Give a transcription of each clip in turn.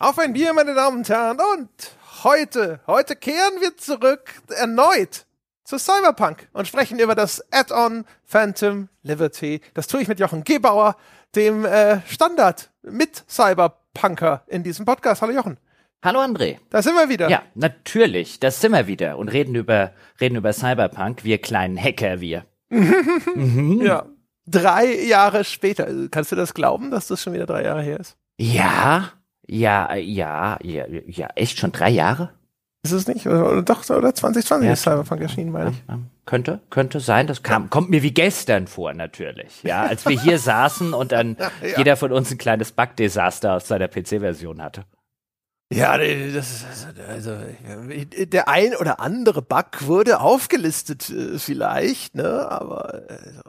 Auf ein Bier, meine Damen und Herren. Und heute, heute kehren wir zurück erneut zu Cyberpunk und sprechen über das Add-on Phantom Liberty. Das tue ich mit Jochen Gebauer, dem äh, Standard mit Cyberpunker in diesem Podcast. Hallo Jochen. Hallo André. Da sind wir wieder. Ja, natürlich, das sind wir wieder und reden über reden über Cyberpunk, wir kleinen Hacker, wir. mhm. Ja. Drei Jahre später. Kannst du das glauben, dass das schon wieder drei Jahre her ist? Ja, ja, ja, ja, ja, echt schon drei Jahre? Ist es nicht? Oder, doch, oder 2020 ja, ist Cyberpunk erschienen, meine ich. Könnte, könnte sein. Das kam, kommt mir wie gestern vor, natürlich. Ja, als wir hier saßen und dann ja. jeder von uns ein kleines Bug-Desaster aus seiner PC-Version hatte. Ja, das ist, also, der ein oder andere Bug wurde aufgelistet, äh, vielleicht, ne, aber, also,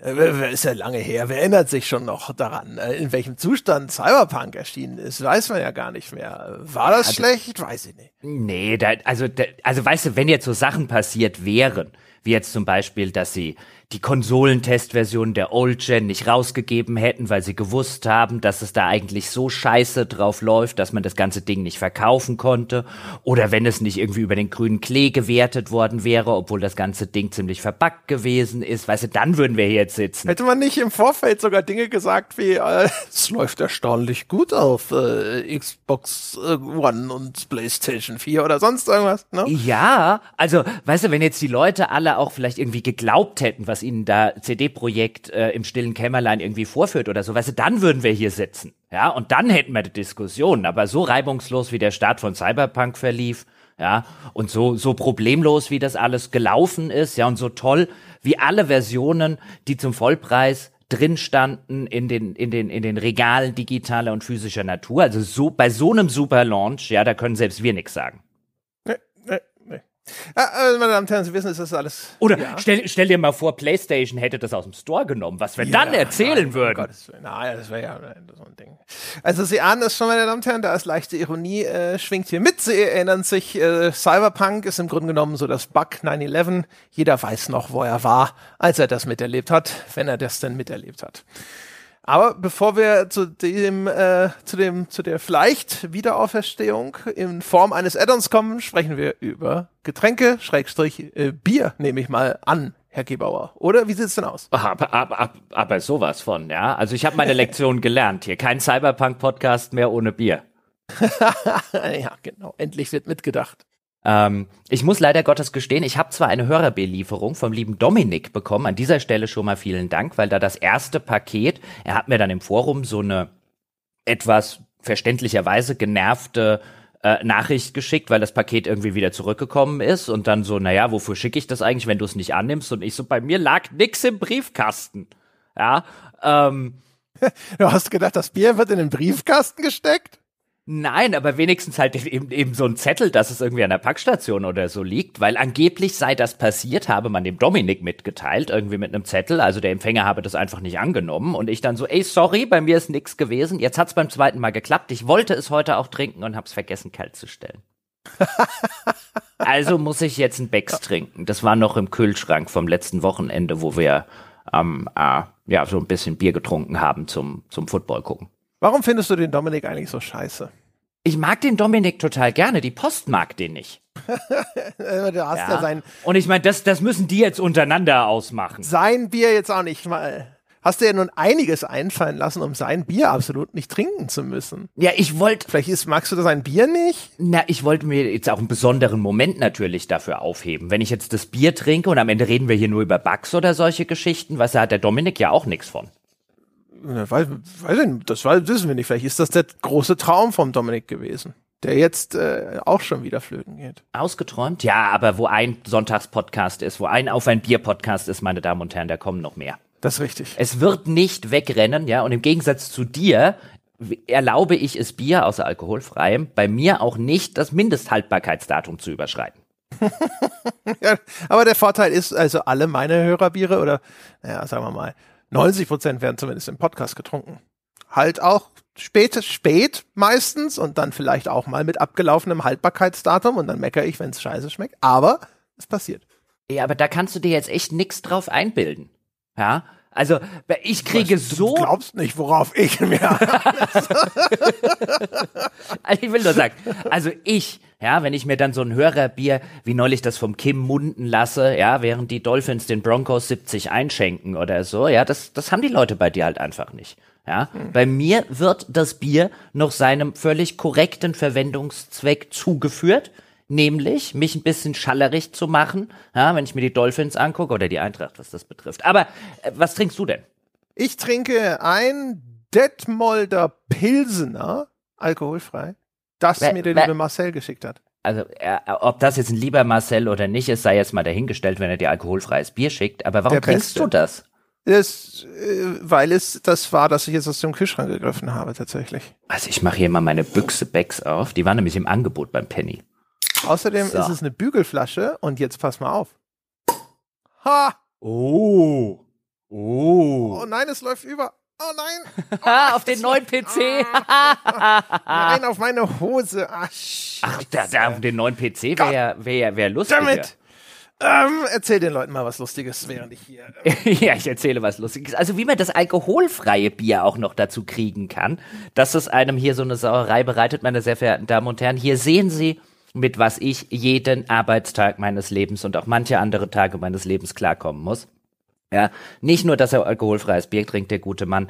äh, ist ja lange her. Wer erinnert sich schon noch daran, äh, in welchem Zustand Cyberpunk erschienen ist? Weiß man ja gar nicht mehr. War das also, schlecht? Weiß ich nicht. Nee, da, also, da, also weißt du, wenn jetzt so Sachen passiert wären, wie jetzt zum Beispiel, dass sie die Konsolentestversion der Old Gen nicht rausgegeben hätten, weil sie gewusst haben, dass es da eigentlich so scheiße drauf läuft, dass man das ganze Ding nicht verkaufen konnte. Oder wenn es nicht irgendwie über den grünen Klee gewertet worden wäre, obwohl das ganze Ding ziemlich verbuggt gewesen ist. Weißt du, dann würden wir hier jetzt sitzen. Hätte man nicht im Vorfeld sogar Dinge gesagt wie, äh, es läuft erstaunlich gut auf äh, Xbox äh, One und PlayStation 4 oder sonst irgendwas, ne? Ja, also, weißt du, wenn jetzt die Leute alle auch vielleicht irgendwie geglaubt hätten, was ihnen da CD-Projekt äh, im stillen Kämmerlein irgendwie vorführt oder so, weißt du, dann würden wir hier sitzen. Ja, und dann hätten wir die Diskussion. Aber so reibungslos wie der Start von Cyberpunk verlief, ja, und so, so problemlos wie das alles gelaufen ist, ja, und so toll wie alle Versionen, die zum Vollpreis drin standen in den, in den, in den Regalen digitaler und physischer Natur. Also so, bei so einem super Launch, ja, da können selbst wir nichts sagen. Ja, also meine Damen und Herren, Sie wissen, es ist alles. Oder ja. stell, stell dir mal vor, PlayStation hätte das aus dem Store genommen, was wir ja, dann erzählen nein, würden. Oh Gott, nein, das wäre ja so ein Ding. Also Sie ahnen es schon, meine Damen und Herren, da ist leichte Ironie, äh, schwingt hier mit. Sie erinnern sich, äh, Cyberpunk ist im Grunde genommen so das Bug 9-11. Jeder weiß noch, wo er war, als er das miterlebt hat, wenn er das denn miterlebt hat. Aber bevor wir zu dem, äh, zu dem, zu der vielleicht Wiederauferstehung in Form eines Addons kommen, sprechen wir über Getränke, Schrägstrich, äh, Bier, nehme ich mal an, Herr Gebauer. Oder wie sieht's denn aus? Aber, aber, aber, aber sowas von, ja. Also ich habe meine Lektion gelernt hier. Kein Cyberpunk-Podcast mehr ohne Bier. ja, genau. Endlich wird mitgedacht. Ähm, ich muss leider Gottes gestehen, ich habe zwar eine Hörerbelieferung vom lieben Dominik bekommen, an dieser Stelle schon mal vielen Dank, weil da das erste Paket, er hat mir dann im Forum so eine etwas verständlicherweise genervte äh, Nachricht geschickt, weil das Paket irgendwie wieder zurückgekommen ist und dann so, naja, wofür schicke ich das eigentlich, wenn du es nicht annimmst? Und ich so, bei mir lag nix im Briefkasten. Ja, ähm, Du hast gedacht, das Bier wird in den Briefkasten gesteckt? Nein, aber wenigstens halt eben, eben so ein Zettel, dass es irgendwie an der Packstation oder so liegt, weil angeblich sei das passiert, habe man dem Dominik mitgeteilt, irgendwie mit einem Zettel, also der Empfänger habe das einfach nicht angenommen und ich dann so, ey, sorry, bei mir ist nix gewesen, jetzt hat's beim zweiten Mal geklappt, ich wollte es heute auch trinken und hab's vergessen kalt zu stellen. also muss ich jetzt ein Becks trinken. Das war noch im Kühlschrank vom letzten Wochenende, wo wir ähm, äh, ja so ein bisschen Bier getrunken haben zum, zum Football gucken. Warum findest du den Dominik eigentlich so scheiße? Ich mag den Dominik total gerne, die Post mag den nicht. du hast ja, ja sein. Und ich meine, das, das müssen die jetzt untereinander ausmachen. Sein Bier jetzt auch nicht mal. Hast du ja nun einiges einfallen lassen, um sein Bier absolut nicht trinken zu müssen. Ja, ich wollte. Vielleicht ist, magst du sein Bier nicht? Na, ich wollte mir jetzt auch einen besonderen Moment natürlich dafür aufheben. Wenn ich jetzt das Bier trinke und am Ende reden wir hier nur über Bugs oder solche Geschichten, was hat der Dominik ja auch nichts von. Weiß, weiß ich nicht, das wissen wir nicht. Vielleicht ist das der große Traum vom Dominik gewesen, der jetzt äh, auch schon wieder flöten geht. Ausgeträumt? Ja, aber wo ein Sonntagspodcast ist, wo ein Auf ein Bier-Podcast ist, meine Damen und Herren, da kommen noch mehr. Das ist richtig. Es wird nicht wegrennen, ja, und im Gegensatz zu dir erlaube ich es Bier außer alkoholfreiem bei mir auch nicht das Mindesthaltbarkeitsdatum zu überschreiten. ja, aber der Vorteil ist, also alle meine Hörerbiere oder, naja, sagen wir mal, 90 Prozent werden zumindest im Podcast getrunken. Halt auch spät, spät meistens und dann vielleicht auch mal mit abgelaufenem Haltbarkeitsdatum und dann meckere ich, wenn es scheiße schmeckt. Aber es passiert. Ja, aber da kannst du dir jetzt echt nix drauf einbilden. Ja, also ich kriege Was, so. Du glaubst nicht, worauf ich mir. Also ich will nur sagen, also ich, ja, wenn ich mir dann so ein Hörerbier, wie neulich das vom Kim munden lasse, ja, während die Dolphins den Broncos 70 einschenken oder so, ja, das, das haben die Leute bei dir halt einfach nicht. Ja, bei mir wird das Bier noch seinem völlig korrekten Verwendungszweck zugeführt, nämlich mich ein bisschen schallerig zu machen, ja, wenn ich mir die Dolphins angucke oder die Eintracht, was das betrifft. Aber äh, was trinkst du denn? Ich trinke ein Detmolder Pilsener, alkoholfrei, das Bäh, mir der bäh. liebe Marcel geschickt hat. Also, äh, ob das jetzt ein lieber Marcel oder nicht ist, sei jetzt mal dahingestellt, wenn er dir alkoholfreies Bier schickt. Aber warum Der trinkst Beste. du das? Das, äh, weil es das war, dass ich jetzt aus dem Kühlschrank gegriffen habe, tatsächlich. Also, ich mache hier mal meine Büchse Becks auf. Die waren nämlich im Angebot beim Penny. Außerdem So. ist es eine Bügelflasche und jetzt pass mal auf. Ha! Oh. Oh Oh. nein, es läuft über. Oh nein! Ah, auf den neuen PC. Nein, auf meine Hose. Ah, shit. Ach, da, da, auf den neuen PC wäre ja, wär, ja- wär lustiger. Damit! Ähm, erzähl den Leuten mal was Lustiges, während ich hier. Äh, ja, ich erzähle was Lustiges. Also wie man das alkoholfreie Bier auch noch dazu kriegen kann, dass es einem hier so eine Sauerei bereitet, meine sehr verehrten Damen und Herren. Hier sehen Sie, mit was ich jeden Arbeitstag meines Lebens und auch manche andere Tage meines Lebens klarkommen muss. Ja, nicht nur, dass er alkoholfreies Bier trinkt, der gute Mann.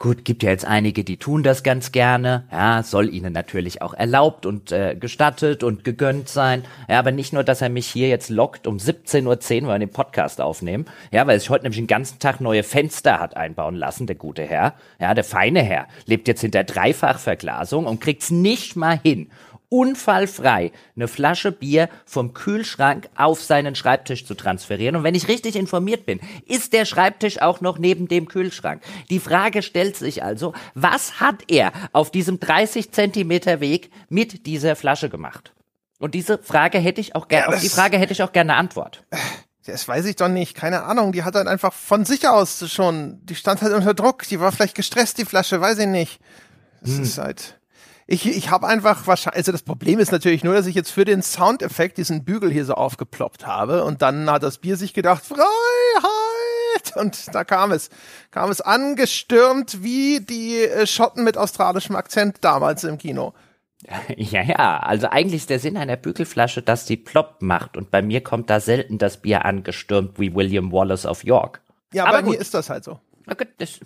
Gut, gibt ja jetzt einige, die tun das ganz gerne. Ja, soll ihnen natürlich auch erlaubt und äh, gestattet und gegönnt sein. Ja, aber nicht nur, dass er mich hier jetzt lockt um 17.10 Uhr, weil wir den Podcast aufnehmen. Ja, weil sich heute nämlich den ganzen Tag neue Fenster hat einbauen lassen, der gute Herr. Ja, der feine Herr lebt jetzt hinter Dreifachverglasung und kriegt's nicht mal hin, unfallfrei eine Flasche Bier vom Kühlschrank auf seinen Schreibtisch zu transferieren. Und wenn ich richtig informiert bin, ist der Schreibtisch auch noch neben dem Kühlschrank. Die Frage stellt sich also, was hat er auf diesem 30 Zentimeter Weg mit dieser Flasche gemacht? Und diese Frage hätte ich auch gerne, Ja, auf die Frage hätte ich auch gerne eine Antwort. Das weiß ich doch nicht, keine Ahnung. Die hat dann einfach von sich aus schon, die stand halt unter Druck, die war vielleicht gestresst, die Flasche, weiß ich nicht. Das ist halt. Ich, ich habe einfach wahrscheinlich, also das Problem ist natürlich nur, dass ich jetzt für den Soundeffekt diesen Bügel hier so aufgeploppt habe und dann hat das Bier sich gedacht, Freiheit! Und da kam es, kam es angestürmt wie die äh, Schotten mit australischem Akzent damals im Kino. Ja, ja, also eigentlich ist der Sinn einer Bügelflasche, dass sie plopp macht. Und bei mir kommt da selten das Bier angestürmt wie William Wallace of York. Ja, Aber bei mir gut. ist das halt so. Gut, das,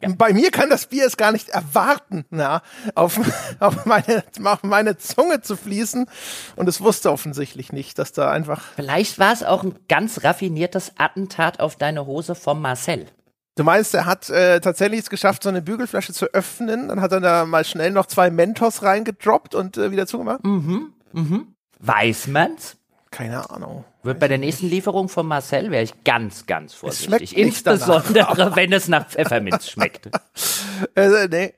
ja. Bei mir kann das Bier es gar nicht erwarten, na, auf, auf, meine, auf meine Zunge zu fließen. Und es wusste offensichtlich nicht, dass da einfach. Vielleicht war es auch ein ganz raffiniertes Attentat auf deine Hose vom Marcel. Du meinst, er hat äh, tatsächlich es geschafft, so eine Bügelflasche zu öffnen. Dann hat er da mal schnell noch zwei Mentos reingedroppt und äh, wieder zugemacht. Weiß man's? Keine Ahnung. Wird bei der nächsten Lieferung von Marcel wäre ich ganz, ganz vorsichtig. nicht danach. Insbesondere, wenn es nach Pfefferminz schmeckt. Äh, nee.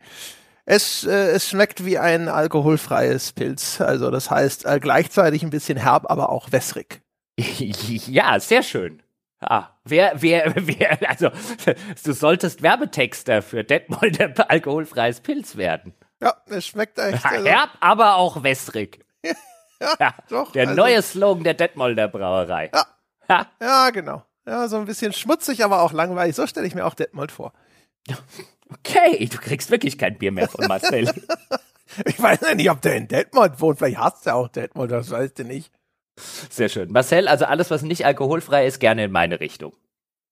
Es, äh, es schmeckt wie ein alkoholfreies Pilz. Also das heißt äh, gleichzeitig ein bisschen herb, aber auch wässrig. ja, sehr schön. Ah, wer, wer, wer, also, du solltest Werbetexter für Detmolder alkoholfreies Pilz werden. Ja, es schmeckt echt. Also, Herb, aber auch wässrig. Ja, doch, der also- neue Slogan der Detmolder Brauerei. Ja. Ja. Ja, genau. Ja, so ein bisschen schmutzig, aber auch langweilig. So stelle ich mir auch Detmold vor. Okay, du kriegst wirklich kein Bier mehr von Marcel. Ich weiß ja nicht, ob der in Detmold wohnt. Vielleicht hasst er auch Detmold, das weißt du nicht. Sehr schön. Marcel, also alles, was nicht alkoholfrei ist, gerne in meine Richtung.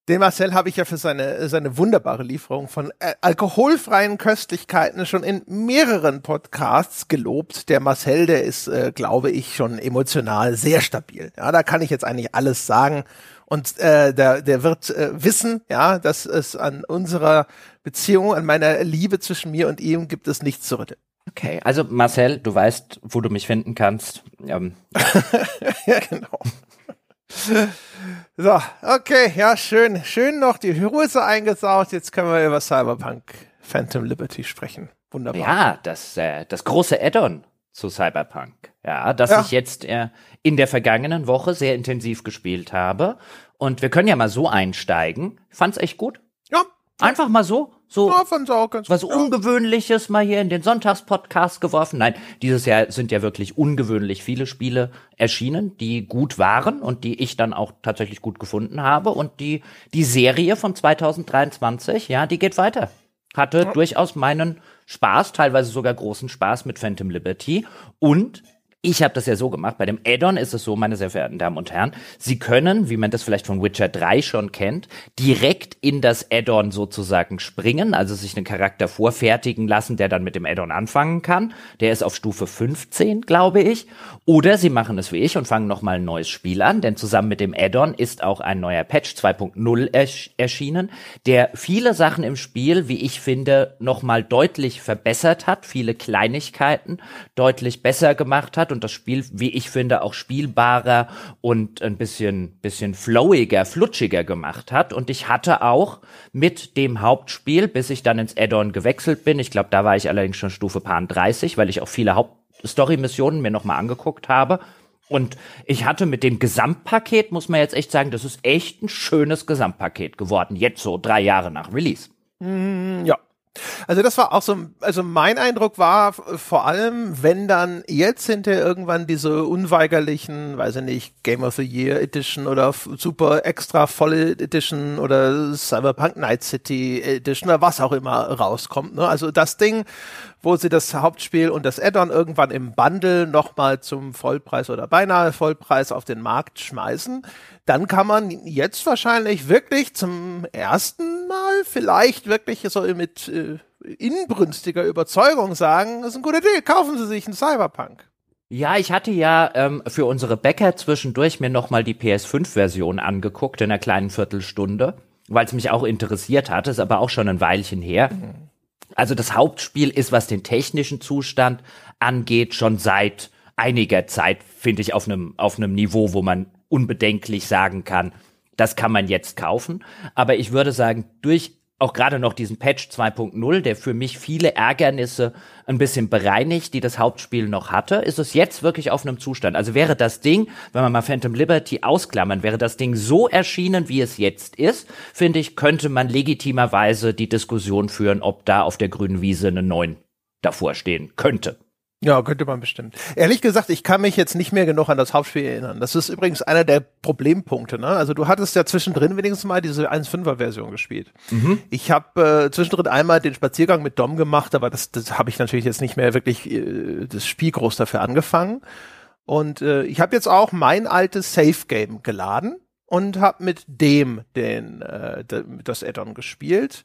Den Marcel habe ich ja für seine, seine wunderbare Lieferung von äh, alkoholfreien Köstlichkeiten schon in mehreren Podcasts gelobt. Der Marcel, der ist, äh, glaube ich, schon emotional sehr stabil. Ja, da kann ich jetzt eigentlich alles sagen. Und äh, der, der wird äh, wissen, ja, dass es an unserer Beziehung, an meiner Liebe zwischen mir und ihm gibt es nichts zu rütteln. Okay, also Marcel, du weißt, wo du mich finden kannst. Ähm, ja, genau. So, okay, ja, schön. Schön noch die Hose eingesaugt. Jetzt können wir über Cyberpunk Phantom Liberty sprechen. Wunderbar. ja, das, äh, das große Add-on zu Cyberpunk. Ja, das Ja. ich jetzt äh, in der vergangenen Woche sehr intensiv gespielt habe. Und wir können ja mal so einsteigen. Fand's echt gut. Ja, Einfach mal so, So ja, was Ungewöhnliches mal hier in den Sonntagspodcast geworfen. Nein, dieses Jahr sind ja wirklich ungewöhnlich viele Spiele erschienen, die gut waren und die ich dann auch tatsächlich gut gefunden habe. Und die, die Serie von 2023, ja, die geht weiter. Hatte ja. durchaus meinen Spaß, teilweise sogar großen Spaß mit Phantom Liberty. Und ich habe das ja so gemacht. Bei dem Add-on ist es so, meine sehr verehrten Damen und Herren, Sie können, wie man das vielleicht von Witcher 3 schon kennt, direkt in das Add-on sozusagen springen, also sich einen Charakter vorfertigen lassen, der dann mit dem Add-on anfangen kann. Der ist auf Stufe 15, glaube ich. Oder Sie machen es wie ich und fangen nochmal ein neues Spiel an, denn zusammen mit dem Add-on ist auch ein neuer Patch 2.0 ersch erschienen, der viele Sachen im Spiel, wie ich finde, nochmal deutlich verbessert hat, viele Kleinigkeiten deutlich besser gemacht hat und das Spiel, wie ich finde, auch spielbarer und ein bisschen, bisschen flowiger, flutschiger gemacht hat. Und ich hatte auch mit dem Hauptspiel, bis ich dann ins Add-on gewechselt bin, ich glaube, da war ich allerdings schon Stufe Pan 30, weil ich auch viele Hauptstory-Missionen mir nochmal angeguckt habe. Und ich hatte mit dem Gesamtpaket, muss man jetzt echt sagen, das ist echt ein schönes Gesamtpaket geworden, jetzt so drei Jahre nach Release. Mm, ja, also das war auch so, also mein Eindruck war vor allem, wenn dann jetzt hinterher irgendwann diese unweigerlichen, weiß ich nicht, Game of the Year Edition oder super extra volle Edition oder Cyberpunk Night City Edition oder was auch immer rauskommt. Ne? Also das Ding, wo sie das Hauptspiel und das Add-on irgendwann im Bundle nochmal zum Vollpreis oder beinahe Vollpreis auf den Markt schmeißen, dann kann man jetzt wahrscheinlich wirklich zum ersten Mal vielleicht wirklich so mit äh, inbrünstiger Überzeugung sagen, das ist eine gute Idee, kaufen Sie sich einen Cyberpunk. Ja, ich hatte ja ähm, für unsere Bäcker zwischendurch mir nochmal die PS5-Version angeguckt in einer kleinen Viertelstunde, weil es mich auch interessiert hat, ist aber auch schon ein Weilchen her. Mhm. Also das Hauptspiel ist, was den technischen Zustand angeht, schon seit einiger Zeit, finde ich, auf einem auf einem Niveau, wo man unbedenklich sagen kann, das kann man jetzt kaufen. Aber ich würde sagen, durch auch gerade noch diesen Patch 2.0, der für mich viele Ärgernisse ein bisschen bereinigt, die das Hauptspiel noch hatte, ist es jetzt wirklich auf einem Zustand. Also wäre das Ding, wenn man mal Phantom Liberty ausklammern, wäre das Ding so erschienen, wie es jetzt ist, finde ich, könnte man legitimerweise die Diskussion führen, ob da auf der grünen Wiese eine 9 davor stehen könnte. Ja, könnte man bestimmt. Ehrlich gesagt, ich kann mich jetzt nicht mehr genug an das Hauptspiel erinnern. Das ist übrigens einer der Problempunkte. Ne? Also du hattest ja zwischendrin wenigstens mal diese 1.5er Version gespielt. Mhm. Ich habe äh, zwischendrin einmal den Spaziergang mit Dom gemacht, aber das, das habe ich natürlich jetzt nicht mehr wirklich äh, das Spiel groß dafür angefangen. Und äh, ich habe jetzt auch mein altes Safe Game geladen und habe mit dem den äh, das Add-on gespielt.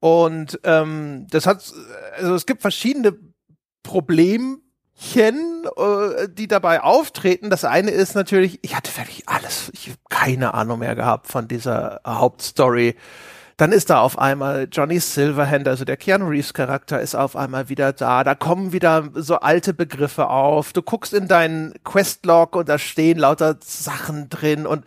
Und ähm, das hat, also es gibt verschiedene Problemchen, äh, die dabei auftreten. Das eine ist natürlich, ich hatte wirklich alles, ich habe keine Ahnung mehr gehabt von dieser Hauptstory. Dann ist da auf einmal Johnny Silverhand, also der Keanu Reeves Charakter, ist auf einmal wieder da. Da kommen wieder so alte Begriffe auf. Du guckst in deinen Questlog und da stehen lauter Sachen drin und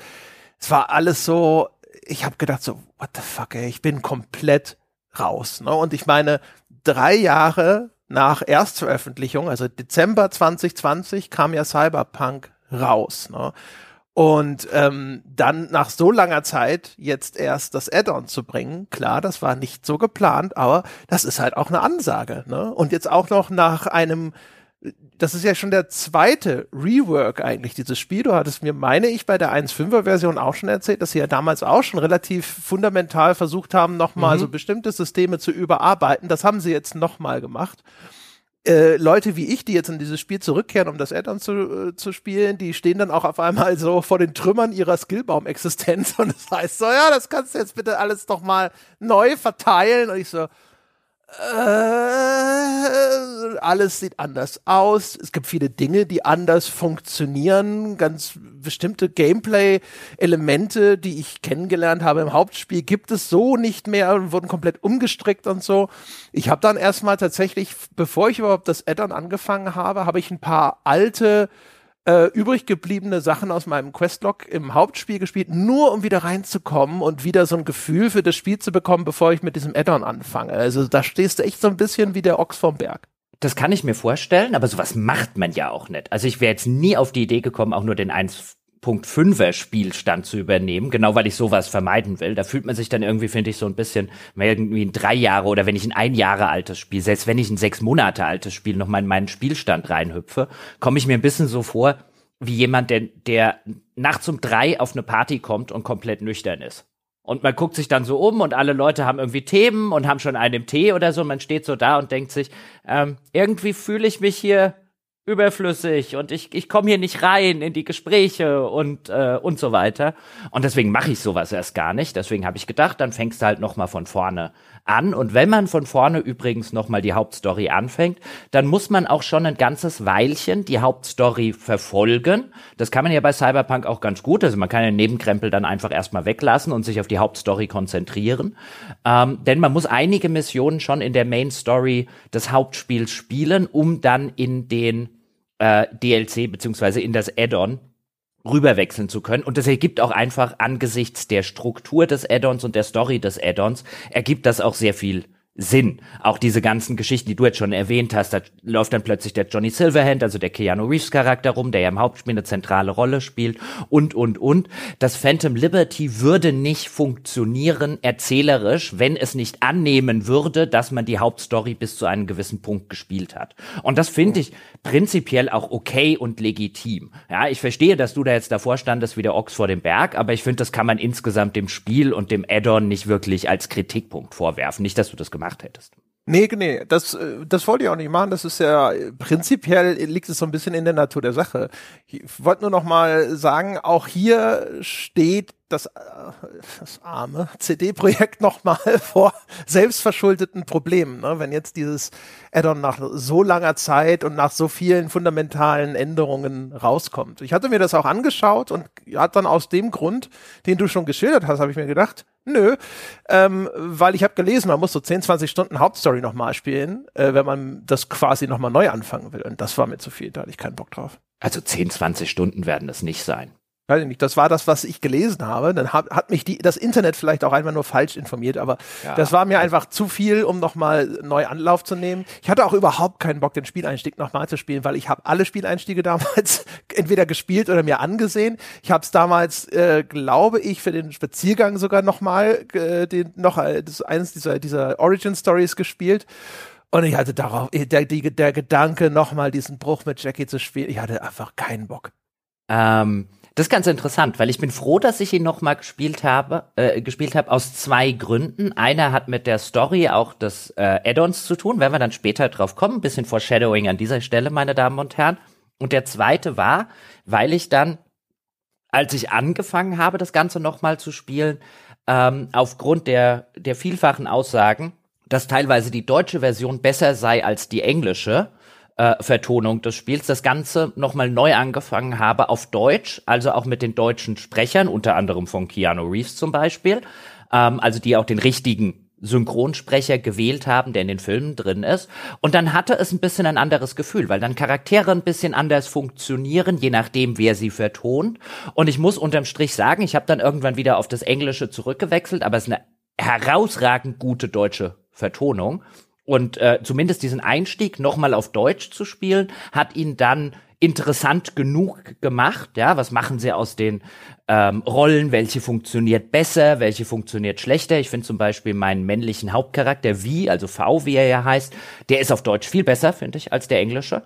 es war alles so, ich habe gedacht so, what the fuck, ey, ich bin komplett raus. Ne? Und ich meine, drei Jahre nach Erstveröffentlichung, also Dezember 2020, kam ja Cyberpunk raus. Ne? Und ähm, dann nach so langer Zeit jetzt erst das Add-on zu bringen, klar, das war nicht so geplant, aber das ist halt auch eine Ansage. Ne? Und jetzt auch noch nach einem, das ist ja schon der zweite Rework eigentlich, dieses Spiel. Du hattest mir, meine ich, bei der 1.5er Version auch schon erzählt, dass sie ja damals auch schon relativ fundamental versucht haben, nochmal mhm. so bestimmte Systeme zu überarbeiten. Das haben sie jetzt nochmal gemacht äh, Leute wie ich, die jetzt in dieses Spiel zurückkehren, um das Add-on zu, äh, zu spielen, die stehen dann auch auf einmal so vor den Trümmern ihrer Skillbaum-Existenz und das heißt so, ja, das kannst du jetzt bitte alles doch mal neu verteilen und ich so, äh, alles sieht anders aus. Es gibt viele Dinge, die anders funktionieren. Ganz bestimmte Gameplay-Elemente, die ich kennengelernt habe im Hauptspiel, gibt es so nicht mehr und wurden komplett umgestrickt und so. Ich habe dann erstmal tatsächlich, bevor ich überhaupt das Addon angefangen habe, habe ich ein paar alte äh, übrig gebliebene Sachen aus meinem Questlog im Hauptspiel gespielt, nur um wieder reinzukommen und wieder so ein Gefühl für das Spiel zu bekommen, bevor ich mit diesem Addon anfange. Also da stehst du echt so ein bisschen wie der Ochs vom Berg. Das kann ich mir vorstellen, aber sowas macht man ja auch nicht. Also ich wäre jetzt nie auf die Idee gekommen, auch nur den 1 0.5er Spielstand zu übernehmen, genau weil ich sowas vermeiden will. Da fühlt man sich dann irgendwie, finde ich, so ein bisschen, wenn irgendwie ein drei Jahre oder wenn ich ein ein Jahre altes Spiel, selbst wenn ich ein sechs Monate altes Spiel noch mal in meinen Spielstand reinhüpfe, komme ich mir ein bisschen so vor, wie jemand, der, der nachts um drei auf eine Party kommt und komplett nüchtern ist. Und man guckt sich dann so um und alle Leute haben irgendwie Themen und haben schon einen im Tee oder so. Man steht so da und denkt sich, ähm, irgendwie fühle ich mich hier überflüssig und ich, ich komme hier nicht rein in die Gespräche und, äh, und so weiter. Und deswegen mache ich sowas erst gar nicht. Deswegen habe ich gedacht, dann fängst du halt noch mal von vorne an. Und wenn man von vorne übrigens noch mal die Hauptstory anfängt, dann muss man auch schon ein ganzes Weilchen die Hauptstory verfolgen. Das kann man ja bei Cyberpunk auch ganz gut. Also man kann den Nebenkrempel dann einfach erstmal weglassen und sich auf die Hauptstory konzentrieren. Ähm, denn man muss einige Missionen schon in der Main Story des Hauptspiels spielen, um dann in den äh, DLC beziehungsweise in das Add-on rüberwechseln zu können. Und das ergibt auch einfach angesichts der Struktur des Add-ons und der Story des Add-ons, ergibt das auch sehr viel Sinn. Auch diese ganzen Geschichten, die du jetzt schon erwähnt hast, da läuft dann plötzlich der Johnny Silverhand, also der Keanu Reeves Charakter rum, der ja im Hauptspiel eine zentrale Rolle spielt und, und, und. Das Phantom Liberty würde nicht funktionieren erzählerisch, wenn es nicht annehmen würde, dass man die Hauptstory bis zu einem gewissen Punkt gespielt hat. Und das finde ich prinzipiell auch okay und legitim. Ja, ich verstehe, dass du da jetzt davor standest wie der Ochs vor dem Berg, aber ich finde, das kann man insgesamt dem Spiel und dem Add-on nicht wirklich als Kritikpunkt vorwerfen. Nicht, dass du das gemacht gemacht hättest. Nee, nee, das, äh, das wollte ich auch nicht machen. Das ist ja, prinzipiell liegt es so ein bisschen in der Natur der Sache. Ich wollte nur noch mal sagen, auch hier steht das, äh, das arme CD-Projekt noch mal vor selbstverschuldeten Problemen. Ne? Wenn jetzt dieses Add-on nach so langer Zeit und nach so vielen fundamentalen Änderungen rauskommt. Ich hatte mir das auch angeschaut und hat dann aus dem Grund, den du schon geschildert hast, habe ich mir gedacht, Nö, ähm, weil ich habe gelesen, man muss so 10, 20 Stunden Hauptstory nochmal spielen, äh, wenn man das quasi nochmal neu anfangen will. Und das war mir zu viel, da hatte ich keinen Bock drauf. Also 10, 20 Stunden werden es nicht sein weiß ich nicht, das war das, was ich gelesen habe. Dann hat, hat mich die, das Internet vielleicht auch einfach nur falsch informiert, aber ja. das war mir einfach zu viel, um nochmal neu Anlauf zu nehmen. Ich hatte auch überhaupt keinen Bock, den Spieleinstieg nochmal zu spielen, weil ich habe alle Spieleinstiege damals entweder gespielt oder mir angesehen. Ich habe es damals, äh, glaube ich, für den Spaziergang sogar nochmal äh, den, noch äh, das, eines dieser, dieser Origin Stories gespielt. Und ich hatte darauf, der, die, der Gedanke, nochmal diesen Bruch mit Jackie zu spielen, ich hatte einfach keinen Bock. Ähm, das ist ganz interessant, weil ich bin froh, dass ich ihn noch mal gespielt habe, äh, gespielt habe aus zwei Gründen. Einer hat mit der Story auch des äh, Add-ons zu tun, werden wir dann später drauf kommen, ein bisschen Foreshadowing an dieser Stelle, meine Damen und Herren. Und der zweite war, weil ich dann, als ich angefangen habe, das Ganze noch mal zu spielen, ähm, aufgrund der der vielfachen Aussagen, dass teilweise die deutsche Version besser sei als die englische, äh, Vertonung des Spiels das Ganze nochmal neu angefangen habe auf Deutsch, also auch mit den deutschen Sprechern, unter anderem von Keanu Reeves zum Beispiel, ähm, also die auch den richtigen Synchronsprecher gewählt haben, der in den Filmen drin ist. Und dann hatte es ein bisschen ein anderes Gefühl, weil dann Charaktere ein bisschen anders funktionieren, je nachdem, wer sie vertont. Und ich muss unterm Strich sagen, ich habe dann irgendwann wieder auf das Englische zurückgewechselt, aber es ist eine herausragend gute deutsche Vertonung. Und äh, zumindest diesen Einstieg nochmal auf Deutsch zu spielen, hat ihn dann interessant genug gemacht. Ja, was machen sie aus den ähm, Rollen? Welche funktioniert besser? Welche funktioniert schlechter? Ich finde zum Beispiel meinen männlichen Hauptcharakter wie, also V, wie er ja heißt, der ist auf Deutsch viel besser, finde ich, als der englische.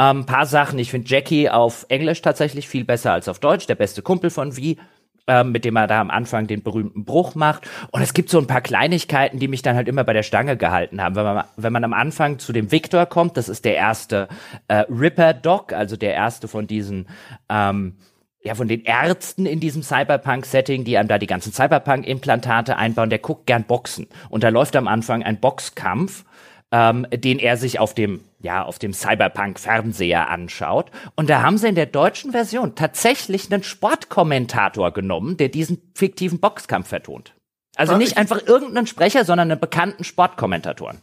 Ähm, paar Sachen, ich finde Jackie auf Englisch tatsächlich viel besser als auf Deutsch. Der beste Kumpel von Wie ähm, mit dem er da am Anfang den berühmten Bruch macht. Und es gibt so ein paar Kleinigkeiten, die mich dann halt immer bei der Stange gehalten haben. Wenn man, wenn man am Anfang zu dem Victor kommt, das ist der erste äh, Ripper-Doc, also der erste von diesen ähm, ja, von den Ärzten in diesem Cyberpunk-Setting, die einem da die ganzen Cyberpunk-Implantate einbauen, der guckt gern Boxen. Und da läuft am Anfang ein Boxkampf ähm, den er sich auf dem ja, auf dem Cyberpunk-Fernseher anschaut. Und da haben sie in der deutschen Version tatsächlich einen Sportkommentator genommen, der diesen fiktiven Boxkampf vertont. Also nicht einfach irgendeinen Sprecher, sondern einen bekannten Sportkommentatoren.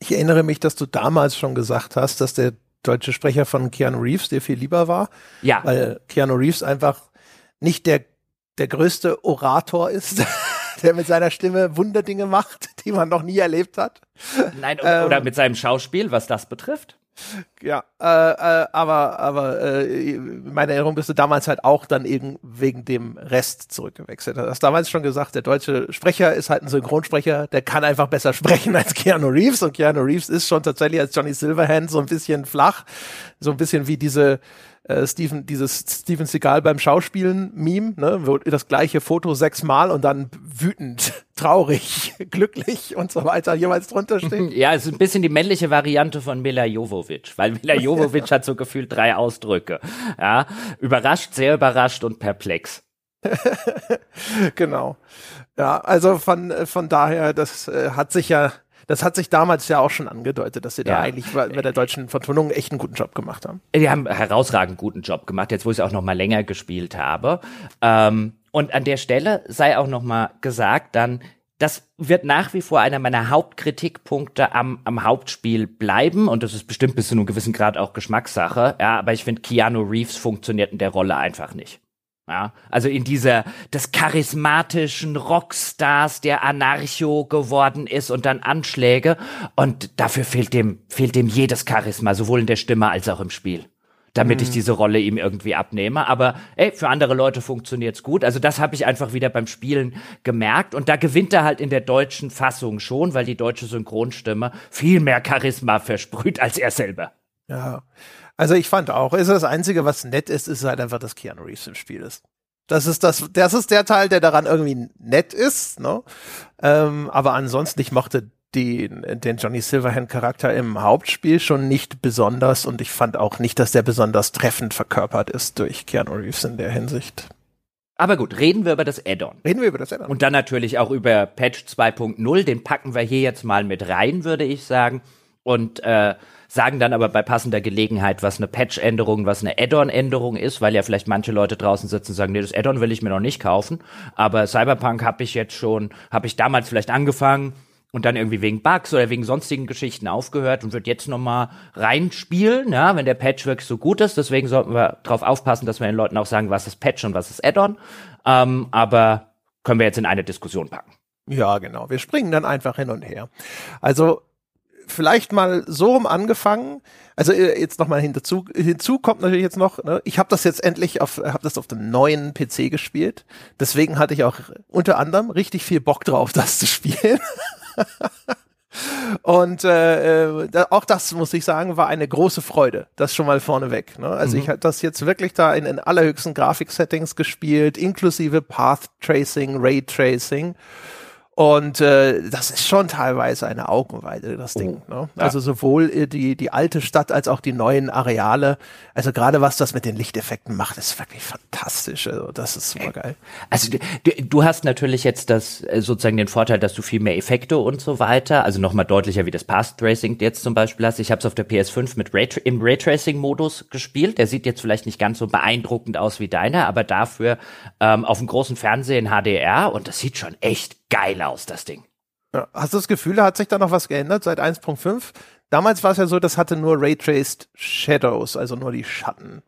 Ich erinnere mich, dass du damals schon gesagt hast, dass der deutsche Sprecher von Keanu Reeves dir viel lieber war. Ja. Weil Keanu Reeves einfach nicht der, der größte Orator ist. der mit seiner Stimme Wunderdinge macht, die man noch nie erlebt hat. Nein, oder, ähm, oder mit seinem Schauspiel, was das betrifft. Ja, äh, äh, aber, aber äh, meine Erinnerung bist du damals halt auch dann eben wegen dem Rest zurückgewechselt. Du hast damals schon gesagt, der deutsche Sprecher ist halt ein Synchronsprecher, der kann einfach besser sprechen als Keanu Reeves und Keanu Reeves ist schon tatsächlich als Johnny Silverhand so ein bisschen flach, so ein bisschen wie diese äh, Steven, dieses Steven Seagal beim Schauspielen Meme, ne, wo das gleiche Foto sechsmal und dann wütend, traurig, glücklich und so weiter jeweils drunter steht. Ja, es ist ein bisschen die männliche Variante von Mila Jovovic, weil Mila Jovovic hat so gefühlt drei Ausdrücke. Ja, überrascht, sehr überrascht und perplex. genau. Ja, also von, von daher, das äh, hat sich ja das hat sich damals ja auch schon angedeutet, dass sie ja. da eigentlich bei, der deutschen Vertonung echt einen guten Job gemacht haben. Die haben herausragend guten Job gemacht, jetzt wo ich es auch noch mal länger gespielt habe. Ähm, und an der Stelle sei auch noch mal gesagt, dann das wird nach wie vor einer meiner Hauptkritikpunkte am, am Hauptspiel bleiben und das ist bestimmt bis zu einem gewissen Grad auch Geschmackssache. Ja, aber ich finde, Keanu Reeves funktioniert in der Rolle einfach nicht. Ja, also in dieser des charismatischen Rockstars, der Anarcho geworden ist und dann Anschläge und dafür fehlt dem fehlt dem jedes Charisma, sowohl in der Stimme als auch im Spiel. Damit mhm. ich diese Rolle ihm irgendwie abnehme, aber ey, für andere Leute funktioniert's gut. Also das habe ich einfach wieder beim Spielen gemerkt und da gewinnt er halt in der deutschen Fassung schon, weil die deutsche Synchronstimme viel mehr Charisma versprüht als er selber. Ja. Also ich fand auch, ist das Einzige, was nett ist, ist halt einfach, dass Keanu Reeves im Spiel ist. Das ist das, das ist der Teil, der daran irgendwie nett ist, ne? Ähm, aber ansonsten, ich mochte den, den Johnny Silverhand Charakter im Hauptspiel schon nicht besonders und ich fand auch nicht, dass der besonders treffend verkörpert ist durch Keanu Reeves in der Hinsicht. Aber gut, reden wir über das Add-on. Reden wir über das Add-on. Und dann natürlich auch über Patch 2.0. Den packen wir hier jetzt mal mit rein, würde ich sagen. Und äh, sagen dann aber bei passender Gelegenheit, was eine Patch-Änderung, was eine Add-on-Änderung ist, weil ja vielleicht manche Leute draußen sitzen und sagen, nee, das Add-on will ich mir noch nicht kaufen. Aber Cyberpunk habe ich jetzt schon, habe ich damals vielleicht angefangen und dann irgendwie wegen Bugs oder wegen sonstigen Geschichten aufgehört und wird jetzt noch mal reinspielen, ja, wenn der Patch wirklich so gut ist. Deswegen sollten wir darauf aufpassen, dass wir den Leuten auch sagen, was ist Patch und was ist Add-on. Ähm, aber können wir jetzt in eine Diskussion packen. Ja, genau. Wir springen dann einfach hin und her. Also vielleicht mal so rum angefangen. Also äh, jetzt nochmal hinzu, hinzu kommt natürlich jetzt noch, ne, ich habe das jetzt endlich auf, habe das auf dem neuen PC gespielt. Deswegen hatte ich auch unter anderem richtig viel Bock drauf, das zu spielen. Und äh, äh, da, auch das muss ich sagen, war eine große Freude. Das schon mal vorneweg. Ne? Also mhm. ich habe das jetzt wirklich da in, in allerhöchsten Grafiksettings gespielt, inklusive Path Tracing, Ray Tracing. Und äh, das ist schon teilweise eine Augenweide, das Ding. Oh. Ne? Also ja. sowohl äh, die, die alte Stadt als auch die neuen Areale. Also gerade was das mit den Lichteffekten macht, ist wirklich fantastisch. Also das ist super geil. Also du, du hast natürlich jetzt das äh, sozusagen den Vorteil, dass du viel mehr Effekte und so weiter, also nochmal deutlicher wie das Path Tracing jetzt zum Beispiel hast. Ich habe es auf der PS5 mit Ray, im Raytracing-Modus gespielt. Der sieht jetzt vielleicht nicht ganz so beeindruckend aus wie deiner, aber dafür ähm, auf dem großen Fernseher in HDR und das sieht schon echt geil aus, das Ding. Hast du das Gefühl, da hat sich da noch was geändert seit 1.5? Damals war es ja so, das hatte nur Raytraced Shadows, also nur die Schatten.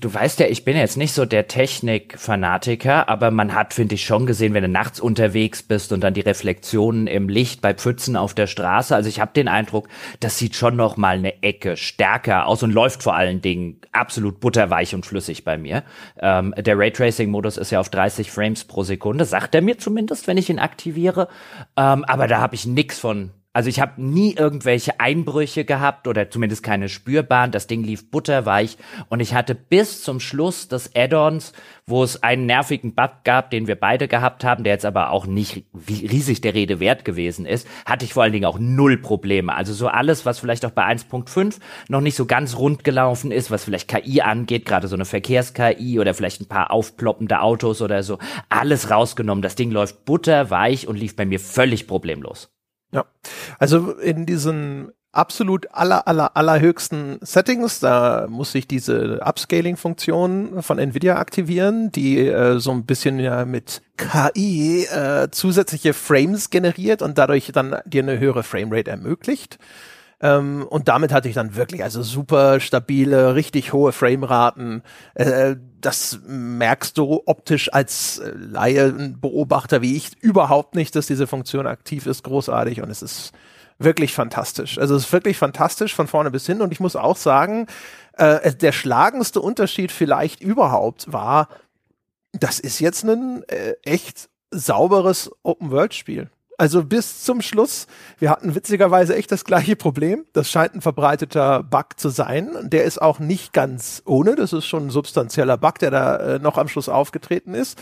Du weißt ja, ich bin jetzt nicht so der Technik-Fanatiker, aber man hat, finde ich, schon gesehen, wenn du nachts unterwegs bist und dann die Reflexionen im Licht bei Pfützen auf der Straße. Also ich habe den Eindruck, das sieht schon noch mal eine Ecke stärker aus und läuft vor allen Dingen absolut butterweich und flüssig bei mir. Ähm, der Raytracing-Modus ist ja auf 30 Frames pro Sekunde, sagt er mir zumindest, wenn ich ihn aktiviere. Ähm, aber da habe ich nix von also ich habe nie irgendwelche Einbrüche gehabt oder zumindest keine spürbaren. Das Ding lief butterweich und ich hatte bis zum Schluss des Add-ons, wo es einen nervigen Bug gab, den wir beide gehabt haben, der jetzt aber auch nicht riesig der Rede wert gewesen ist, hatte ich vor allen Dingen auch null Probleme. Also so alles, was vielleicht auch bei 1.5 noch nicht so ganz rund gelaufen ist, was vielleicht KI angeht, gerade so eine Verkehrs-KI oder vielleicht ein paar aufploppende Autos oder so, alles rausgenommen. Das Ding läuft butterweich und lief bei mir völlig problemlos. Ja, also in diesen absolut aller, aller, allerhöchsten Settings, da muss ich diese Upscaling-Funktion von Nvidia aktivieren, die äh, so ein bisschen ja mit KI äh, zusätzliche Frames generiert und dadurch dann dir eine höhere Framerate ermöglicht. Ähm, und damit hatte ich dann wirklich also super stabile, richtig hohe Frameraten. Äh, das merkst du optisch als äh, Laie, Beobachter wie ich überhaupt nicht, dass diese Funktion aktiv ist, großartig und es ist wirklich fantastisch. Also es ist wirklich fantastisch von vorne bis hin. Und ich muss auch sagen, äh, der schlagendste Unterschied vielleicht überhaupt war, das ist jetzt ein äh, echt sauberes Open-World-Spiel. Also bis zum Schluss. Wir hatten witzigerweise echt das gleiche Problem. Das scheint ein verbreiteter Bug zu sein. Der ist auch nicht ganz ohne. Das ist schon ein substanzieller Bug, der da äh, noch am Schluss aufgetreten ist.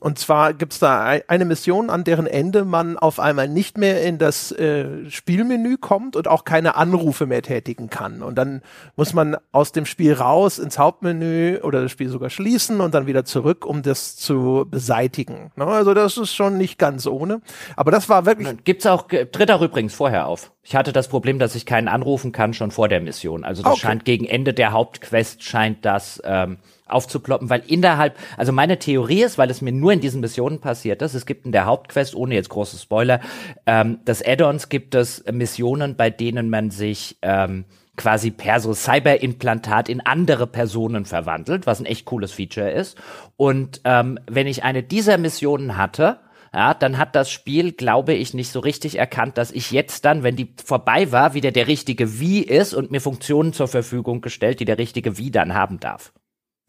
Und zwar gibt's da eine Mission, an deren Ende man auf einmal nicht mehr in das äh, Spielmenü kommt und auch keine Anrufe mehr tätigen kann. Und dann muss man aus dem Spiel raus ins Hauptmenü oder das Spiel sogar schließen und dann wieder zurück, um das zu beseitigen. Ne? Also das ist schon nicht ganz ohne. Aber das war war wirklich. Gibt's auch, tritt auch übrigens vorher auf. Ich hatte das Problem, dass ich keinen anrufen kann, schon vor der Mission. Also das okay. scheint gegen Ende der Hauptquest scheint das ähm, aufzuploppen, weil innerhalb, also meine Theorie ist, weil es mir nur in diesen Missionen passiert ist, es gibt in der Hauptquest, ohne jetzt große Spoiler, ähm, das Add-ons gibt es Missionen, bei denen man sich ähm, quasi per so Cyberimplantat in andere Personen verwandelt, was ein echt cooles Feature ist. Und ähm, wenn ich eine dieser Missionen hatte, ja, dann hat das Spiel, glaube ich, nicht so richtig erkannt, dass ich jetzt dann, wenn die vorbei war, wieder der richtige Wie ist und mir Funktionen zur Verfügung gestellt, die der richtige Wie dann haben darf.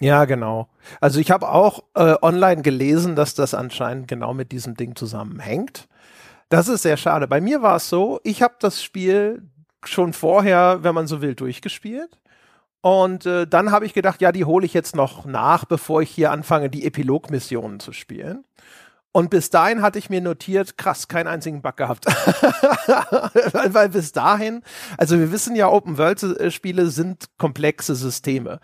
Ja, genau. Also ich habe auch äh, online gelesen, dass das anscheinend genau mit diesem Ding zusammenhängt. Das ist sehr schade. Bei mir war es so, ich habe das Spiel schon vorher, wenn man so will, durchgespielt. Und äh, dann habe ich gedacht, ja, die hole ich jetzt noch nach, bevor ich hier anfange, die Epilogmissionen zu spielen. Und bis dahin hatte ich mir notiert, krass, keinen einzigen Bug gehabt. weil, bis dahin, also wir wissen ja, Open-World-Spiele sind komplexe Systeme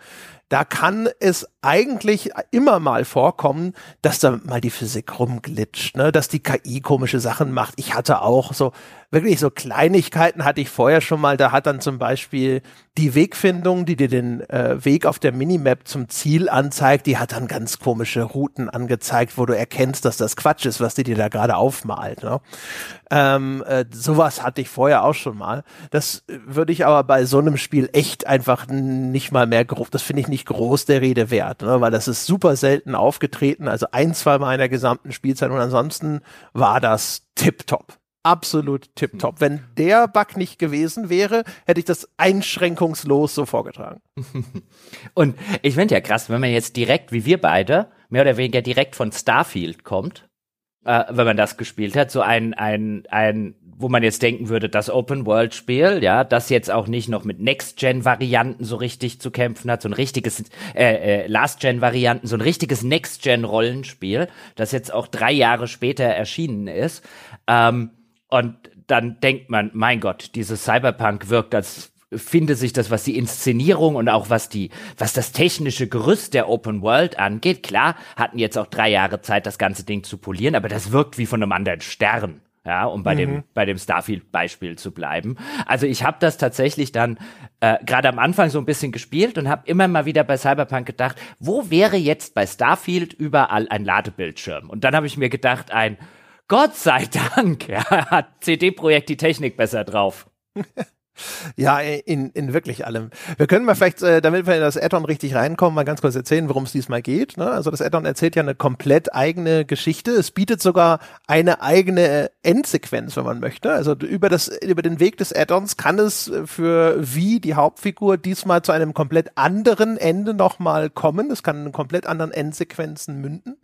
da kann es eigentlich immer mal vorkommen, dass da mal die Physik rumglitscht, ne? dass die KI komische Sachen macht. Ich hatte auch so, wirklich so Kleinigkeiten hatte ich vorher schon mal. Da hat dann zum Beispiel die Wegfindung, die dir den äh, Weg auf der Minimap zum Ziel anzeigt, die hat dann ganz komische Routen angezeigt, wo du erkennst, dass das Quatsch ist, was die dir da gerade aufmalt. Ne? Ähm, äh, sowas hatte ich vorher auch schon mal. Das würde ich aber bei so einem Spiel echt einfach nicht mal mehr grob. Das finde ich nicht nicht groß der Rede wert, ne? weil das ist super selten aufgetreten, also ein, zwei Mal in der gesamten Spielzeit und ansonsten war das tipptopp. Absolut tipptopp. Wenn der Bug nicht gewesen wäre, hätte ich das einschränkungslos so vorgetragen. Und ich finde ja krass, wenn man jetzt direkt, wie wir beide, mehr oder weniger direkt von Starfield kommt, äh, wenn man das gespielt hat, so ein, ein, ein wo man jetzt denken würde, das Open-World-Spiel, ja, das jetzt auch nicht noch mit Next-Gen-Varianten so richtig zu kämpfen hat, so ein richtiges äh, äh, Last-Gen-Varianten, so ein richtiges Next-Gen-Rollenspiel, das jetzt auch drei Jahre später erschienen ist. Ähm, und dann denkt man, mein Gott, dieses Cyberpunk wirkt als finde sich das, was die Inszenierung und auch was die, was das technische Gerüst der Open World angeht. Klar, hatten jetzt auch drei Jahre Zeit, das ganze Ding zu polieren, aber das wirkt wie von einem anderen Stern ja, um bei mhm. dem bei dem Starfield-Beispiel zu bleiben. Also ich habe das tatsächlich dann äh, gerade am Anfang so ein bisschen gespielt und habe immer mal wieder bei Cyberpunk gedacht, wo wäre jetzt bei Starfield überall ein Ladebildschirm? Und dann habe ich mir gedacht, ein Gott sei Dank, ja, hat CD-Projekt die Technik besser drauf. Ja, in, in wirklich allem. Wir können mal vielleicht, äh, damit wir in das Addon richtig reinkommen, mal ganz kurz erzählen, worum es diesmal geht. Ne? Also das Addon erzählt ja eine komplett eigene Geschichte. Es bietet sogar eine eigene Endsequenz, wenn man möchte. Also über das über den Weg des Addons kann es für wie die Hauptfigur diesmal zu einem komplett anderen Ende nochmal kommen. Es kann in komplett anderen Endsequenzen münden.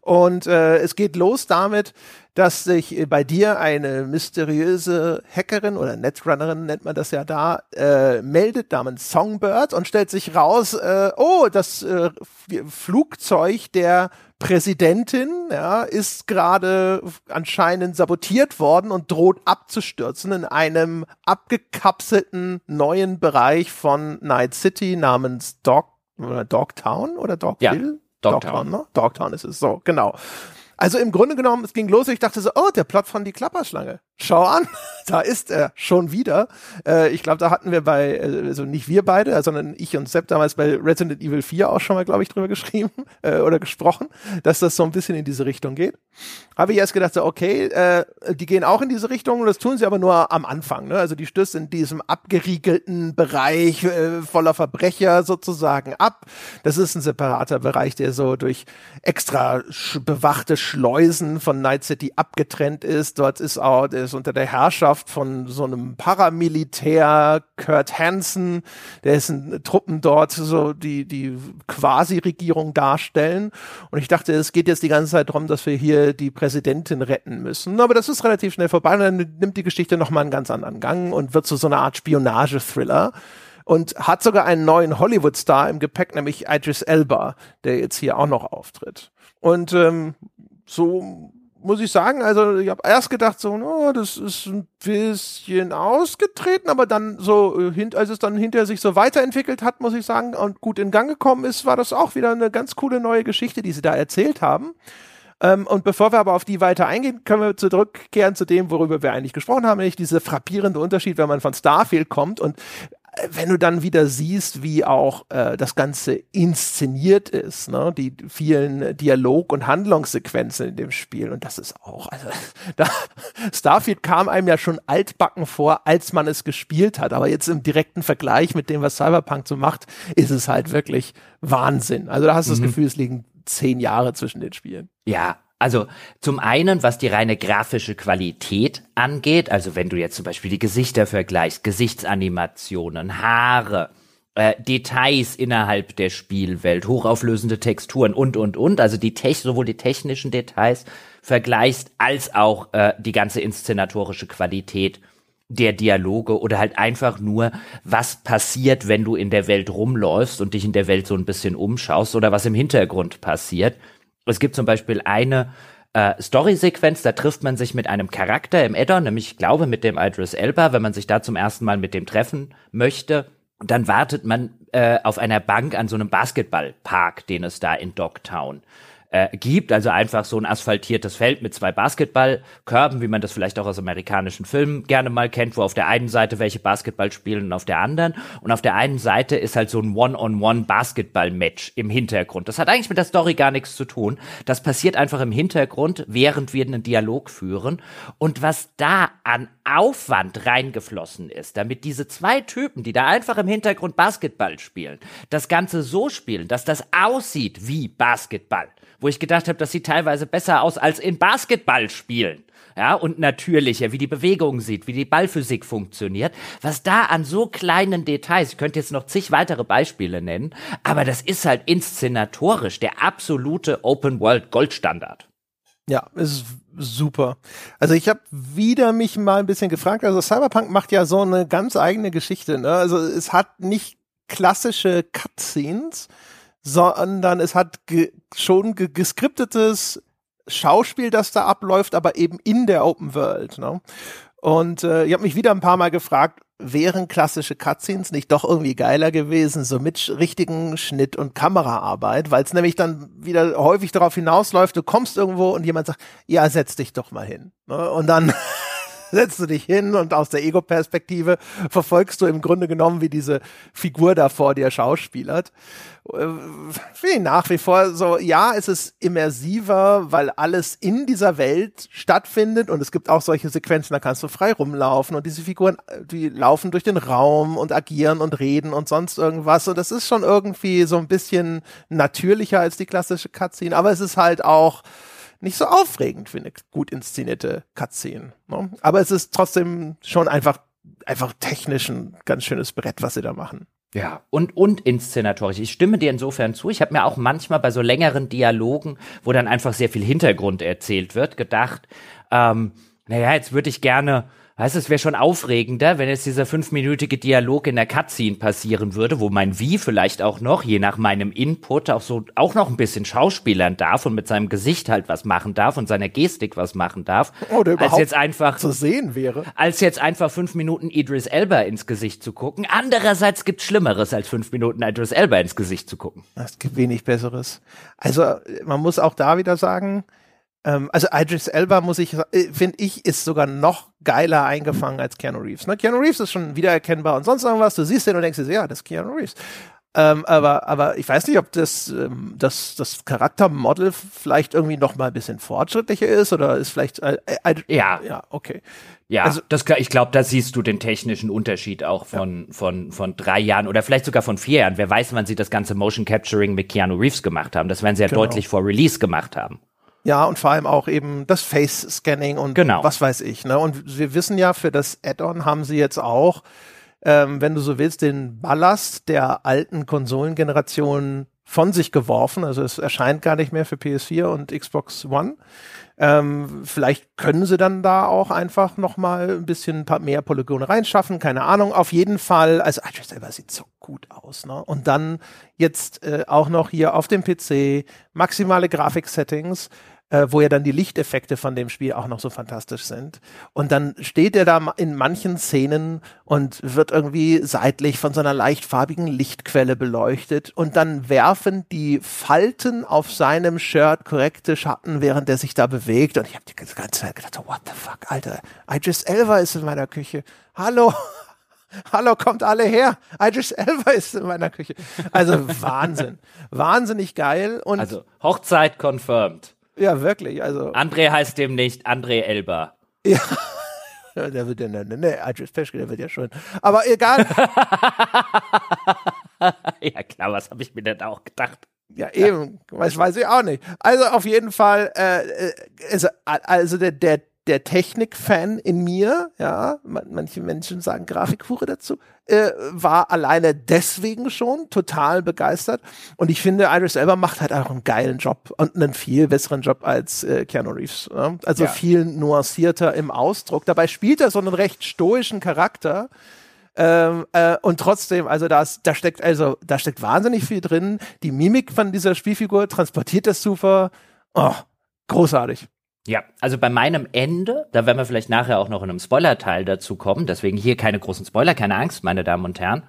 Und äh, es geht los damit, dass sich bei dir eine mysteriöse Hackerin oder Netrunnerin nennt man das ja da, äh, meldet namens Songbird und stellt sich raus, äh, oh, das äh, Flugzeug der Präsidentin ja, ist gerade anscheinend sabotiert worden und droht abzustürzen in einem abgekapselten neuen Bereich von Night City namens Dog oder Dogtown oder Dogville? Ja. Dogtown. Ne? Dogtown ist es so, genau. Also im Grunde genommen, es ging los ich dachte so, oh, der Plot von die Klapperschlange. Schau an, da ist er schon wieder. Äh, ich glaube, da hatten wir bei, äh, also nicht wir beide, sondern ich und Sepp damals bei Resident Evil 4 auch schon mal, glaube ich, drüber geschrieben äh, oder gesprochen, dass das so ein bisschen in diese Richtung geht. Habe ich erst gedacht, so, okay, äh, die gehen auch in diese Richtung das tun sie aber nur am Anfang. Ne? Also die stößt in diesem abgeriegelten Bereich äh, voller Verbrecher sozusagen ab. Das ist ein separater Bereich, der so durch extra bewachte Schleusen von Night City abgetrennt ist. Dort ist auch, ist unter der Herrschaft von so einem Paramilitär, Kurt Hansen, der Truppen dort so die, die Quasi-Regierung darstellen. Und ich dachte, es geht jetzt die ganze Zeit darum, dass wir hier die Präsidentin retten müssen. Aber das ist relativ schnell vorbei und dann nimmt die Geschichte nochmal einen ganz anderen Gang und wird zu so, so einer Art Spionage-Thriller und hat sogar einen neuen Hollywood-Star im Gepäck, nämlich Idris Elba, der jetzt hier auch noch auftritt. Und ähm, so muss ich sagen, also ich habe erst gedacht, so, oh, das ist ein bisschen ausgetreten, aber dann so, äh, als es dann hinterher sich so weiterentwickelt hat, muss ich sagen, und gut in Gang gekommen ist, war das auch wieder eine ganz coole neue Geschichte, die sie da erzählt haben. Ähm, und bevor wir aber auf die weiter eingehen, können wir zurückkehren zu dem, worüber wir eigentlich gesprochen haben, nämlich dieser frappierende Unterschied, wenn man von Starfield kommt und wenn du dann wieder siehst, wie auch äh, das Ganze inszeniert ist, ne? die vielen Dialog- und Handlungssequenzen in dem Spiel. Und das ist auch, also da, Starfield kam einem ja schon altbacken vor, als man es gespielt hat. Aber jetzt im direkten Vergleich mit dem, was Cyberpunk so macht, ist es halt wirklich Wahnsinn. Also da hast du mhm. das Gefühl, es liegen zehn Jahre zwischen den Spielen. Ja, also zum einen, was die reine grafische Qualität angeht, also wenn du jetzt zum Beispiel die Gesichter vergleichst, Gesichtsanimationen, Haare, äh, Details innerhalb der Spielwelt, hochauflösende Texturen und, und, und, also die Tech sowohl die technischen Details vergleichst, als auch äh, die ganze inszenatorische Qualität der Dialoge oder halt einfach nur, was passiert, wenn du in der Welt rumläufst und dich in der Welt so ein bisschen umschaust oder was im Hintergrund passiert es gibt zum Beispiel eine äh, Story-Sequenz, da trifft man sich mit einem Charakter im Addon, nämlich ich glaube mit dem Idris Elba, wenn man sich da zum ersten Mal mit dem treffen möchte. dann wartet man äh, auf einer Bank an so einem Basketballpark, den es da in Dogtown gibt. Also einfach so ein asphaltiertes Feld mit zwei Basketballkörben, wie man das vielleicht auch aus amerikanischen Filmen gerne mal kennt, wo auf der einen Seite welche Basketball spielen und auf der anderen. Und auf der einen Seite ist halt so ein One-on-One-Basketball-Match im Hintergrund. Das hat eigentlich mit der Story gar nichts zu tun. Das passiert einfach im Hintergrund, während wir einen Dialog führen. Und was da an Aufwand reingeflossen ist, damit diese zwei Typen, die da einfach im Hintergrund Basketball spielen, das Ganze so spielen, dass das aussieht wie Basketball wo ich gedacht habe, das sieht teilweise besser aus als in Basketball spielen. Ja, und natürlicher, wie die Bewegung sieht, wie die Ballphysik funktioniert. Was da an so kleinen Details, ich könnte jetzt noch zig weitere Beispiele nennen, aber das ist halt inszenatorisch der absolute Open World Goldstandard. Ja, ist super. Also ich habe wieder mich mal ein bisschen gefragt, also Cyberpunk macht ja so eine ganz eigene Geschichte, ne? Also es hat nicht klassische Cutscenes, sondern es hat ge schon ge geskriptetes Schauspiel, das da abläuft, aber eben in der Open World. Ne? Und äh, ich habe mich wieder ein paar Mal gefragt, wären klassische Cutscenes nicht doch irgendwie geiler gewesen, so mit richtigen Schnitt und Kameraarbeit, weil es nämlich dann wieder häufig darauf hinausläuft, du kommst irgendwo und jemand sagt, ja, setz dich doch mal hin. Ne? Und dann setzt du dich hin und aus der Ego-Perspektive verfolgst du im Grunde genommen, wie diese Figur da vor dir schauspielert. Äh, Finde ich nach wie vor so, ja, es ist immersiver, weil alles in dieser Welt stattfindet und es gibt auch solche Sequenzen, da kannst du frei rumlaufen und diese Figuren, die laufen durch den Raum und agieren und reden und sonst irgendwas und das ist schon irgendwie so ein bisschen natürlicher als die klassische Cutscene, aber es ist halt auch nicht so aufregend für eine gut inszenierte Cutscene. Ne? Aber es ist trotzdem schon einfach, einfach technisch ein ganz schönes Brett, was sie da machen. Ja, und, und inszenatorisch. Ich stimme dir insofern zu. Ich habe mir auch manchmal bei so längeren Dialogen, wo dann einfach sehr viel Hintergrund erzählt wird, gedacht, ähm, naja, jetzt würde ich gerne Weißt du, es wäre schon aufregender, wenn jetzt dieser fünfminütige Dialog in der Cutscene passieren würde, wo mein Wie vielleicht auch noch, je nach meinem Input, auch so, auch noch ein bisschen schauspielern darf und mit seinem Gesicht halt was machen darf und seiner Gestik was machen darf. Oder überhaupt als jetzt einfach zu sehen wäre. Als jetzt einfach fünf Minuten Idris Elba ins Gesicht zu gucken. Andererseits gibt's Schlimmeres, als fünf Minuten Idris Elba ins Gesicht zu gucken. Es gibt wenig Besseres. Also, man muss auch da wieder sagen, ähm, also Idris Elba muss ich, äh, finde ich, ist sogar noch geiler eingefangen als Keanu Reeves. Ne? Keanu Reeves ist schon wiedererkennbar und sonst irgendwas. Du siehst den und denkst dir, ja, das ist Keanu Reeves. Ähm, aber, aber ich weiß nicht, ob das, ähm, das, das Charaktermodel vielleicht irgendwie noch mal ein bisschen fortschrittlicher ist oder ist vielleicht, äh, äh, ja, ja, okay. Ja, also, das, ich glaube, da siehst du den technischen Unterschied auch von, ja. von, von drei Jahren oder vielleicht sogar von vier Jahren. Wer weiß, wann sie das ganze Motion Capturing mit Keanu Reeves gemacht haben. Das werden sie ja genau. deutlich vor Release gemacht haben. Ja, und vor allem auch eben das Face-Scanning und Genau. was weiß ich. Ne? Und wir wissen ja, für das Add-on haben sie jetzt auch, ähm, wenn du so willst, den Ballast der alten Konsolengeneration von sich geworfen. Also es erscheint gar nicht mehr für PS4 und Xbox One. Ähm, vielleicht können sie dann da auch einfach noch mal ein bisschen mehr Polygone reinschaffen, keine Ahnung. Auf jeden Fall, also Idris selber sieht so gut aus, ne? Und dann jetzt äh, auch noch hier auf dem PC maximale Grafik-Settings, äh, wo ja dann die Lichteffekte von dem Spiel auch noch so fantastisch sind. Und dann steht er da in manchen Szenen und wird irgendwie seitlich von so einer leicht farbigen Lichtquelle beleuchtet. Und dann werfen die Falten auf seinem Shirt korrekte Schatten, während er sich da bewegt. Und ich habe die ganze Zeit gedacht, what the fuck, Alter, Idris Elba ist in meiner Küche. Hallo. Hallo, kommt alle her. Idris Elba ist in meiner Küche. Also Wahnsinn. Wahnsinnig geil. Und Also Hochzeit confirmed. Ja, wirklich. Also André heißt dem nicht André Elba. Ja, der wird ja, ne, ne, ne, Idris Peschke, der wird ja schon. Aber egal, ja klar, was habe ich mir denn auch gedacht? ja eben, weiß, weiß ich auch nicht. Also auf jeden Fall, äh, äh, also, also der, der, der Technik-Fan in mir, ja, man, manche Menschen sagen Grafikhure dazu, äh, war alleine deswegen schon total begeistert. Und ich finde, Idris Elba macht halt auch einen geilen Job und einen viel besseren Job als äh, Keanu Reeves. Ja? Also Ja. viel nuancierter im Ausdruck. Dabei spielt er so einen recht stoischen Charakter. Ähm, äh, und trotzdem, also da, ist, da steckt also da steckt wahnsinnig viel drin. Die Mimik von dieser Spielfigur transportiert das super. Oh, großartig. Ja, also bei meinem Ende, da werden wir vielleicht nachher auch noch in einem Spoiler-Teil dazu kommen, deswegen hier keine großen Spoiler, keine Angst, meine Damen und Herren.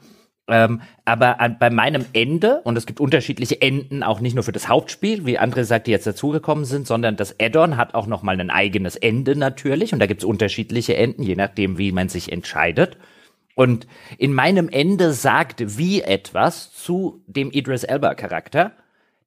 Ähm, aber an, bei meinem Ende, und es gibt unterschiedliche Enden, auch nicht nur für das Hauptspiel, wie andere sagt, die jetzt dazugekommen sind, sondern das Add-on hat auch noch mal ein eigenes Ende natürlich, und da gibt es unterschiedliche Enden, je nachdem, wie man sich entscheidet. Und in meinem Ende sagt wie etwas zu dem Idris Elba Charakter,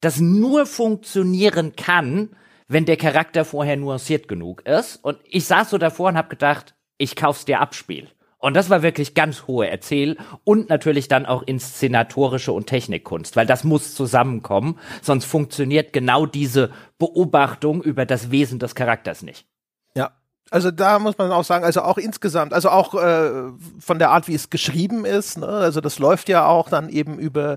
das nur funktionieren kann, wenn der Charakter vorher nuanciert genug ist. Und ich saß so davor und habe gedacht, ich kauf's dir ab, Spiel. Und das war wirklich ganz hohe Erzähl- und natürlich dann auch inszenatorische und Technikkunst, weil das muss zusammenkommen, sonst funktioniert genau diese Beobachtung über das Wesen des Charakters nicht. Ja. Also da muss man auch sagen, also auch insgesamt, also auch äh, von der Art, wie es geschrieben ist, ne? also das läuft ja auch dann eben über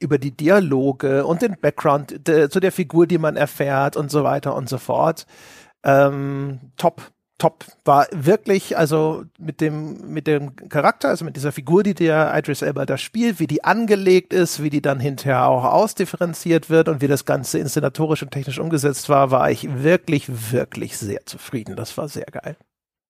über die Dialoge und den Background de, zu der Figur, die man erfährt und so weiter und so fort. Ähm, top, top. War wirklich, also mit dem, mit dem Charakter, also mit dieser Figur, die der Idris Elba da spielt, wie die angelegt ist, wie die dann hinterher auch ausdifferenziert wird und wie das Ganze inszenatorisch und technisch umgesetzt war, war ich wirklich, wirklich sehr zufrieden. Das war sehr geil.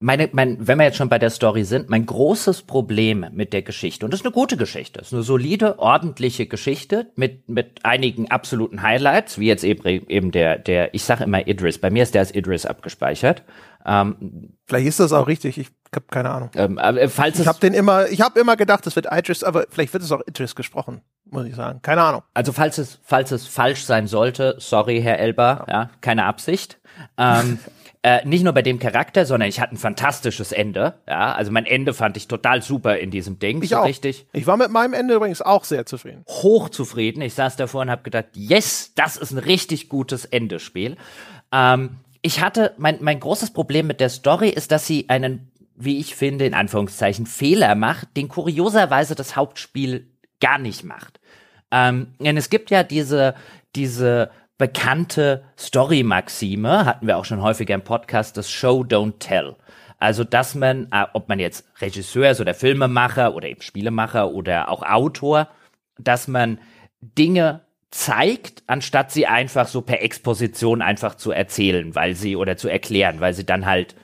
Meine, mein, wenn wir jetzt schon bei der Story sind, mein großes Problem mit der Geschichte, und das ist eine gute Geschichte, ist eine solide, ordentliche Geschichte mit, mit einigen absoluten Highlights, wie jetzt eben, eben der, der, ich sage immer Idris, bei mir ist der als Idris abgespeichert. Ähm, Vielleicht ist das auch richtig, ich habe keine Ahnung. ähm, aber falls Ich habe den immer, ich habe immer gedacht, es wird Idris, aber vielleicht wird es auch Idris gesprochen, muss ich sagen. Keine Ahnung. also falls es, falls es falsch sein sollte, sorry, Herr Elber, ja, keine Absicht. Ähm, Äh, nicht nur bei dem Charakter, sondern ich hatte ein fantastisches Ende. Ja, also mein Ende fand ich total super in diesem Ding. Ich so auch. richtig. Ich war mit meinem Ende übrigens auch sehr zufrieden. hochzufrieden. Ich saß davor und habe gedacht, yes, das ist ein richtig gutes Endespiel. Ähm, ich hatte, mein, mein großes Problem mit der Story ist, dass sie einen, wie ich finde, in Anführungszeichen Fehler macht, den kurioserweise das Hauptspiel gar nicht macht. Ähm, denn es gibt ja diese, diese bekannte Story-Maxime, hatten wir auch schon häufiger im Podcast, das Show, Don't Tell. Also, dass man, äh, ob man jetzt Regisseur ist oder Filmemacher oder eben Spielemacher oder auch Autor, dass man Dinge zeigt, anstatt sie einfach so per Exposition einfach zu erzählen, weil sie oder zu erklären, weil sie dann halt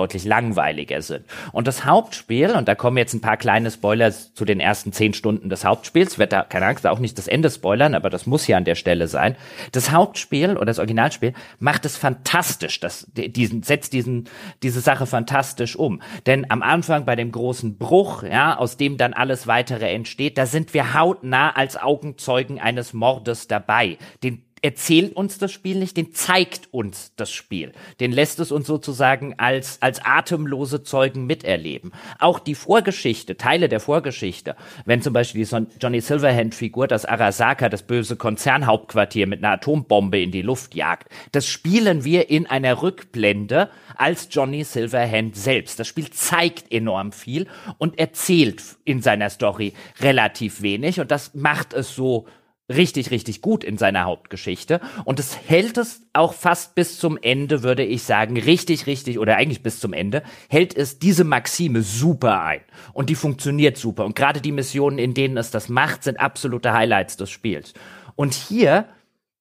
deutlich langweiliger sind. Und das Hauptspiel, und da kommen jetzt ein paar kleine Spoilers zu den ersten zehn Stunden des Hauptspiels, wird da, keine Angst, auch nicht das Ende spoilern, aber das muss hier an der Stelle sein. Das Hauptspiel oder das Originalspiel macht es fantastisch, das, diesen, setzt diesen, diese Sache fantastisch um. Denn am Anfang bei dem großen Bruch, ja, aus dem dann alles weitere entsteht, da sind wir hautnah als Augenzeugen eines Mordes dabei. Den, erzählt uns das Spiel nicht, den zeigt uns das Spiel. Den lässt es uns sozusagen als, als atemlose Zeugen miterleben. Auch die Vorgeschichte, Teile der Vorgeschichte, wenn zum Beispiel die Johnny Silverhand-Figur das Arasaka, das böse Konzernhauptquartier mit einer Atombombe in die Luft jagt, das spielen wir in einer Rückblende als Johnny Silverhand selbst. Das Spiel zeigt enorm viel und erzählt in seiner Story relativ wenig und das macht es so richtig, richtig gut in seiner Hauptgeschichte. Und es hält es auch fast bis zum Ende, würde ich sagen, richtig, richtig, oder eigentlich bis zum Ende, hält es diese Maxime super ein. Und die funktioniert super. Und gerade die Missionen, in denen es das macht, sind absolute Highlights des Spiels. Und hier,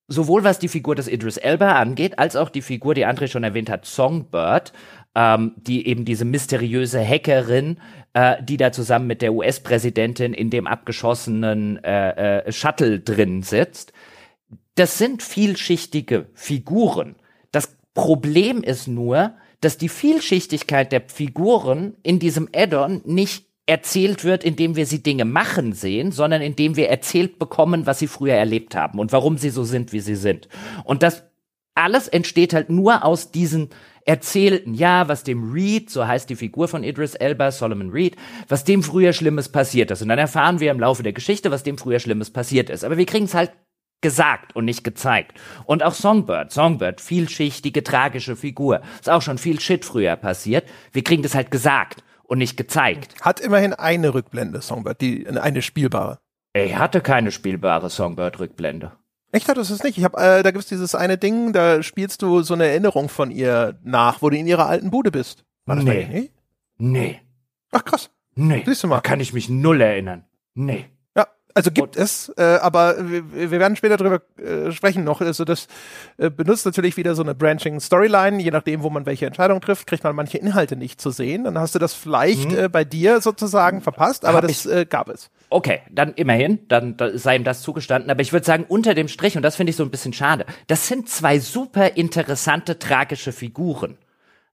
sowohl was die Figur des Idris Elba angeht, als auch die Figur, die André schon erwähnt hat, Songbird, ähm, die eben diese mysteriöse Hackerin, äh, die da zusammen mit der US-Präsidentin in dem abgeschossenen äh, äh, Shuttle drin sitzt. Das sind vielschichtige Figuren. Das Problem ist nur, dass die Vielschichtigkeit der Figuren in diesem Add-on nicht erzählt wird, indem wir sie Dinge machen sehen, sondern indem wir erzählt bekommen, was sie früher erlebt haben und warum sie so sind, wie sie sind. Und das alles entsteht halt nur aus diesen erzählten, ja, was dem Reed, so heißt die Figur von Idris Elba, Solomon Reed, was dem früher Schlimmes passiert ist. Und dann erfahren wir im Laufe der Geschichte, was dem früher Schlimmes passiert ist. Aber wir kriegen es halt gesagt und nicht gezeigt. Und auch Songbird, Songbird, vielschichtige, tragische Figur. Ist auch schon viel Shit früher passiert. Wir kriegen das halt gesagt und nicht gezeigt. Hat immerhin eine Rückblende, Songbird, die eine spielbare. Er hatte keine spielbare Songbird-Rückblende. Echt hat es nicht? Ich habe, äh, da gibt's dieses eine Ding, da spielst du so eine Erinnerung von ihr nach, wo du in ihrer alten Bude bist. War das nee. Nee? nee. Ach krass. Nee. Siehst du mal. Da kann ich mich null erinnern. Nee. Also gibt Und, es, äh, aber wir, wir, werden später darüber äh, sprechen noch. Also das äh, benutzt natürlich wieder so eine Branching Storyline, je nachdem, wo man welche Entscheidung trifft, kriegt man manche Inhalte nicht zu sehen. Dann hast du das vielleicht mhm. äh, bei dir sozusagen verpasst, aber Hab das äh, gab es. Okay, dann immerhin, dann da sei ihm das zugestanden. Aber ich würde sagen, unter dem Strich, und das finde ich so ein bisschen schade, das sind zwei super interessante, tragische Figuren.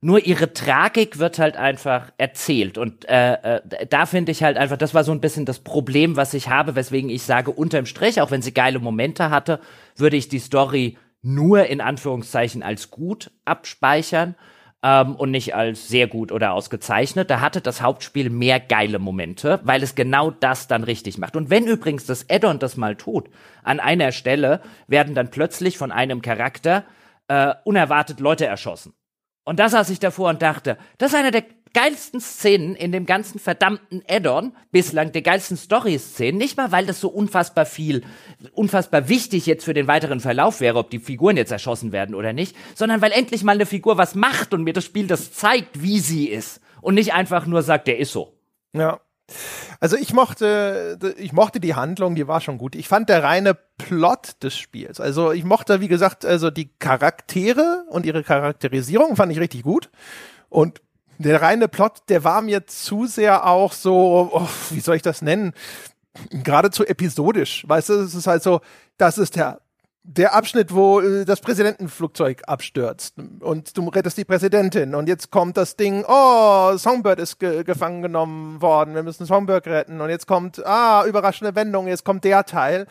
Nur ihre Tragik wird halt einfach erzählt. Und äh, äh, da finde ich halt einfach, das war so ein bisschen das Problem, was ich habe, weswegen ich sage, unterm Strich, auch wenn sie geile Momente hatte, würde ich die Story nur in Anführungszeichen als gut abspeichern ähm, und nicht als sehr gut oder ausgezeichnet. Da hatte das Hauptspiel mehr geile Momente, weil es genau das dann richtig macht. Und wenn übrigens das Addon das mal tut, an einer Stelle werden dann plötzlich von einem Charakter äh, unerwartet Leute erschossen. Und da saß ich davor und dachte, das ist eine der geilsten Szenen in dem ganzen verdammten Add-on, bislang der geilsten Story-Szenen. Nicht mal, weil das so unfassbar viel, unfassbar wichtig jetzt für den weiteren Verlauf wäre, ob die Figuren jetzt erschossen werden oder nicht, sondern weil endlich mal eine Figur was macht und mir das Spiel das zeigt, wie sie ist. Und nicht einfach nur sagt, der ist so. Ja. Also ich mochte, ich mochte die Handlung, die war schon gut. Ich fand der reine Plot des Spiels. Also ich mochte, wie gesagt, also die Charaktere und ihre Charakterisierung fand ich richtig gut. Und der reine Plot, der war mir zu sehr auch so, oh, wie soll ich das nennen? Geradezu episodisch. Weißt du, es ist halt so, das ist der der Abschnitt, wo äh, das Präsidentenflugzeug abstürzt und du rettest die Präsidentin und jetzt kommt das Ding, oh, Songbird ist ge gefangen genommen worden, wir müssen Songbird retten und jetzt kommt, ah, überraschende Wendung, jetzt kommt der Teil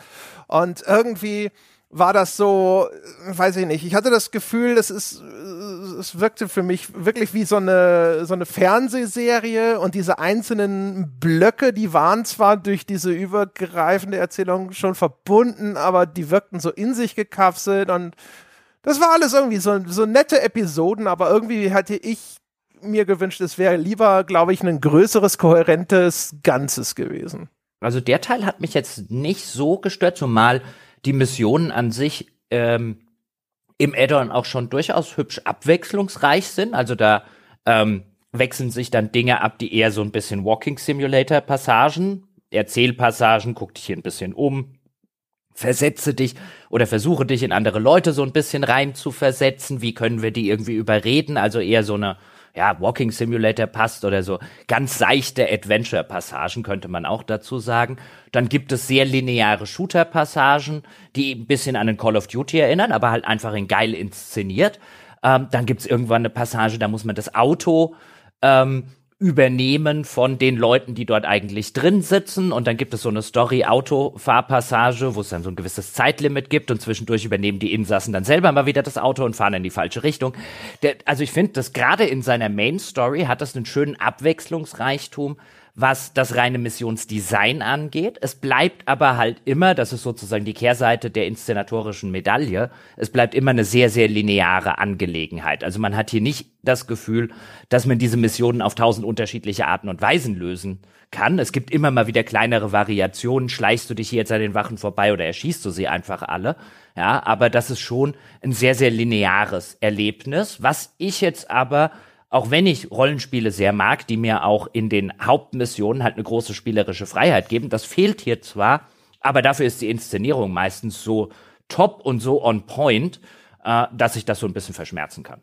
und irgendwie war das so, weiß ich nicht. Ich hatte das Gefühl, es ist, es wirkte für mich wirklich wie so eine, so eine Fernsehserie und diese einzelnen Blöcke, die waren zwar durch diese übergreifende Erzählung schon verbunden, aber die wirkten so in sich gekapselt und das war alles irgendwie so, so nette Episoden, aber irgendwie hatte ich mir gewünscht, es wäre lieber, glaube ich, ein größeres, kohärentes Ganzes gewesen. Also der Teil hat mich jetzt nicht so gestört, zumal die Missionen an sich ähm, im Addon auch schon durchaus hübsch abwechslungsreich sind. Also da ähm, wechseln sich dann Dinge ab, die eher so ein bisschen Walking Simulator Passagen, Erzählpassagen, guck dich hier ein bisschen um, versetze dich oder versuche dich in andere Leute so ein bisschen rein zu versetzen. Wie können wir die irgendwie überreden? Also eher so eine ja, Walking Simulator passt oder so ganz seichte Adventure-Passagen könnte man auch dazu sagen. Dann gibt es sehr lineare Shooter-Passagen, die ein bisschen an den Call of Duty erinnern, aber halt einfach in geil inszeniert. Ähm, dann gibt's irgendwann eine Passage, da muss man das Auto ähm, Übernehmen von den Leuten, die dort eigentlich drin sitzen. Und dann gibt es so eine Story-Auto-Fahrpassage, wo es dann so ein gewisses Zeitlimit gibt und zwischendurch übernehmen die Insassen dann selber mal wieder das Auto und fahren in die falsche Richtung. Der, also ich finde, dass gerade in seiner Main-Story hat das einen schönen Abwechslungsreichtum, was das reine Missionsdesign angeht. Es bleibt aber halt immer, das ist sozusagen die Kehrseite der inszenatorischen Medaille, es bleibt immer eine sehr, sehr lineare Angelegenheit. Also man hat hier nicht das Gefühl, dass man diese Missionen auf tausend unterschiedliche Arten und Weisen lösen kann. Es gibt immer mal wieder kleinere Variationen. Schleichst du dich hier jetzt an den Wachen vorbei oder erschießt du sie einfach alle? Ja, aber das ist schon ein sehr, sehr lineares Erlebnis, was ich jetzt aber auch wenn ich Rollenspiele sehr mag, die mir auch in den Hauptmissionen halt eine große spielerische Freiheit geben, das fehlt hier zwar, aber dafür ist die Inszenierung meistens so top und so on point, äh, dass ich das so ein bisschen verschmerzen kann.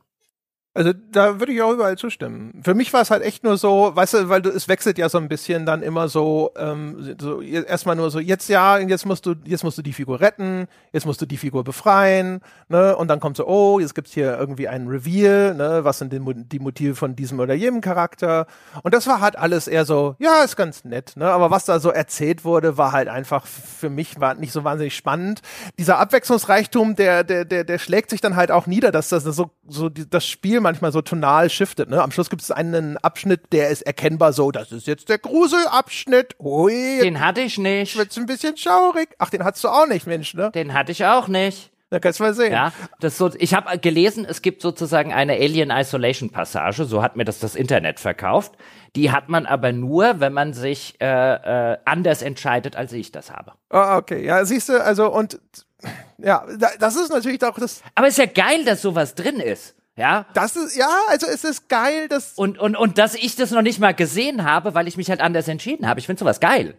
Also da würde ich auch überall zustimmen. Für mich war es halt echt nur so, weißt du, weil du, es wechselt ja so ein bisschen dann immer so, ähm, so erstmal nur so, jetzt ja, jetzt musst du, jetzt musst du die Figur retten, jetzt musst du die Figur befreien, ne? Und dann kommt so, oh, jetzt gibt's hier irgendwie einen Reveal, ne? Was sind die, die Motive von diesem oder jenem Charakter? Und das war halt alles eher so, ja, ist ganz nett, ne? Aber was da so erzählt wurde, war halt einfach für mich war nicht so wahnsinnig spannend. Dieser Abwechslungsreichtum, der, der, der, der schlägt sich dann halt auch nieder, dass das so, so das Spiel manchmal so tonal shiftet. Ne? Am Schluss gibt es einen Abschnitt, der ist erkennbar so, das ist jetzt der Gruselabschnitt. Ui, den hatte ich nicht. Wird's ein bisschen schaurig. Ach, den hattest du auch nicht, Mensch, ne? Den hatte ich auch nicht. Da kannst du mal sehen. Ja, das so, ich habe gelesen, es gibt sozusagen eine Alien Isolation Passage, so hat mir das das Internet verkauft. Die hat man aber nur, wenn man sich äh, äh, anders entscheidet, als ich das habe. Oh, okay, ja, siehst du, also und ja, das ist natürlich doch das. Aber ist ja geil, dass sowas drin ist. Ja. Das ist, ja, also es ist geil, dass. Und, und, und dass ich das noch nicht mal gesehen habe, weil ich mich halt anders entschieden habe. Ich finde sowas geil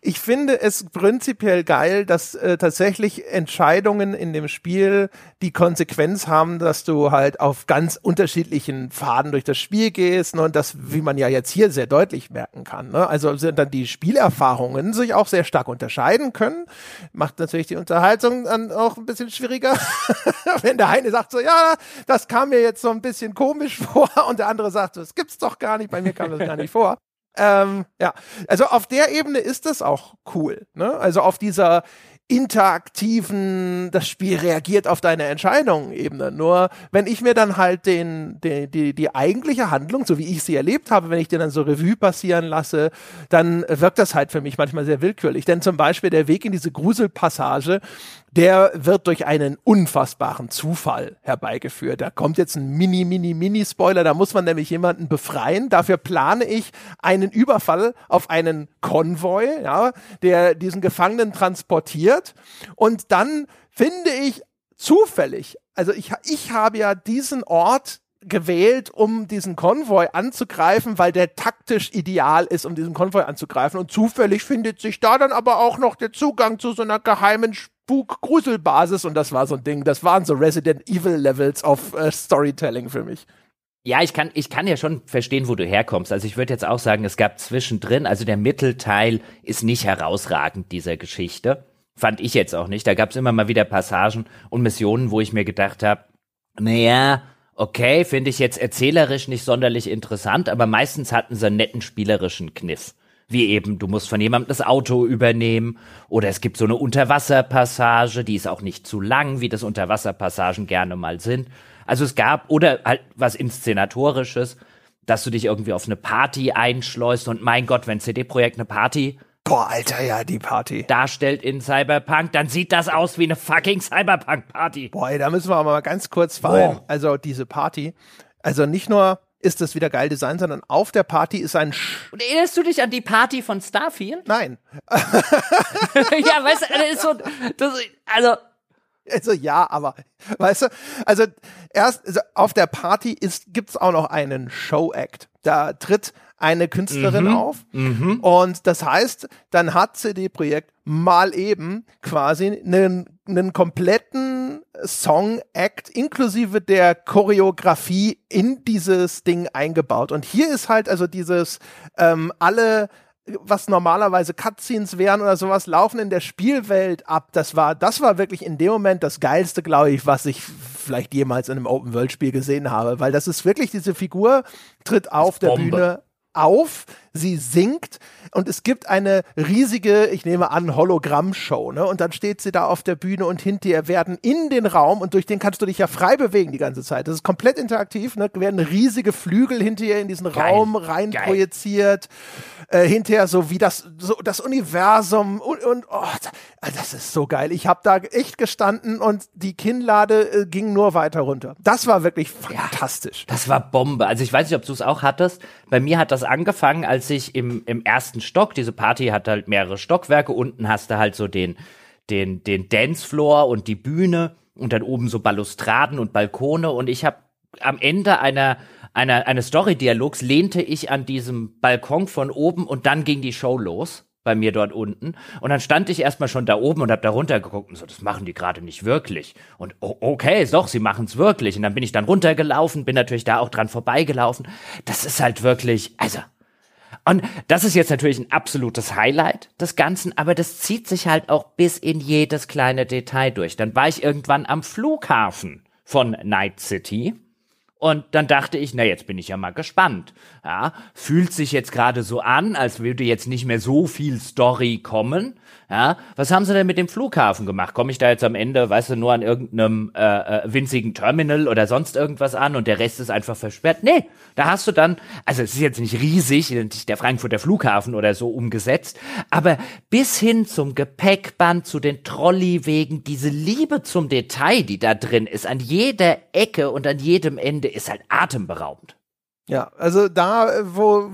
ich finde es prinzipiell geil, dass äh, tatsächlich Entscheidungen in dem Spiel die Konsequenz haben, dass du halt auf ganz unterschiedlichen Pfaden durch das Spiel gehst ne, und das, wie man ja jetzt hier sehr deutlich merken kann. Ne? Also sind dann die Spielerfahrungen sich auch sehr stark unterscheiden können. Macht natürlich die Unterhaltung dann auch ein bisschen schwieriger, wenn der eine sagt so, ja, das kam mir jetzt so ein bisschen komisch vor und der andere sagt, das gibt's doch gar nicht, bei mir kam das gar nicht vor. Ähm, ja, also auf der Ebene ist das auch cool. Ne? Also auf dieser interaktiven, das Spiel reagiert auf deine Entscheidungen Ebene. Nur wenn ich mir dann halt den, den, die, die eigentliche Handlung, so wie ich sie erlebt habe, wenn ich dir dann so Revue passieren lasse, dann wirkt das halt für mich manchmal sehr willkürlich. Denn zum Beispiel der Weg in diese Gruselpassage, der wird durch einen unfassbaren Zufall herbeigeführt. Da kommt jetzt ein Mini, Mini, Mini-Spoiler, da muss man nämlich jemanden befreien. Dafür plane ich einen Überfall auf einen Konvoi, ja, der diesen Gefangenen transportiert. Und dann finde ich zufällig, also ich, ich habe ja diesen Ort gewählt, um diesen Konvoi anzugreifen, weil der taktisch ideal ist, um diesen Konvoi anzugreifen. Und zufällig findet sich da dann aber auch noch der Zugang zu so einer geheimen Spuk-Gruselbasis. Und das war so ein Ding. Das waren so Resident Evil Levels of äh, Storytelling für mich. Ja, ich kann, ich kann ja schon verstehen, wo du herkommst. Also ich würde jetzt auch sagen, es gab zwischendrin, also der Mittelteil ist nicht herausragend dieser Geschichte. Fand ich jetzt auch nicht. Da gab es immer mal wieder Passagen und Missionen, wo ich mir gedacht habe, naja, okay, finde ich jetzt erzählerisch nicht sonderlich interessant, aber meistens hatten sie einen netten spielerischen Kniff. Wie eben, du musst von jemandem das Auto übernehmen oder es gibt so eine Unterwasserpassage, die ist auch nicht zu lang, wie das Unterwasserpassagen gerne mal sind. Also es gab, oder halt was Inszenatorisches, dass du dich irgendwie auf eine Party einschleust und mein Gott, wenn CD-Projekt eine Party Boah, Alter, ja, die Party. Darstellt in Cyberpunk, dann sieht das aus wie eine fucking Cyberpunk-Party. Boah, ey, da müssen wir aber mal ganz kurz fallen. Also diese Party, also nicht nur ist das wieder geil Design, sondern auf der Party ist ein Sch Und erinnerst du dich an die Party von Starfield? Nein. ja, weißt du, das ist so, das, also also ja, aber weißt du, also erst also auf der Party ist gibt's auch noch einen Show Act. Da tritt eine Künstlerin mhm. auf. Mhm. Und das heißt, dann hat CD Projekt mal eben quasi einen, einen kompletten Song-Act inklusive der Choreografie in dieses Ding eingebaut. Und hier ist halt also dieses ähm, alle was normalerweise Cutscenes wären oder sowas, laufen in der Spielwelt ab. Das war, das war wirklich in dem Moment das Geilste, glaube ich, was ich vielleicht jemals in einem Open-World-Spiel gesehen habe. Weil das ist wirklich, diese Figur tritt auf der Bühne auf, sie singt und es gibt eine riesige, ich nehme an, Hologrammshow, ne? Und dann steht sie da auf der Bühne und hinter ihr werden in den Raum und durch den kannst du dich ja frei bewegen die ganze Zeit. Das ist komplett interaktiv, ne? Werden riesige Flügel hinter ihr in diesen Geil. Raum rein Geil. projiziert. Äh, hinterher so wie das so das Universum und, und oh, das ist so geil. Ich habe da echt gestanden und die Kinnlade äh, ging nur weiter runter. Das war wirklich fantastisch. Ja, das war Bombe. Also ich weiß nicht, ob du es auch hattest. Bei mir hat das angefangen, als ich im, im ersten Stock, diese Party hat halt mehrere Stockwerke, unten hast du halt so den, den, den Dancefloor und die Bühne und dann oben so Balustraden und Balkone und ich habe am Ende einer einer, eines Story-Dialogs lehnte ich an diesem Balkon von oben und dann ging die Show los bei mir dort unten. Und dann stand ich erstmal schon da oben und hab da runtergeguckt und so, das machen die gerade nicht wirklich. Und oh, okay, doch, sie machen es wirklich. Und dann bin ich dann runtergelaufen, bin natürlich da auch dran vorbeigelaufen. Das ist halt wirklich, also. Und das ist jetzt natürlich ein absolutes Highlight des Ganzen, aber das zieht sich halt auch bis in jedes kleine Detail durch. Dann war ich irgendwann am Flughafen von Night City und dann dachte ich, na, jetzt bin ich ja mal gespannt. Ja, fühlt sich jetzt gerade so an, als würde jetzt nicht mehr so viel Story kommen. Ja, was haben sie denn mit dem Flughafen gemacht? Komme ich da jetzt am Ende, weißt du, nur an irgendeinem äh, äh, winzigen Terminal oder sonst irgendwas an und der Rest ist einfach versperrt? Nee, da hast du dann, also es ist jetzt nicht riesig, der Frankfurter Flughafen oder so umgesetzt, aber bis hin zum Gepäckband, zu den Trolleywegen, diese Liebe zum Detail, die da drin ist, an jeder Ecke und an jedem Ende, ist halt atemberaubend. Ja, also da, wo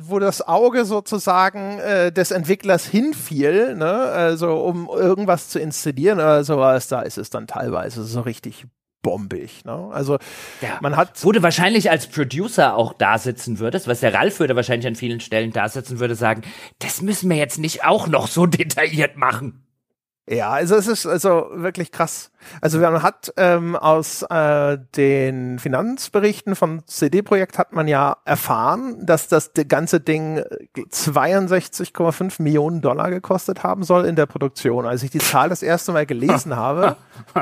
wo das Auge sozusagen äh, des Entwicklers hinfiel, ne, also um irgendwas zu installieren oder sowas, da ist es dann teilweise so richtig bombig. Ne? Also ja. man hat. Wo du wahrscheinlich als Producer auch da sitzen würdest, was der Ralf würde wahrscheinlich an vielen Stellen da sitzen würde, sagen, das müssen wir jetzt nicht auch noch so detailliert machen. Ja, also es ist also wirklich krass. Also man hat ähm, aus äh, den Finanzberichten von CD-Projekt hat man ja erfahren, dass das ganze Ding 62,5 Millionen Dollar gekostet haben soll in der Produktion. Als ich die Zahl das erste Mal gelesen habe,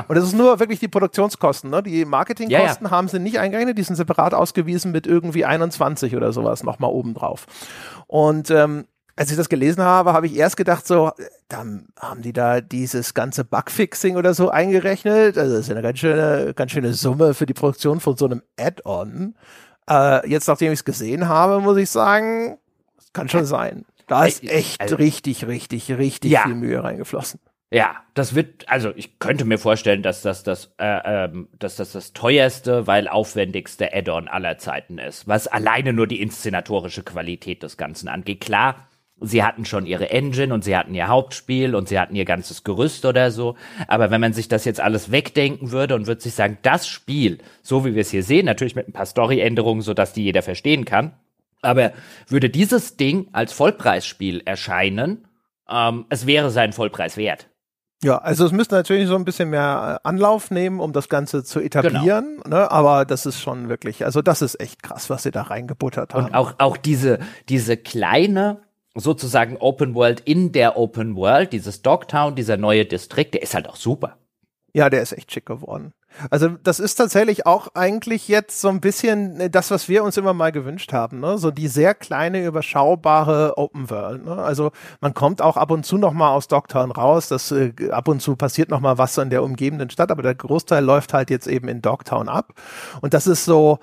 und das ist nur wirklich die Produktionskosten, ne? die Marketingkosten ja, ja. haben sie nicht eingerechnet, die sind separat ausgewiesen mit irgendwie 21 oder sowas nochmal oben drauf. Und ähm, als ich das gelesen habe, habe ich erst gedacht, so, dann haben die da dieses ganze Bugfixing oder so eingerechnet. Also das ist ja eine ganz schöne, ganz schöne Summe für die Produktion von so einem Add-on. Äh, jetzt, nachdem ich es gesehen habe, muss ich sagen, kann schon sein. Da ist echt also, richtig, richtig, richtig ja. viel Mühe reingeflossen. Ja, das wird, also ich könnte mir vorstellen, dass das das, äh, ähm, dass das das teuerste, weil aufwendigste Add-on aller Zeiten ist, was alleine nur die inszenatorische Qualität des Ganzen angeht. Klar, sie hatten schon ihre Engine und sie hatten ihr Hauptspiel und sie hatten ihr ganzes Gerüst oder so. Aber wenn man sich das jetzt alles wegdenken würde und würde sich sagen, das Spiel, so wie wir es hier sehen, natürlich mit ein paar Storyänderungen, so dass die jeder verstehen kann, aber würde dieses Ding als Vollpreisspiel erscheinen, ähm, es wäre seinen Vollpreis wert. Ja, also es müsste natürlich so ein bisschen mehr äh, Anlauf nehmen, um das Ganze zu etablieren, genau. ne? aber das ist schon wirklich, also das ist echt krass, was sie da reingebuttert haben. Und auch, auch diese, diese kleine sozusagen Open World in der Open World, dieses Dogtown, dieser neue Distrikt, der ist halt auch super. Ja, der ist echt schick geworden. Also das ist tatsächlich auch eigentlich jetzt so ein bisschen äh, das, was wir uns immer mal gewünscht haben, ne? So die sehr kleine, überschaubare Open World. Ne? Also man kommt auch ab und zu noch mal aus Dogtown raus. Das äh, ab und zu passiert noch mal was in der umgebenden Stadt, aber der Großteil läuft halt jetzt eben in Dogtown ab. Und das ist so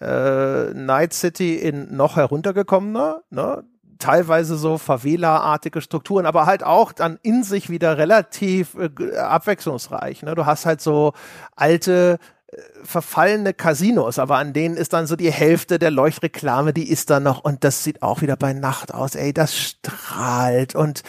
äh, Night City in noch heruntergekommener. Ne? Teilweise so Favela-artige Strukturen, aber halt auch dann in sich wieder relativ äh, abwechslungsreich. Ne? Du hast halt so alte äh, verfallene Casinos, aber an denen ist dann so die Hälfte der Leuchtreklame, die ist da noch und das sieht auch wieder bei Nacht aus. Ey, das strahlt und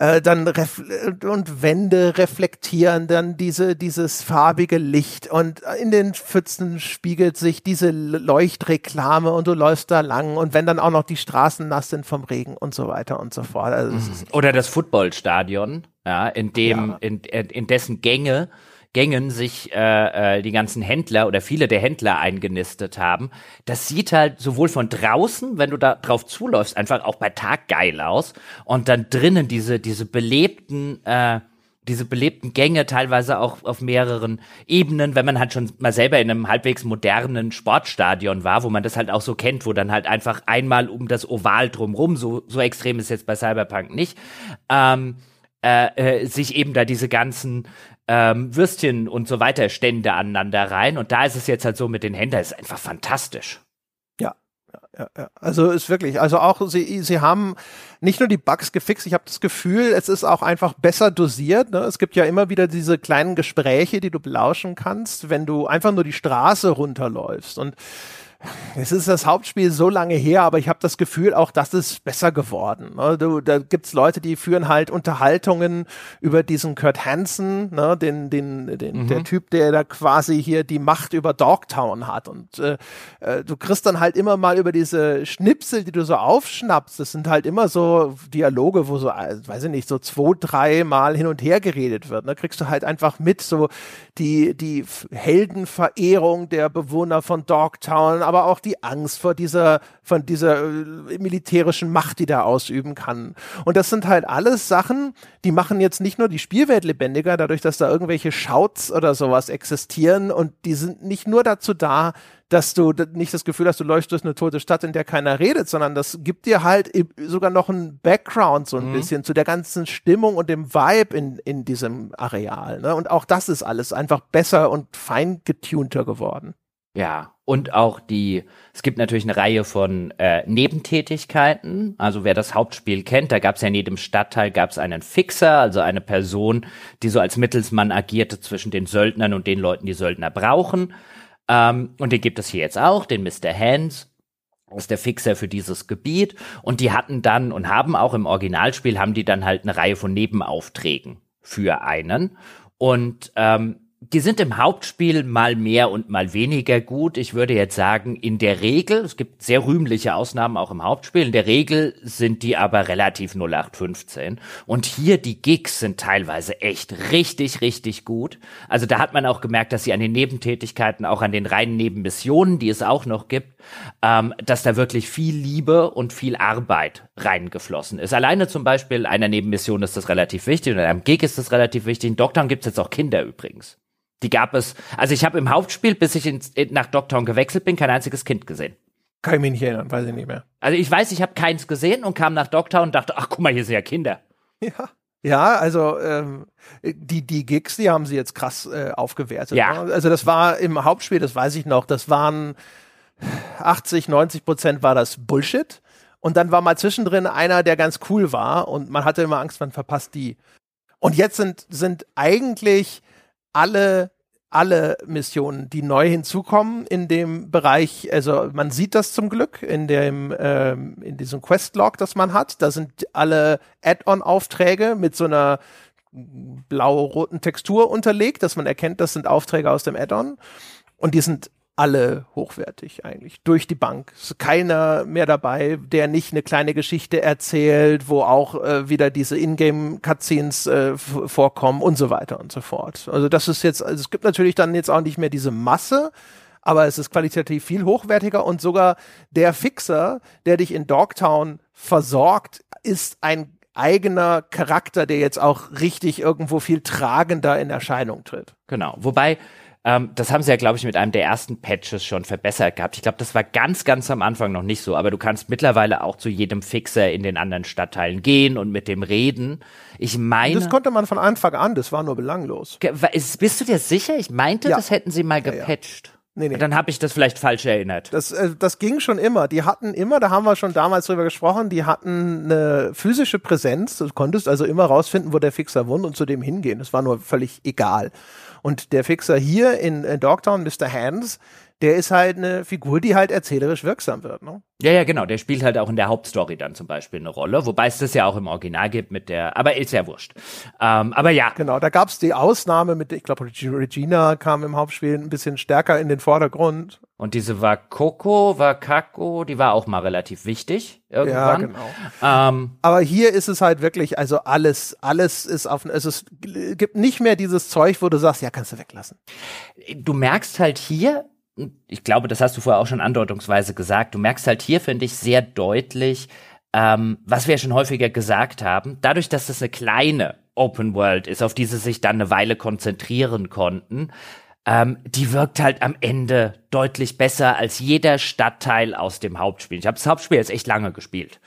äh, dann ref und Wände reflektieren dann diese dieses farbige Licht und in den Pfützen spiegelt sich diese Leuchtreklame und du läufst da lang und wenn dann auch noch die Straßen nass sind vom Regen und so weiter und so fort. Also mhm. Oder das Footballstadion, ja, in dem ja. In, in dessen Gänge Gängen sich äh, äh, die ganzen Händler oder viele der Händler eingenistet haben. Das sieht halt sowohl von draußen, wenn du da drauf zuläufst, einfach auch bei Tag geil aus. Und dann drinnen diese, diese belebten, äh, diese belebten Gänge, teilweise auch auf mehreren Ebenen, wenn man halt schon mal selber in einem halbwegs modernen Sportstadion war, wo man das halt auch so kennt, wo dann halt einfach einmal um das Oval drumrum, so, so extrem ist jetzt bei Cyberpunk nicht, ähm, äh, äh, sich eben da diese ganzen ähm, Würstchen und so weiter Stände aneinander rein. Und da ist es jetzt halt so mit den Händlern, ist einfach fantastisch. Ja, ja, ja. Also ist wirklich, also auch sie, sie haben nicht nur die Bugs gefixt, ich habe das Gefühl, es ist auch einfach besser dosiert. Ne? Es gibt ja immer wieder diese kleinen Gespräche, die du belauschen kannst, wenn du einfach nur die Straße runterläufst. Und es ist das Hauptspiel so lange her, aber ich habe das Gefühl, auch das ist besser geworden. Ne? Du, da gibt's Leute, die führen halt Unterhaltungen über diesen Kurt Hansen, ne? den, den, den, mhm. der Typ, der da quasi hier die Macht über Dogtown hat. Und äh, äh, du kriegst dann halt immer mal über diese Schnipsel, die du so aufschnappst, das sind halt immer so Dialoge, wo so, äh, weiß ich nicht, so zwei, drei Mal hin und her geredet wird. Da ne? kriegst du halt einfach mit, so die, die Heldenverehrung der Bewohner von Dogtown, aber auch die Angst vor dieser, von dieser äh, militärischen Macht, die der ausüben kann. Und das sind halt alles Sachen, die machen jetzt nicht nur die Spielwelt lebendiger, dadurch, dass da irgendwelche Shouts oder sowas existieren und die sind nicht nur dazu da, dass du nicht das Gefühl hast, du läufst durch eine tote Stadt, in der keiner redet, sondern das gibt dir halt sogar noch einen Background so ein mhm. bisschen zu der ganzen Stimmung und dem Vibe in, in diesem Areal. Ne? Und auch das ist alles einfach besser und fein getunter geworden. Ja, und auch die, es gibt natürlich eine Reihe von äh, Nebentätigkeiten. Also wer das Hauptspiel kennt, da gab es ja in jedem Stadtteil gab es einen Fixer, also eine Person, die so als Mittelsmann agierte zwischen den Söldnern und den Leuten, die Söldner brauchen. Ähm, und den gibt es hier jetzt auch, den Mr. Hands. Das ist der Fixer für dieses Gebiet. Und die hatten dann und haben auch im Originalspiel, haben die dann halt eine Reihe von Nebenaufträgen für einen. Und ähm, die sind im Hauptspiel mal mehr und mal weniger gut. Ich würde jetzt sagen, in der Regel, es gibt sehr rühmliche Ausnahmen auch im Hauptspiel, in der Regel sind die aber relativ 0815. Und hier die Gigs sind teilweise echt richtig, richtig gut. Also da hat man auch gemerkt, dass sie an den Nebentätigkeiten, auch an den reinen Nebenmissionen, die es auch noch gibt, ähm, dass da wirklich viel Liebe und viel Arbeit reingeflossen ist. Alleine zum Beispiel einer Nebenmission ist das relativ wichtig und einem Gig ist das relativ wichtig. In Doktorn gibt es jetzt auch Kinder übrigens. Die gab es. Also ich habe im Hauptspiel, bis ich ins, nach Dogtown gewechselt bin, kein einziges Kind gesehen. Kann ich mich nicht erinnern, weiß ich nicht mehr. Also ich weiß, ich habe keins gesehen und kam nach Dogtown und dachte, ach guck mal, hier sind ja Kinder. Ja. Ja, also ähm, die, die Gigs, die haben sie jetzt krass äh, aufgewertet. Ja. Ne? Also das war im Hauptspiel, das weiß ich noch, das waren 80, 90 Prozent war das Bullshit. Und dann war mal zwischendrin einer, der ganz cool war und man hatte immer Angst, man verpasst die. Und jetzt sind, sind eigentlich alle alle Missionen, die neu hinzukommen in dem Bereich, also man sieht das zum Glück in dem ähm, in diesem Questlog, das man hat. Da sind alle Add-on-Aufträge mit so einer blau-roten Textur unterlegt, dass man erkennt, das sind Aufträge aus dem Add-on. Und die sind alle hochwertig eigentlich, durch die Bank. Ist keiner mehr dabei, der nicht eine kleine Geschichte erzählt, wo auch äh, wieder diese Ingame-Cutscenes äh, vorkommen und so weiter und so fort. Also das ist jetzt, also es gibt natürlich dann jetzt auch nicht mehr diese Masse, aber es ist qualitativ viel hochwertiger und sogar der Fixer, der dich in Dogtown versorgt, ist ein eigener Charakter, der jetzt auch richtig irgendwo viel tragender in Erscheinung tritt. Genau. Wobei ähm, das haben sie ja, glaube ich, mit einem der ersten Patches schon verbessert gehabt. Ich glaube, das war ganz, ganz am Anfang noch nicht so, aber du kannst mittlerweile auch zu jedem Fixer in den anderen Stadtteilen gehen und mit dem reden. Ich meine. Das konnte man von Anfang an, das war nur belanglos. Bist du dir sicher? Ich meinte, ja. das hätten sie mal gepatcht. Ja, ja. Nee, nee. Dann habe ich das vielleicht falsch erinnert. Das, äh, das ging schon immer. Die hatten immer, da haben wir schon damals drüber gesprochen, die hatten eine physische Präsenz. Du konntest also immer rausfinden, wo der Fixer wohnt und zu dem hingehen. Das war nur völlig egal. Und der Fixer hier in, in Dogtown, Mr. Hands, der ist halt eine Figur, die halt erzählerisch wirksam wird. Ne? Ja, ja, genau. Der spielt halt auch in der Hauptstory dann zum Beispiel eine Rolle, wobei es das ja auch im Original gibt mit der, aber ist ja wurscht. Ähm, aber ja. Genau, da gab es die Ausnahme mit, ich glaube, Regina kam im Hauptspiel ein bisschen stärker in den Vordergrund. Und diese Wakoko, Wakako, die war auch mal relativ wichtig irgendwann. Ja, genau. Ähm, aber hier ist es halt wirklich, also alles, alles ist auf, es gibt nicht mehr dieses Zeug, wo du sagst, ja, kannst du weglassen. Du merkst halt hier, ich glaube, das hast du vorher auch schon andeutungsweise gesagt, du merkst halt hier, finde ich, sehr deutlich, ähm, was wir ja schon häufiger gesagt haben, dadurch, dass das eine kleine Open World ist, auf die sie sich dann eine Weile konzentrieren konnten, ähm, die wirkt halt am Ende deutlich besser als jeder Stadtteil aus dem Hauptspiel. Ich habe das Hauptspiel jetzt echt lange gespielt.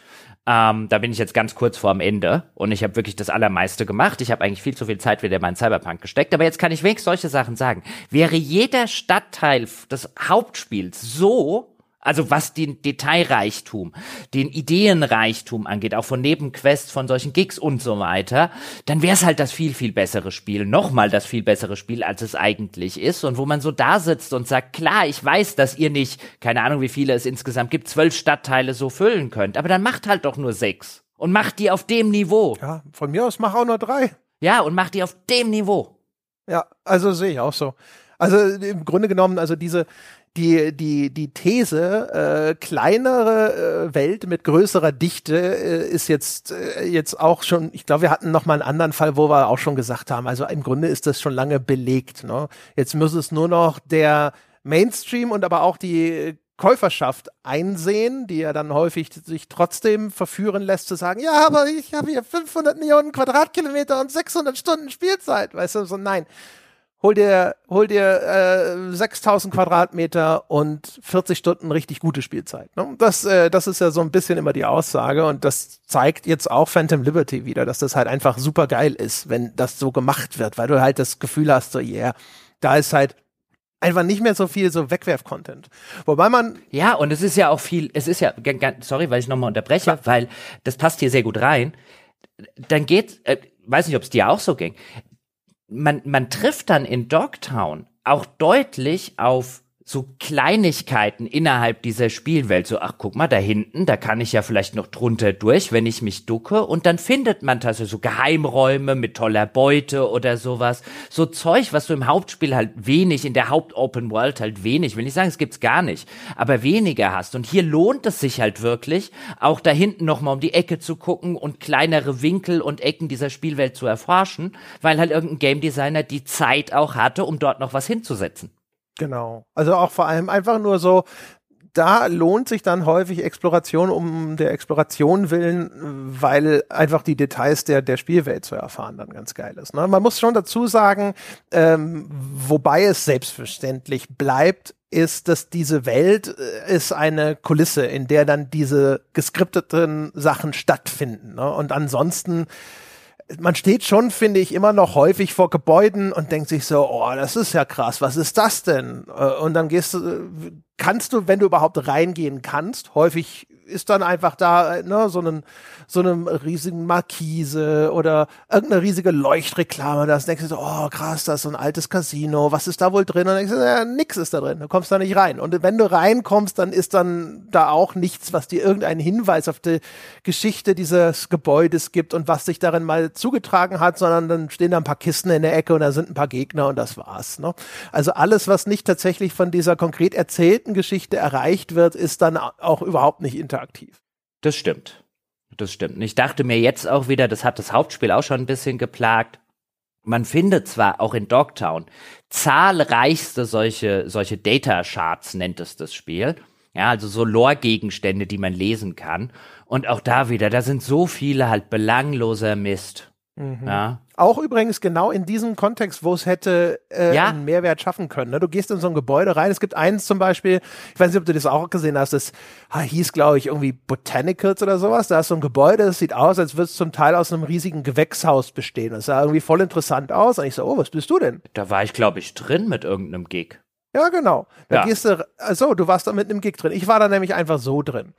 Ähm, da bin ich jetzt ganz kurz vorm Ende und ich habe wirklich das Allermeiste gemacht. Ich habe eigentlich viel zu viel Zeit wieder in meinen Cyberpunk gesteckt, aber jetzt kann ich wenigstens solche Sachen sagen. Wäre jeder Stadtteil des Hauptspiels so also was den Detailreichtum, den Ideenreichtum angeht, auch von Nebenquests, von solchen Gigs und so weiter, dann wäre es halt das viel, viel bessere Spiel, nochmal das viel bessere Spiel, als es eigentlich ist. Und wo man so da sitzt und sagt, klar, ich weiß, dass ihr nicht, keine Ahnung, wie viele es insgesamt gibt, zwölf Stadtteile so füllen könnt, aber dann macht halt doch nur sechs. Und macht die auf dem Niveau. Ja, von mir aus mach auch nur drei. Ja, und macht die auf dem Niveau. Ja, also sehe ich auch so. Also im Grunde genommen, also diese, die, die, die These, äh, kleinere äh, Welt mit größerer Dichte äh, ist jetzt, äh, jetzt auch schon, ich glaube, wir hatten noch mal einen anderen Fall, wo wir auch schon gesagt haben, also im Grunde ist das schon lange belegt. Ne? Jetzt muss es nur noch der Mainstream und aber auch die Käuferschaft einsehen, die ja dann häufig sich trotzdem verführen lässt zu sagen, ja, aber ich habe hier 500 Millionen Quadratkilometer und 600 Stunden Spielzeit, weißt du, so nein hol dir, hol dir äh, 6000 Quadratmeter und 40 Stunden richtig gute Spielzeit. Ne? Das, äh, das ist ja so ein bisschen immer die Aussage und das zeigt jetzt auch Phantom Liberty wieder, dass das halt einfach super geil ist, wenn das so gemacht wird, weil du halt das Gefühl hast, so, yeah, da ist halt einfach nicht mehr so viel so Wegwerf-Content. Wobei man. Ja, und es ist ja auch viel, es ist ja, sorry, weil ich nochmal unterbreche, ja. weil das passt hier sehr gut rein. Dann geht, äh, weiß nicht, ob es dir auch so ging man, man trifft dann in Dogtown auch deutlich auf so Kleinigkeiten innerhalb dieser Spielwelt. So, ach, guck mal, da hinten, da kann ich ja vielleicht noch drunter durch, wenn ich mich ducke. Und dann findet man tatsächlich so Geheimräume mit toller Beute oder sowas. So Zeug, was du im Hauptspiel halt wenig, in der Haupt-Open World halt wenig, will nicht sagen, es gibt's gar nicht, aber weniger hast. Und hier lohnt es sich halt wirklich, auch da hinten nochmal um die Ecke zu gucken und kleinere Winkel und Ecken dieser Spielwelt zu erforschen, weil halt irgendein Game Designer die Zeit auch hatte, um dort noch was hinzusetzen. Genau. Also auch vor allem einfach nur so, da lohnt sich dann häufig Exploration um der Exploration willen, weil einfach die Details der, der Spielwelt zu erfahren dann ganz geil ist. Ne? Man muss schon dazu sagen, ähm, wobei es selbstverständlich bleibt, ist, dass diese Welt äh, ist eine Kulisse, in der dann diese geskripteten Sachen stattfinden. Ne? Und ansonsten man steht schon, finde ich, immer noch häufig vor Gebäuden und denkt sich so, oh, das ist ja krass, was ist das denn? Äh, und dann gehst du, kannst du, wenn du überhaupt reingehen kannst, häufig ist dann einfach da ne, so einen so einem riesigen Markise oder irgendeine riesige Leuchtreklame. Da denkst du so, oh krass, da ist so ein altes Casino. Was ist da wohl drin? Und dann denkst du, ja, nix ist da drin. Du kommst da nicht rein. Und wenn du reinkommst, dann ist dann da auch nichts, was dir irgendeinen Hinweis auf die Geschichte dieses Gebäudes gibt und was sich darin mal zugetragen hat, sondern dann stehen da ein paar Kisten in der Ecke und da sind ein paar Gegner und das war's. Ne? Also alles, was nicht tatsächlich von dieser konkret erzählten Geschichte erreicht wird, ist dann auch überhaupt nicht interaktiv. Das stimmt. Das stimmt. Und ich dachte mir jetzt auch wieder, das hat das Hauptspiel auch schon ein bisschen geplagt. Man findet zwar auch in Dogtown zahlreichste solche, solche Data Charts nennt es das Spiel. Ja, also so Lore-Gegenstände, die man lesen kann. Und auch da wieder, da sind so viele halt belangloser Mist. Mhm. Ja. Auch übrigens genau in diesem Kontext, wo es hätte äh, ja. einen Mehrwert schaffen können. Ne? Du gehst in so ein Gebäude rein. Es gibt eins zum Beispiel, ich weiß nicht, ob du das auch gesehen hast, das hieß, glaube ich, irgendwie Botanicals oder sowas. Da ist so ein Gebäude, das sieht aus, als würde es zum Teil aus einem riesigen Gewächshaus bestehen. Das sah irgendwie voll interessant aus. Und ich so, oh, was bist du denn? Da war ich, glaube ich, drin mit irgendeinem Gig. Ja, genau. Da ja. gehst du, also du warst da mit einem Gig drin. Ich war da nämlich einfach so drin.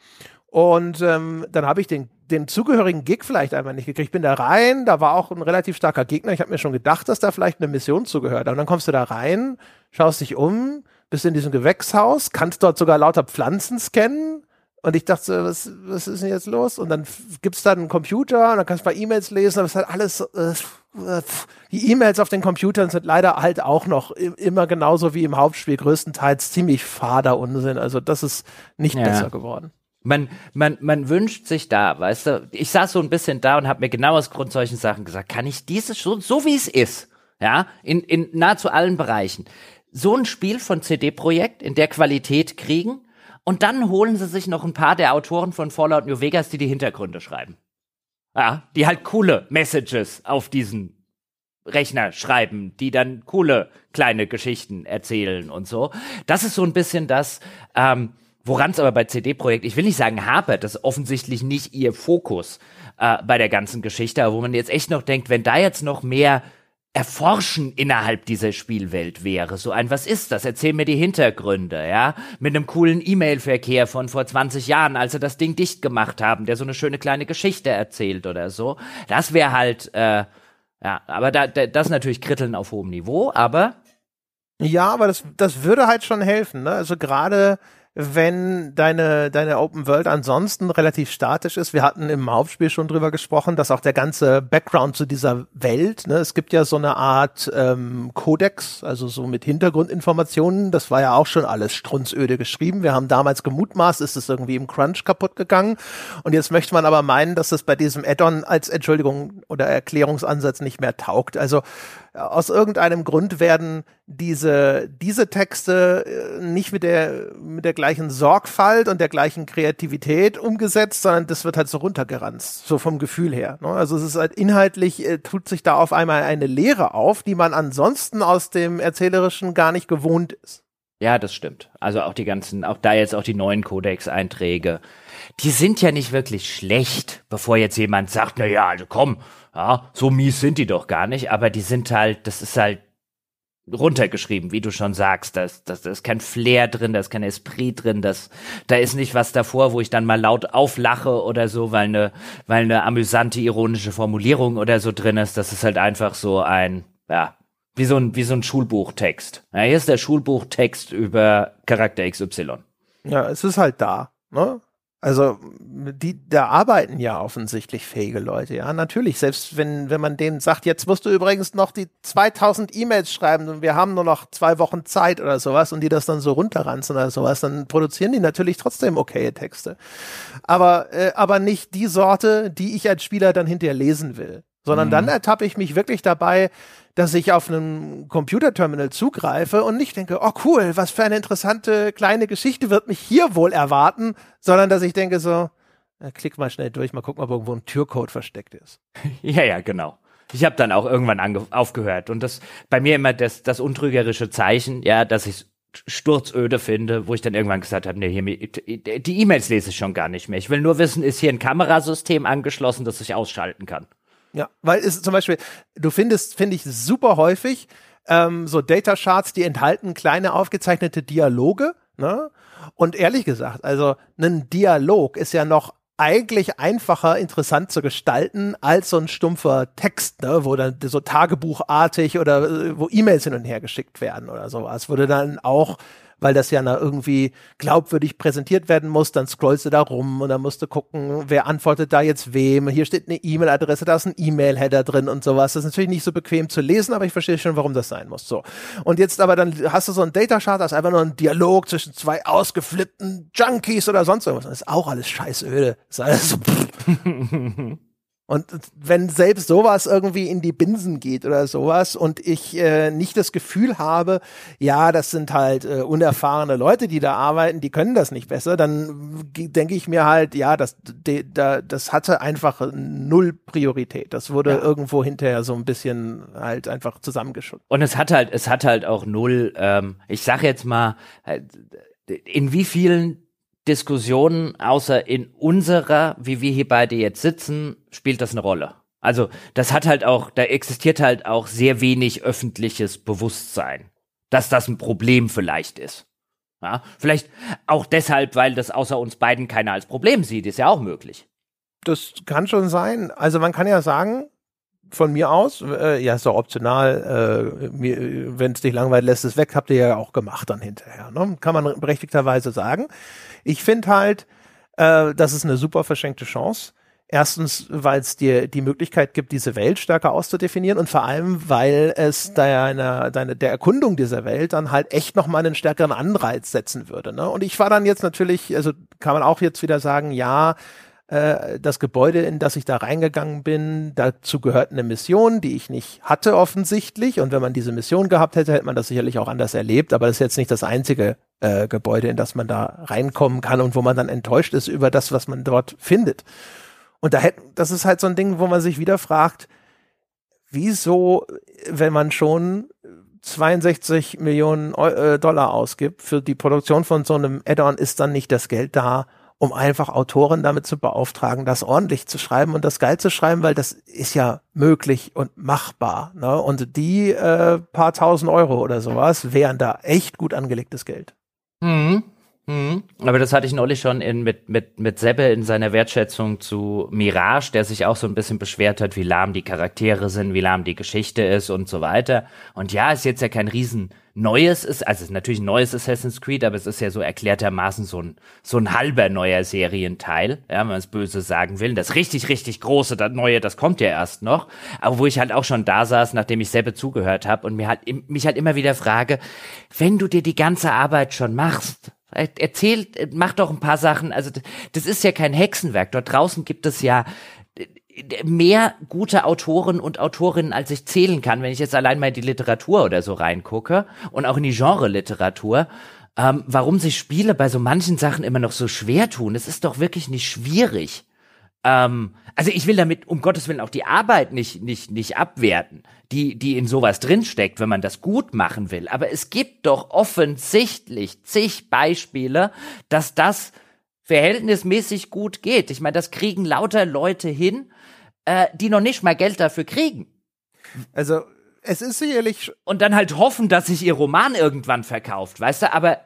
Und ähm, dann habe ich den, den zugehörigen Gig vielleicht einmal nicht gekriegt. Ich bin da rein, da war auch ein relativ starker Gegner. Ich habe mir schon gedacht, dass da vielleicht eine Mission zugehört. Und dann kommst du da rein, schaust dich um, bist in diesem Gewächshaus, kannst dort sogar lauter Pflanzen scannen. Und ich dachte, was, was ist denn jetzt los? Und dann gibt's da einen Computer und dann kannst du ein paar E-Mails lesen, aber es halt alles, äh, die E-Mails auf den Computern sind leider halt auch noch immer genauso wie im Hauptspiel größtenteils ziemlich fader Unsinn. Also das ist nicht ja. besser geworden. Man, man, man wünscht sich da, weißt du, ich saß so ein bisschen da und habe mir genau aus Grund solchen Sachen gesagt, kann ich dieses so, so wie es ist, ja, in, in nahezu allen Bereichen, so ein Spiel von CD-Projekt in der Qualität kriegen und dann holen sie sich noch ein paar der Autoren von Fallout New Vegas, die die Hintergründe schreiben. Ja, die halt coole Messages auf diesen Rechner schreiben, die dann coole kleine Geschichten erzählen und so. Das ist so ein bisschen das, ähm, woran es aber bei CD-Projekt, ich will nicht sagen hapert, das ist offensichtlich nicht ihr Fokus äh, bei der ganzen Geschichte, aber wo man jetzt echt noch denkt, wenn da jetzt noch mehr Erforschen innerhalb dieser Spielwelt wäre. So ein, was ist das? Erzähl mir die Hintergründe, ja? Mit einem coolen E-Mail-Verkehr von vor 20 Jahren, als sie das Ding dicht gemacht haben, der so eine schöne kleine Geschichte erzählt oder so. Das wäre halt, äh, ja, aber da, da, das natürlich Kritteln auf hohem Niveau, aber. Ja, aber das, das würde halt schon helfen, ne? Also gerade wenn deine, deine Open World ansonsten relativ statisch ist. Wir hatten im Hauptspiel schon drüber gesprochen, dass auch der ganze Background zu dieser Welt, ne, es gibt ja so eine Art ähm, Codex, also so mit Hintergrundinformationen, das war ja auch schon alles strunzöde geschrieben. Wir haben damals gemutmaßt, ist es irgendwie im Crunch kaputt gegangen. Und jetzt möchte man aber meinen, dass es bei diesem Add-on als Entschuldigung oder Erklärungsansatz nicht mehr taugt. Also aus irgendeinem Grund werden diese, diese Texte äh, nicht mit der, mit der gleichen Sorgfalt und der gleichen Kreativität umgesetzt, sondern das wird halt so runtergeranzt, so vom Gefühl her. Ne? Also es ist halt inhaltlich, äh, tut sich da auf einmal eine Lehre auf, die man ansonsten aus dem Erzählerischen gar nicht gewohnt ist. Ja, das stimmt. Also auch die ganzen, auch da jetzt auch die neuen Codex-Einträge, die sind ja nicht wirklich schlecht, bevor jetzt jemand sagt, na ja, also komm, ja, so mies sind die doch gar nicht, aber die sind halt, das ist halt runtergeschrieben, wie du schon sagst. Da ist, da ist kein Flair drin, da ist kein Esprit drin, das, da ist nicht was davor, wo ich dann mal laut auflache oder so, weil eine, weil eine amüsante, ironische Formulierung oder so drin ist. Das ist halt einfach so ein, ja, wie so ein, wie so ein Schulbuchtext. Ja, hier ist der Schulbuchtext über Charakter XY. Ja, es ist halt da, ne? Also, die, da arbeiten ja offensichtlich fähige Leute, ja. Natürlich, selbst wenn, wenn man denen sagt, jetzt musst du übrigens noch die 2000 E-Mails schreiben und wir haben nur noch zwei Wochen Zeit oder sowas und die das dann so runterranzen oder sowas, dann produzieren die natürlich trotzdem okaye Texte. Aber, äh, aber nicht die Sorte, die ich als Spieler dann hinterher lesen will. Sondern mhm. dann ertappe ich mich wirklich dabei, dass ich auf einem Computerterminal zugreife und nicht denke, oh cool, was für eine interessante kleine Geschichte wird mich hier wohl erwarten, sondern dass ich denke so, klick mal schnell durch, mal gucken, ob irgendwo ein Türcode versteckt ist. Ja, ja, genau. Ich habe dann auch irgendwann aufgehört und das bei mir immer das, das untrügerische Zeichen, ja, dass ich sturzöde finde, wo ich dann irgendwann gesagt habe, nee, hier, die E-Mails lese ich schon gar nicht mehr. Ich will nur wissen, ist hier ein Kamerasystem angeschlossen, das ich ausschalten kann. Ja, weil es zum Beispiel, du findest, finde ich, super häufig ähm, so Data Charts, die enthalten kleine aufgezeichnete Dialoge. Ne? Und ehrlich gesagt, also ein Dialog ist ja noch eigentlich einfacher interessant zu gestalten als so ein stumpfer Text, ne, wo dann so tagebuchartig oder äh, wo E-Mails hin und her geschickt werden oder sowas, wo du dann auch weil das ja irgendwie glaubwürdig präsentiert werden muss. Dann scrollst du da rum und dann musst du gucken, wer antwortet da jetzt wem. Hier steht eine E-Mail-Adresse, da ist ein E-Mail-Header drin und sowas. Das ist natürlich nicht so bequem zu lesen, aber ich verstehe schon, warum das sein muss. So. Und jetzt aber dann hast du so ein Data-Chart, das ist einfach nur ein Dialog zwischen zwei ausgeflippten Junkies oder sonst irgendwas. Das ist auch alles scheißöde. Das ist alles so. Und wenn selbst sowas irgendwie in die Binsen geht oder sowas und ich äh, nicht das Gefühl habe, ja, das sind halt äh, unerfahrene Leute, die da arbeiten, die können das nicht besser, dann denke ich mir halt, ja, das, de, da, das hatte einfach null Priorität. Das wurde ja. irgendwo hinterher so ein bisschen halt einfach zusammengeschüttet. Und es hat halt, es hat halt auch null, ähm, ich sag jetzt mal, äh, in wie vielen Diskussionen, außer in unserer, wie wir hier beide jetzt sitzen, spielt das eine Rolle. Also das hat halt auch, da existiert halt auch sehr wenig öffentliches Bewusstsein, dass das ein Problem vielleicht ist. Ja, vielleicht auch deshalb, weil das außer uns beiden keiner als Problem sieht, ist ja auch möglich. Das kann schon sein. Also man kann ja sagen, von mir aus, äh, ja, ist doch optional, äh, wenn es dich langweilt, lässt es weg, habt ihr ja auch gemacht dann hinterher. Ne? Kann man berechtigterweise sagen. Ich finde halt, äh, das ist eine super verschenkte Chance. Erstens, weil es dir die Möglichkeit gibt, diese Welt stärker auszudefinieren und vor allem, weil es deiner, deine, der Erkundung dieser Welt dann halt echt nochmal einen stärkeren Anreiz setzen würde. Ne? Und ich war dann jetzt natürlich, also kann man auch jetzt wieder sagen, ja, äh, das Gebäude, in das ich da reingegangen bin, dazu gehört eine Mission, die ich nicht hatte offensichtlich. Und wenn man diese Mission gehabt hätte, hätte man das sicherlich auch anders erlebt. Aber das ist jetzt nicht das einzige äh, Gebäude, in das man da reinkommen kann und wo man dann enttäuscht ist über das, was man dort findet. Und da hätten, das ist halt so ein Ding, wo man sich wieder fragt, wieso, wenn man schon 62 Millionen äh, Dollar ausgibt für die Produktion von so einem Add-on, ist dann nicht das Geld da, um einfach Autoren damit zu beauftragen, das ordentlich zu schreiben und das geil zu schreiben, weil das ist ja möglich und machbar. Ne? Und die äh, paar tausend Euro oder sowas wären da echt gut angelegtes Geld. Mhm. Mhm. Aber das hatte ich neulich schon in, mit, mit, mit Sebbe in seiner Wertschätzung zu Mirage, der sich auch so ein bisschen beschwert hat, wie lahm die Charaktere sind, wie lahm die Geschichte ist und so weiter. Und ja, ist jetzt ja kein riesen neues, ist, also ist natürlich ein neues Assassin's Creed, aber es ist ja so erklärtermaßen so ein, so ein halber neuer Serienteil, ja, wenn man es böse sagen will. Das richtig, richtig große, das neue, das kommt ja erst noch. Aber wo ich halt auch schon da saß, nachdem ich Sebbe zugehört habe und mir halt, mich halt immer wieder frage, wenn du dir die ganze Arbeit schon machst, Erzählt, macht doch ein paar Sachen. Also das ist ja kein Hexenwerk. Dort draußen gibt es ja äh, mehr gute Autoren und Autorinnen, als ich zählen kann, wenn ich jetzt allein mal in die Literatur oder so reingucke und auch in die Genre-Literatur. Ähm, warum sich Spiele bei so manchen Sachen immer noch so schwer tun, es ist doch wirklich nicht schwierig. Ähm, also ich will damit um Gottes Willen auch die Arbeit nicht, nicht, nicht abwerten, die, die in sowas drinsteckt, wenn man das gut machen will. Aber es gibt doch offensichtlich zig Beispiele, dass das verhältnismäßig gut geht. Ich meine, das kriegen lauter Leute hin, äh, die noch nicht mal Geld dafür kriegen. Also es ist sicherlich. Und dann halt hoffen, dass sich ihr Roman irgendwann verkauft, weißt du, aber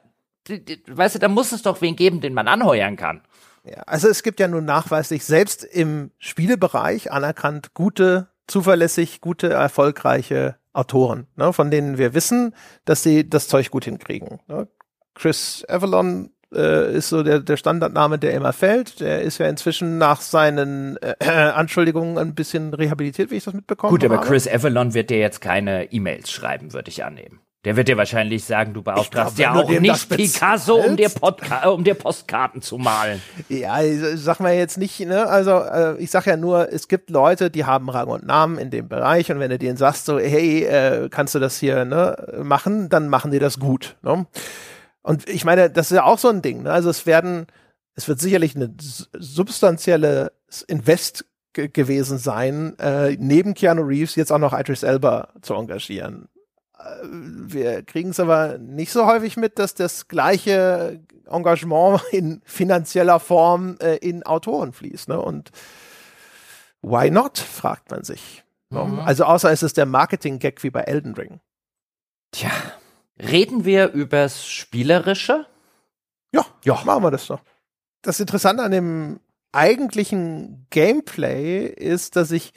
weißt du, da muss es doch wen geben, den man anheuern kann. Ja, also es gibt ja nun nachweislich selbst im Spielebereich anerkannt gute, zuverlässig, gute, erfolgreiche Autoren, ne, von denen wir wissen, dass sie das Zeug gut hinkriegen. Ne? Chris Avalon äh, ist so der, der Standardname, der immer fällt. Der ist ja inzwischen nach seinen äh, Anschuldigungen ein bisschen rehabilitiert, wie ich das mitbekommen habe. Gut, aber Chris Avalon wird dir jetzt keine E-Mails schreiben, würde ich annehmen. Der wird dir wahrscheinlich sagen, du beauftragst ja auch nicht Picasso, um dir, Podca um dir Postkarten zu malen. Ja, sag mal jetzt nicht, ne? Also äh, ich sag ja nur, es gibt Leute, die haben Rang und Namen in dem Bereich und wenn du denen sagst, so, hey, äh, kannst du das hier ne, machen, dann machen die das gut. Ne? Und ich meine, das ist ja auch so ein Ding. Ne? Also es werden, es wird sicherlich eine substanzielle Invest gewesen sein, äh, neben Keanu Reeves jetzt auch noch Idris Elba zu engagieren wir kriegen es aber nicht so häufig mit, dass das gleiche Engagement in finanzieller Form äh, in Autoren fließt. Ne? Und why not, fragt man sich. Ne? Mhm. Also außer es ist der Marketing-Gag wie bei Elden Ring. Tja, reden wir übers Spielerische? Ja, ja, machen wir das doch. Das Interessante an dem eigentlichen Gameplay ist, dass ich,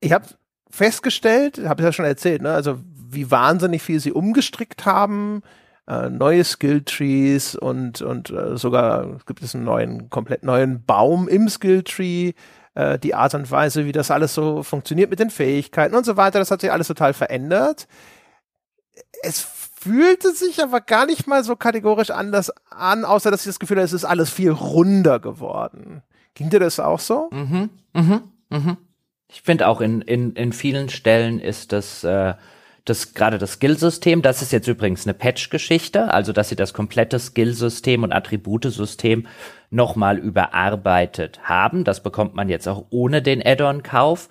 ich habe festgestellt, habe ich ja schon erzählt, ne? also wie wahnsinnig viel sie umgestrickt haben. Äh, neue Skilltrees und, und äh, sogar gibt es einen neuen, komplett neuen Baum im Skilltree. Äh, die Art und Weise, wie das alles so funktioniert mit den Fähigkeiten und so weiter, das hat sich alles total verändert. Es fühlte sich aber gar nicht mal so kategorisch anders an, außer dass ich das Gefühl habe, es ist alles viel runder geworden. Ging dir das auch so? Mhm, mhm, mhm. Ich finde auch in, in, in vielen Stellen ist das äh, das gerade das Skill-System, das ist jetzt übrigens eine Patch-Geschichte, also dass sie das komplette Skill-System und Attributesystem nochmal überarbeitet haben. Das bekommt man jetzt auch ohne den Add-on-Kauf.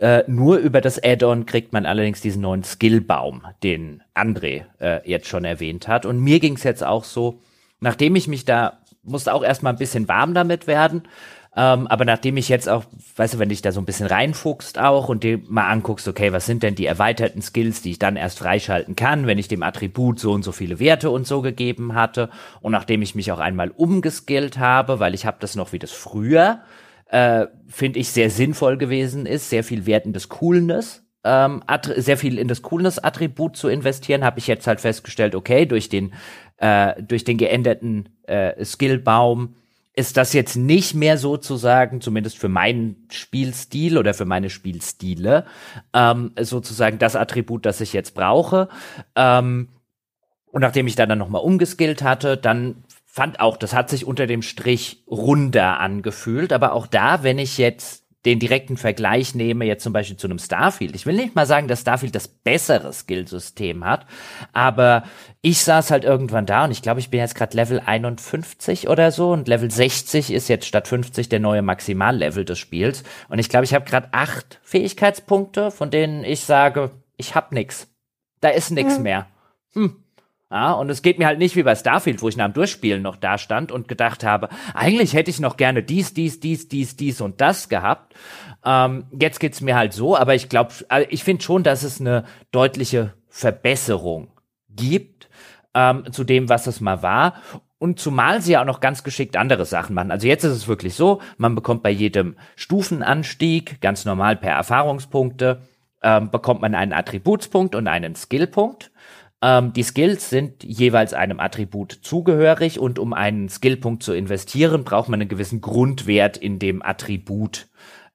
Äh, nur über das Add-on kriegt man allerdings diesen neuen Skill-Baum, den André äh, jetzt schon erwähnt hat. Und mir ging es jetzt auch so, nachdem ich mich da, musste auch erstmal ein bisschen warm damit werden, ähm, aber nachdem ich jetzt auch, weißt du, wenn dich da so ein bisschen reinfuchst auch und dir mal anguckst, okay, was sind denn die erweiterten Skills, die ich dann erst freischalten kann, wenn ich dem Attribut so und so viele Werte und so gegeben hatte und nachdem ich mich auch einmal umgeskillt habe, weil ich habe das noch wie das früher, äh, finde ich sehr sinnvoll gewesen ist, sehr viel Wert in das Coolness ähm, sehr viel in das Coolness-Attribut zu investieren, habe ich jetzt halt festgestellt, okay, durch den, äh, durch den geänderten äh, Skillbaum ist das jetzt nicht mehr sozusagen, zumindest für meinen Spielstil oder für meine Spielstile, ähm, sozusagen das Attribut, das ich jetzt brauche. Ähm, und nachdem ich dann, dann nochmal umgeskillt hatte, dann fand auch, das hat sich unter dem Strich runder angefühlt. Aber auch da, wenn ich jetzt den direkten Vergleich nehme, jetzt zum Beispiel zu einem Starfield. Ich will nicht mal sagen, dass Starfield das bessere Skillsystem hat, aber ich saß halt irgendwann da und ich glaube, ich bin jetzt gerade Level 51 oder so und Level 60 ist jetzt statt 50 der neue Maximallevel des Spiels und ich glaube, ich habe gerade acht Fähigkeitspunkte, von denen ich sage, ich hab nix. Da ist nix hm. mehr. Hm. Ja, und es geht mir halt nicht wie bei Starfield, wo ich nach dem Durchspielen noch da stand und gedacht habe, eigentlich hätte ich noch gerne dies, dies, dies, dies, dies und das gehabt. Ähm, jetzt geht's mir halt so, aber ich glaube, also ich finde schon, dass es eine deutliche Verbesserung gibt ähm, zu dem, was es mal war. Und zumal sie ja auch noch ganz geschickt andere Sachen machen. Also jetzt ist es wirklich so, man bekommt bei jedem Stufenanstieg, ganz normal per Erfahrungspunkte, ähm, bekommt man einen Attributspunkt und einen Skillpunkt. Ähm, die Skills sind jeweils einem Attribut zugehörig und um einen Skillpunkt zu investieren, braucht man einen gewissen Grundwert in dem Attribut.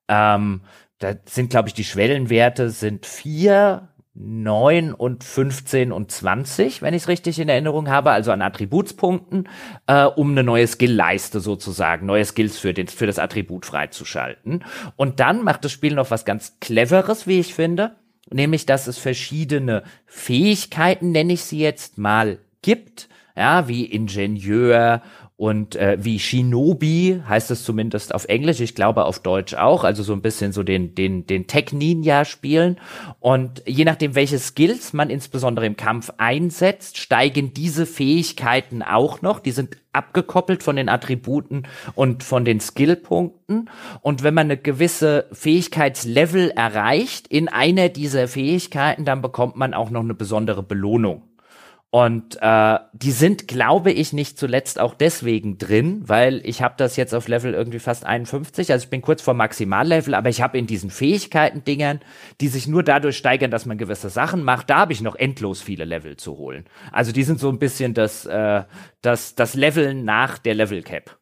Ähm, da sind, glaube ich, die Schwellenwerte sind vier, neun und 15 und 20, wenn ich es richtig in Erinnerung habe, also an Attributspunkten, äh, um eine neue Skill-Leiste sozusagen, neue Skills für, den, für das Attribut freizuschalten. Und dann macht das Spiel noch was ganz Cleveres, wie ich finde nämlich dass es verschiedene Fähigkeiten, nenne ich sie jetzt mal, gibt, ja, wie Ingenieur und äh, wie Shinobi heißt es zumindest auf Englisch, ich glaube auf Deutsch auch, also so ein bisschen so den den den Tech Ninja spielen. Und je nachdem welche Skills man insbesondere im Kampf einsetzt, steigen diese Fähigkeiten auch noch, die sind abgekoppelt von den Attributen und von den Skillpunkten. Und wenn man eine gewisse Fähigkeitslevel erreicht in einer dieser Fähigkeiten, dann bekommt man auch noch eine besondere Belohnung. Und äh, die sind, glaube ich, nicht zuletzt auch deswegen drin, weil ich habe das jetzt auf Level irgendwie fast 51, also ich bin kurz vor Maximallevel, aber ich habe in diesen Fähigkeiten-Dingern, die sich nur dadurch steigern, dass man gewisse Sachen macht, da habe ich noch endlos viele Level zu holen. Also die sind so ein bisschen das, äh, das, das Leveln nach der Level Cap.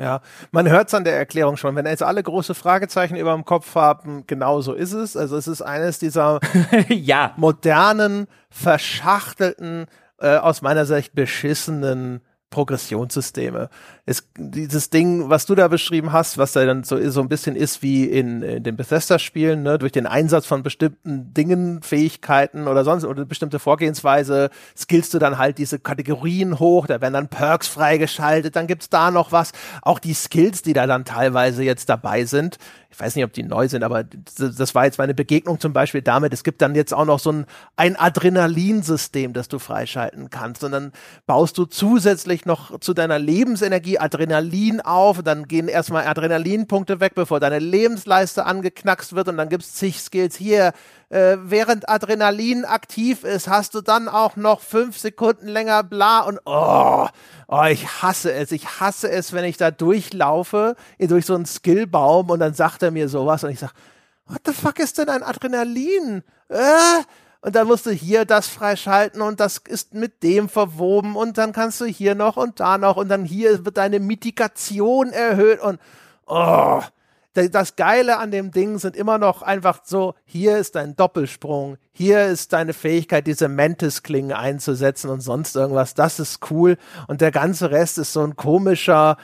Ja, man hört es an der Erklärung schon. Wenn jetzt alle große Fragezeichen über dem Kopf haben, genau so ist es. Also es ist eines dieser ja. modernen, verschachtelten äh, aus meiner Sicht beschissenen Progressionssysteme. Es, dieses Ding, was du da beschrieben hast, was da dann so, so ein bisschen ist wie in, in den Bethesda-Spielen, ne, durch den Einsatz von bestimmten Dingen, Fähigkeiten oder sonst oder bestimmte Vorgehensweise, skillst du dann halt diese Kategorien hoch, da werden dann Perks freigeschaltet, dann gibt's da noch was. Auch die Skills, die da dann teilweise jetzt dabei sind, ich weiß nicht, ob die neu sind, aber das war jetzt meine Begegnung zum Beispiel damit. Es gibt dann jetzt auch noch so ein, ein Adrenalinsystem, das du freischalten kannst. Und dann baust du zusätzlich noch zu deiner Lebensenergie Adrenalin auf. dann gehen erstmal Adrenalinpunkte weg, bevor deine Lebensleiste angeknackst wird. Und dann gibt's zig Skills hier. Äh, während Adrenalin aktiv ist, hast du dann auch noch fünf Sekunden länger bla und oh, Oh, ich hasse es. Ich hasse es, wenn ich da durchlaufe, durch so einen Skillbaum und dann sagt er mir sowas und ich sag, what the fuck ist denn ein Adrenalin? Äh? Und dann musst du hier das freischalten und das ist mit dem verwoben und dann kannst du hier noch und da noch und dann hier wird deine Mitigation erhöht und oh, das Geile an dem Ding sind immer noch einfach so, hier ist dein Doppelsprung, hier ist deine Fähigkeit, diese Mantis-Klingen einzusetzen und sonst irgendwas. Das ist cool. Und der ganze Rest ist so ein komischer,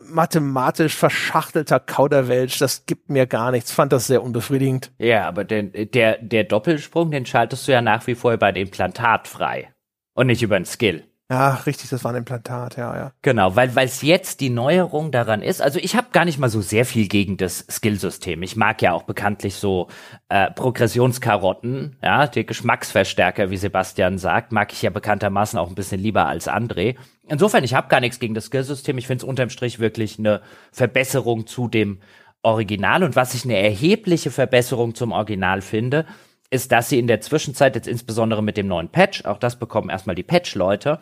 mathematisch verschachtelter Kauderwelsch. Das gibt mir gar nichts. Fand das sehr unbefriedigend. Ja, aber der, der, der Doppelsprung, den schaltest du ja nach wie vor über ein Implantat frei. Und nicht über ein Skill. Ja, richtig, das war ein Implantat, ja, ja. Genau, weil es jetzt die Neuerung daran ist. Also ich habe gar nicht mal so sehr viel gegen das Skillsystem. Ich mag ja auch bekanntlich so äh, Progressionskarotten, ja, die Geschmacksverstärker, wie Sebastian sagt, mag ich ja bekanntermaßen auch ein bisschen lieber als André. Insofern, ich habe gar nichts gegen das Skillsystem. Ich finde es unterm Strich wirklich eine Verbesserung zu dem Original. Und was ich eine erhebliche Verbesserung zum Original finde, ist, dass sie in der Zwischenzeit, jetzt insbesondere mit dem neuen Patch, auch das bekommen erstmal die Patch-Leute,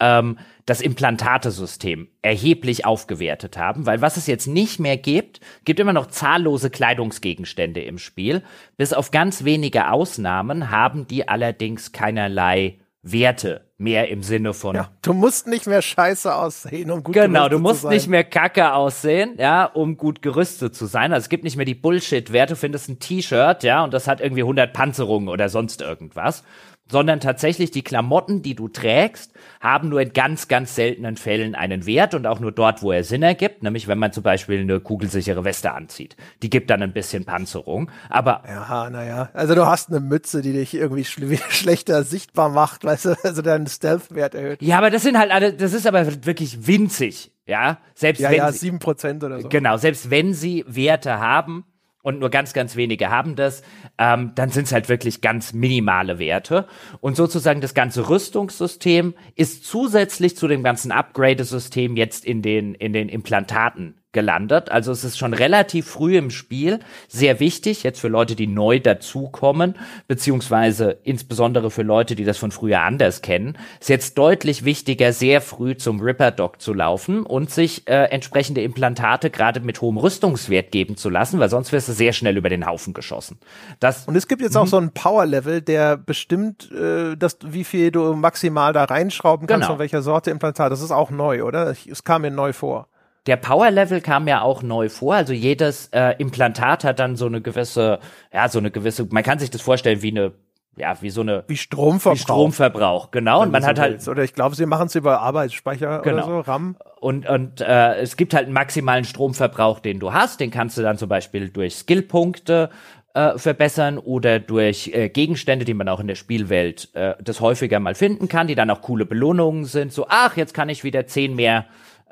ähm, das Implantatesystem erheblich aufgewertet haben, weil was es jetzt nicht mehr gibt, gibt immer noch zahllose Kleidungsgegenstände im Spiel. Bis auf ganz wenige Ausnahmen haben die allerdings keinerlei Werte mehr im Sinne von. Ja, du musst nicht mehr scheiße aussehen, um gut Genau, du musst nicht mehr kacke aussehen, ja, um gut gerüstet zu sein. Also es gibt nicht mehr die Bullshit-Werte. Du findest ein T-Shirt, ja, und das hat irgendwie 100 Panzerungen oder sonst irgendwas. Sondern tatsächlich die Klamotten, die du trägst, haben nur in ganz, ganz seltenen Fällen einen Wert und auch nur dort, wo er Sinn ergibt, nämlich wenn man zum Beispiel eine kugelsichere Weste anzieht. Die gibt dann ein bisschen Panzerung, aber... Ja, naja, also du hast eine Mütze, die dich irgendwie schl schlechter sichtbar macht, weißt du, also deinen Stealth-Wert erhöht. Ja, aber das sind halt alle, das ist aber wirklich winzig, ja, selbst ja, wenn ja, sie, sieben Prozent oder so. Genau, selbst wenn sie Werte haben und nur ganz, ganz wenige haben das, ähm, dann sind es halt wirklich ganz minimale Werte. Und sozusagen das ganze Rüstungssystem ist zusätzlich zu dem ganzen Upgrade-System jetzt in den, in den Implantaten gelandet. Also es ist schon relativ früh im Spiel sehr wichtig, jetzt für Leute, die neu dazukommen, beziehungsweise insbesondere für Leute, die das von früher anders kennen, ist jetzt deutlich wichtiger, sehr früh zum Ripper-Dock zu laufen und sich äh, entsprechende Implantate gerade mit hohem Rüstungswert geben zu lassen, weil sonst wirst du sehr schnell über den Haufen geschossen. Das, Und es gibt jetzt auch so ein Power-Level, der bestimmt, äh, dass, wie viel du maximal da reinschrauben kannst, Genau. von welcher Sorte Implantat. Das ist auch neu, oder? Es kam mir neu vor. Der Power Level kam ja auch neu vor. Also jedes äh, Implantat hat dann so eine gewisse, ja, so eine gewisse, man kann sich das vorstellen wie eine, ja, wie so eine Wie Stromverbrauch. wie Stromverbrauch, genau. Und man hat halt willst. Oder ich glaube, sie machen es über Arbeitsspeicher Genau. oder so, RAM. und und äh, es gibt halt einen maximalen Stromverbrauch, den du hast. Den kannst du dann zum Beispiel durch Skillpunkte äh, verbessern oder durch äh, Gegenstände, die man auch in der Spielwelt äh, das häufiger mal finden kann, die dann auch coole Belohnungen sind. So, ach, jetzt kann ich wieder zehn mehr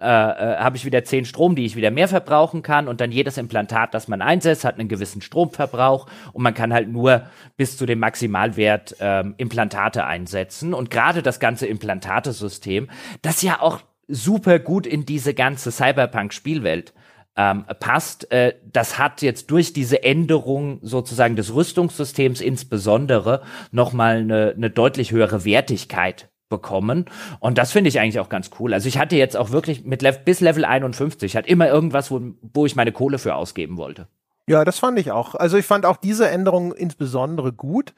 äh, äh, habe ich wieder zehn Strom, die ich wieder mehr verbrauchen kann und dann jedes Implantat, das man einsetzt, hat einen gewissen Stromverbrauch und man kann halt nur bis zu dem Maximalwert ähm, Implantate einsetzen und gerade das ganze Implantatesystem, das ja auch super gut in diese ganze Cyberpunk-Spielwelt ähm, passt. Äh, das hat jetzt durch diese Änderung sozusagen des Rüstungssystems insbesondere nochmal eine, eine deutlich höhere Wertigkeit bekommen. Und das finde ich eigentlich auch ganz cool. Also ich hatte jetzt auch wirklich mit Lev bis Level 51, ich hatte immer irgendwas, wo, wo ich meine Kohle für ausgeben wollte. Ja, das fand ich auch. Also ich fand auch diese Änderung insbesondere gut,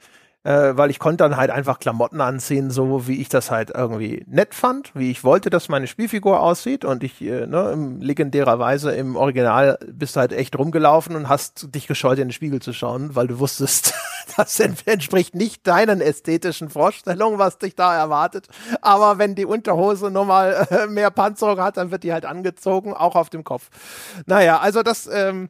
äh, weil ich konnte dann halt einfach Klamotten anziehen, so wie ich das halt irgendwie nett fand, wie ich wollte, dass meine Spielfigur aussieht. Und ich, äh, ne, legendärerweise im Original bist du halt echt rumgelaufen und hast dich gescheut, in den Spiegel zu schauen, weil du wusstest, das ent- entspricht nicht deinen ästhetischen Vorstellungen, was dich da erwartet. Aber wenn die Unterhose nur mal äh, mehr Panzerung hat, dann wird die halt angezogen, auch auf dem Kopf. Naja, also das, ähm,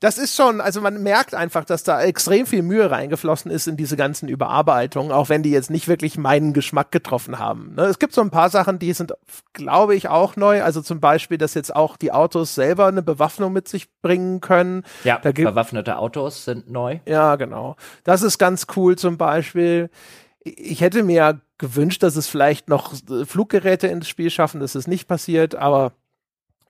das ist schon, also man merkt einfach, dass da extrem viel Mühe reingeflossen ist in diese ganzen Überarbeitungen, auch wenn die jetzt nicht wirklich meinen Geschmack getroffen haben. Ne? Es gibt so ein paar Sachen, die sind, glaube ich, auch neu. Also zum Beispiel, dass jetzt auch die Autos selber eine Bewaffnung mit sich bringen können. Ja, Da gibt- bewaffnete Autos sind neu. Ja, genau. Das ist ganz cool zum Beispiel. Ich hätte mir gewünscht, dass es vielleicht noch äh, Fluggeräte ins Spiel schaffen. Das ist nicht passiert, aber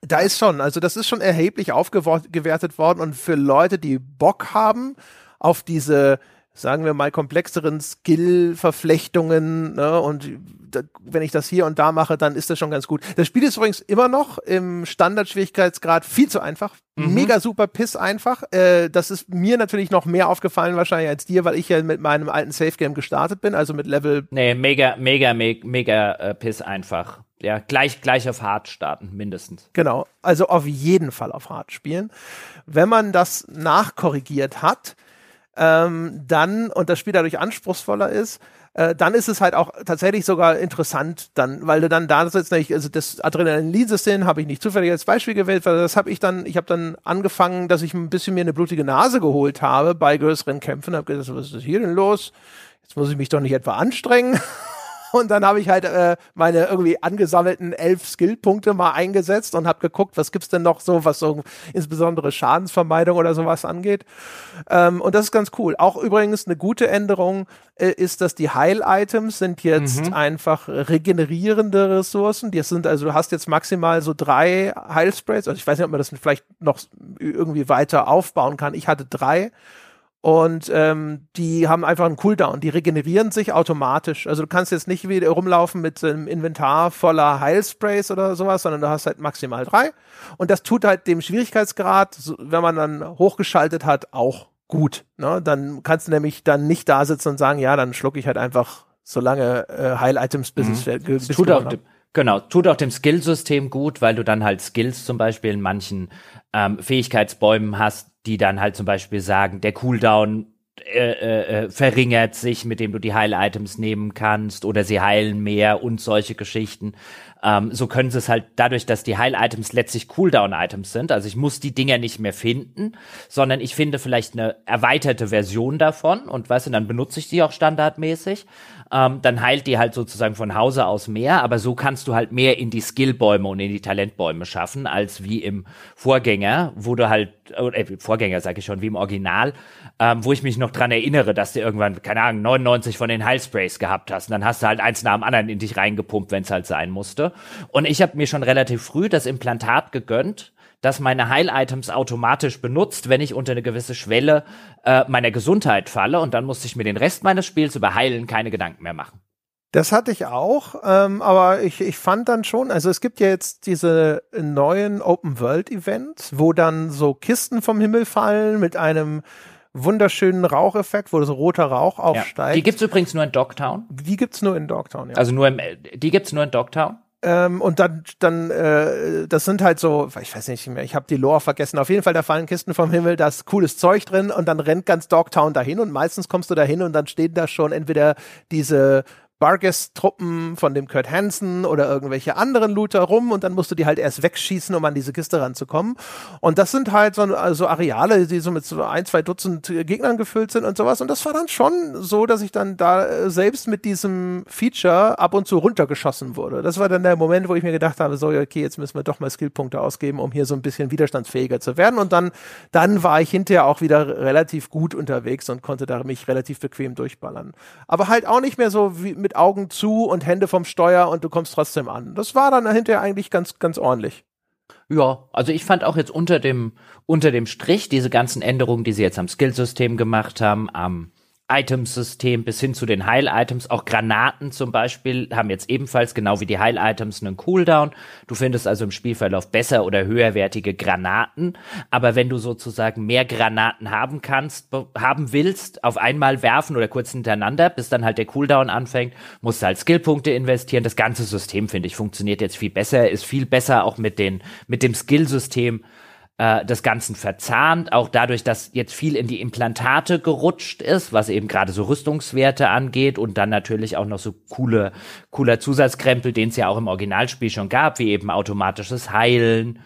da ist schon, also das ist schon erheblich aufgewertet worden und für Leute, die Bock haben auf diese, sagen wir mal, komplexeren Skill-Verflechtungen, ne, und da, wenn ich das hier und da mache, dann ist das schon ganz gut. Das Spiel ist übrigens immer noch im Standardschwierigkeitsgrad viel zu einfach. Mega super piss einfach. Äh, das ist mir natürlich noch mehr aufgefallen wahrscheinlich als dir, weil ich ja mit meinem alten Safe-Game gestartet bin, also mit Level Nee, mega, mega, mega, mega äh, piss einfach. Ja, gleich, gleich auf hart starten, mindestens. Genau, also auf jeden Fall auf Hard spielen. Wenn man das nachkorrigiert hat, ähm, dann und das Spiel dadurch anspruchsvoller ist, äh, dann ist es halt auch tatsächlich sogar interessant, dann, weil du dann da sitzt, also das Adrenalin-System habe ich nicht zufällig als Beispiel gewählt, weil das habe ich dann, ich habe dann angefangen, dass ich ein bisschen mir eine blutige Nase geholt habe bei größeren Kämpfen, habe gedacht, was ist hier denn los? Jetzt muss ich mich doch nicht etwa anstrengen. Und dann habe ich halt äh, meine irgendwie angesammelten elf Skillpunkte mal eingesetzt und habe geguckt, was gibt's denn noch so, was so insbesondere Schadensvermeidung oder sowas angeht. Ähm, und das ist ganz cool. Auch übrigens eine gute Änderung äh, ist, dass die Heil-Items sind jetzt einfach regenerierende Ressourcen. Die sind also, du hast jetzt maximal so drei Heilsprays. Also ich weiß nicht, ob man das vielleicht noch irgendwie weiter aufbauen kann. Ich hatte drei. Und ähm, die haben einfach einen Cooldown, die regenerieren sich automatisch. Also du kannst jetzt nicht wieder rumlaufen mit einem Inventar voller Heilsprays oder sowas, sondern du hast halt maximal drei. Und das tut halt dem Schwierigkeitsgrad, wenn man dann hochgeschaltet hat, auch gut. Ne? Dann kannst du nämlich dann nicht da sitzen und sagen, ja, dann schlucke ich halt einfach so lange äh, Heil-Items, bis es mhm. bis tut auch Genau, tut auch dem Skillsystem gut, weil du dann halt Skills zum Beispiel in manchen ähm, Fähigkeitsbäumen hast, die dann halt zum Beispiel sagen, der Cooldown äh, äh, äh, verringert sich, mit dem du die Heil-Items nehmen kannst oder sie heilen mehr und solche Geschichten. Ähm, so können sie es halt dadurch, dass die Heil-Items letztlich Cooldown-Items sind. Also ich muss die Dinger nicht mehr finden, sondern ich finde vielleicht eine erweiterte Version davon und weißt du, dann benutze ich die auch standardmäßig. Ähm, dann heilt die halt sozusagen von Hause aus mehr, aber so kannst du halt mehr in die Skillbäume und in die Talentbäume schaffen, als wie im Vorgänger, wo du halt, äh, Vorgänger sage ich schon, wie im Original, ähm, wo ich mich noch dran erinnere, dass du irgendwann, keine Ahnung, 99 von den Heilsprays gehabt hast. Und dann hast du halt eins nach dem anderen in dich reingepumpt, wenn es halt sein musste. Und ich habe mir schon relativ früh das Implantat gegönnt, dass meine Heil-Items automatisch benutzt, wenn ich unter eine gewisse Schwelle äh, meiner Gesundheit falle. Und dann musste ich mir den Rest meines Spiels über Heilen keine Gedanken mehr machen. Das hatte ich auch, ähm, aber ich, ich fand dann schon, also es gibt ja jetzt diese neuen Open-World-Events, wo dann so Kisten vom Himmel fallen mit einem wunderschönen Raucheffekt, wo so roter Rauch aufsteigt. Ja. Die gibt's übrigens nur in Dogtown. Die gibt's nur in Dogtown, ja. Also nur im, die gibt's nur in Dogtown. Ähm, und dann, dann, äh, das sind halt so, ich weiß nicht mehr, ich habe die Lore vergessen. Auf jeden Fall, da fallen Kisten vom Himmel, da ist cooles Zeug drin und dann rennt ganz Dogtown dahin und meistens kommst du dahin und dann stehen da schon entweder diese Bargess-Truppen von dem Kurt Hansen oder irgendwelche anderen Looter rum und dann musst du die halt erst wegschießen, um an diese Kiste ranzukommen. Und das sind halt so also Areale, die so mit so ein, zwei Dutzend Gegnern gefüllt sind und sowas. Und das war dann schon so, dass ich dann da äh, selbst mit diesem Feature ab und zu runtergeschossen wurde. Das war dann der Moment, wo ich mir gedacht habe, so, okay, jetzt müssen wir doch mal Skillpunkte ausgeben, um hier so ein bisschen widerstandsfähiger zu werden. Und dann, dann war ich hinterher auch wieder relativ gut unterwegs und konnte da mich relativ bequem durchballern. Aber halt auch nicht mehr so wie mit mit Augen zu und Hände vom Steuer und du kommst trotzdem an. Das war dann hinterher eigentlich ganz, ganz ordentlich. Ja, also ich fand auch jetzt unter dem, unter dem Strich diese ganzen Änderungen, die sie jetzt am Skillsystem gemacht haben, am Itemsystem bis hin zu den Heil-Items. Auch Granaten zum Beispiel haben jetzt ebenfalls, genau wie die Heil-Items, einen Cooldown. Du findest also im Spielverlauf besser oder höherwertige Granaten. Aber wenn du sozusagen mehr Granaten haben kannst, haben willst, auf einmal werfen oder kurz hintereinander, bis dann halt der Cooldown anfängt, musst du halt Skillpunkte investieren. Das ganze System, finde ich, funktioniert jetzt viel besser, ist viel besser auch mit den, mit dem Skillsystem äh, des Ganzen verzahnt, auch dadurch, dass jetzt viel in die Implantate gerutscht ist, was eben gerade so Rüstungswerte angeht und dann natürlich auch noch so coole, cooler Zusatzkrempel, den es ja auch im Originalspiel schon gab, wie eben automatisches Heilen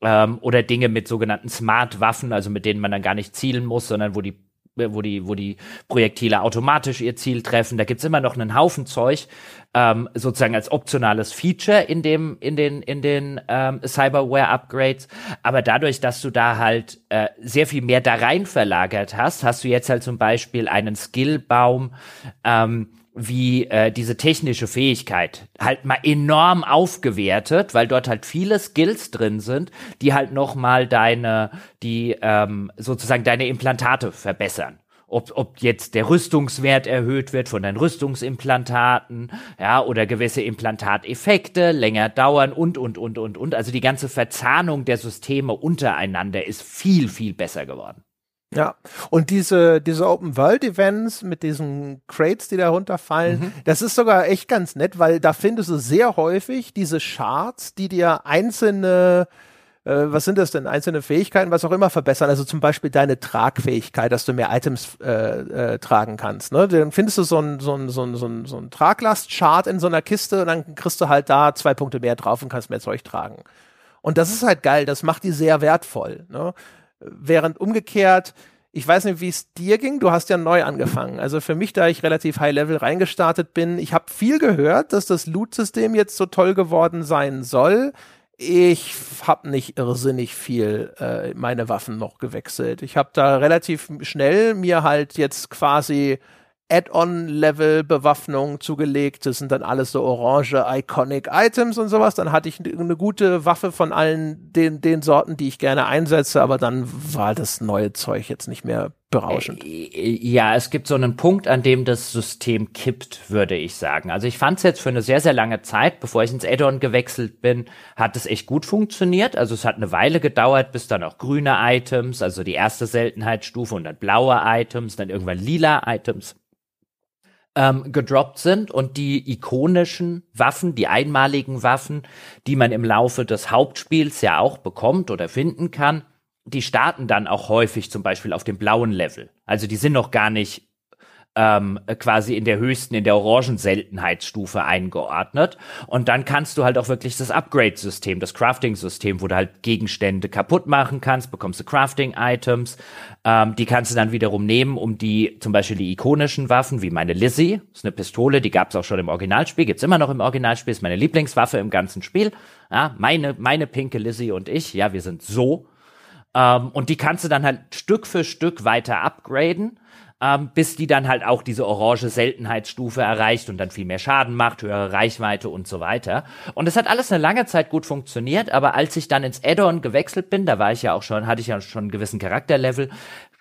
ähm, oder Dinge mit sogenannten Smart-Waffen, also mit denen man dann gar nicht zielen muss, sondern wo die wo die, wo die Projektile automatisch ihr Ziel treffen. Da gibt's immer noch einen Haufen Zeug, ähm, sozusagen als optionales Feature in dem, in den, in den ähm, Cyberware-Upgrades. Aber dadurch, dass du da halt äh, sehr viel mehr da rein verlagert hast, hast du jetzt halt zum Beispiel einen Skillbaum, ähm, wie äh, diese technische Fähigkeit halt mal enorm aufgewertet, weil dort halt viele Skills drin sind, die halt noch mal deine, die ähm, sozusagen deine Implantate verbessern. Ob, ob jetzt der Rüstungswert erhöht wird von deinen Rüstungsimplantaten, ja, oder gewisse Implantateffekte länger dauern und, und, und, und, und. Also die ganze Verzahnung der Systeme untereinander ist viel, viel besser geworden. Ja, und diese, diese Open-World-Events mit diesen Crates, die da runterfallen, mhm. das ist sogar echt ganz nett, weil da findest du sehr häufig diese Charts, die dir einzelne äh, was sind das denn, einzelne Fähigkeiten, was auch immer verbessern. Also zum Beispiel deine Tragfähigkeit, dass du mehr Items äh, äh, tragen kannst. Ne? Dann findest du so ein, so ein, so ein, so ein, so ein Traglast-Chart in so einer Kiste und dann kriegst du halt da zwei Punkte mehr drauf und kannst mehr Zeug tragen. Und das ist halt geil, das macht die sehr wertvoll. Ne? Während umgekehrt, ich weiß nicht, wie es dir ging, du hast ja neu angefangen. Also für mich, da ich relativ high-level reingestartet bin, ich habe viel gehört, dass das Loot-System jetzt so toll geworden sein soll. Ich habe nicht irrsinnig viel äh, meine Waffen noch gewechselt. Ich habe da relativ schnell mir halt jetzt quasi Add-on-Level-Bewaffnung zugelegt. Das sind dann alles so orange Iconic-Items und sowas. Dann hatte ich eine gute Waffe von allen den, den Sorten, die ich gerne einsetze, aber dann war das neue Zeug jetzt nicht mehr berauschend. Äh, äh, ja, es gibt so einen Punkt, an dem das System kippt, würde ich sagen. Also ich fand es jetzt für eine sehr, sehr lange Zeit, bevor ich ins Add-on gewechselt bin, hat es echt gut funktioniert. Also es hat eine Weile gedauert, bis dann auch grüne Items, also die erste Seltenheitsstufe und dann blaue Items, dann irgendwann lila Items ähm, gedroppt sind und die ikonischen Waffen, die einmaligen Waffen, die man im Laufe des Hauptspiels ja auch bekommt oder finden kann, die starten dann auch häufig zum Beispiel auf dem blauen Level. Also die sind noch gar nicht ähm, quasi in der höchsten, in der orangen Seltenheitsstufe eingeordnet. Und dann kannst du halt auch wirklich das Upgrade-System, das Crafting-System, wo du halt Gegenstände kaputt machen kannst, bekommst du Crafting-Items. Ähm, die kannst du dann wiederum nehmen, um die, zum Beispiel die ikonischen Waffen, wie meine Lizzie, ist eine Pistole, die gab es auch schon im Originalspiel, gibt's immer noch im Originalspiel, ist meine Lieblingswaffe im ganzen Spiel. Ja, meine, meine pinke Lizzie und ich, ja, wir sind so. Ähm, und die kannst du dann halt Stück für Stück weiter upgraden ähm, bis die dann halt auch diese orange Seltenheitsstufe erreicht und dann viel mehr Schaden macht, höhere Reichweite und so weiter. Und es hat alles eine lange Zeit gut funktioniert, aber als ich dann ins Add-on gewechselt bin, da war ich ja auch schon, hatte ich ja schon einen gewissen Charakterlevel,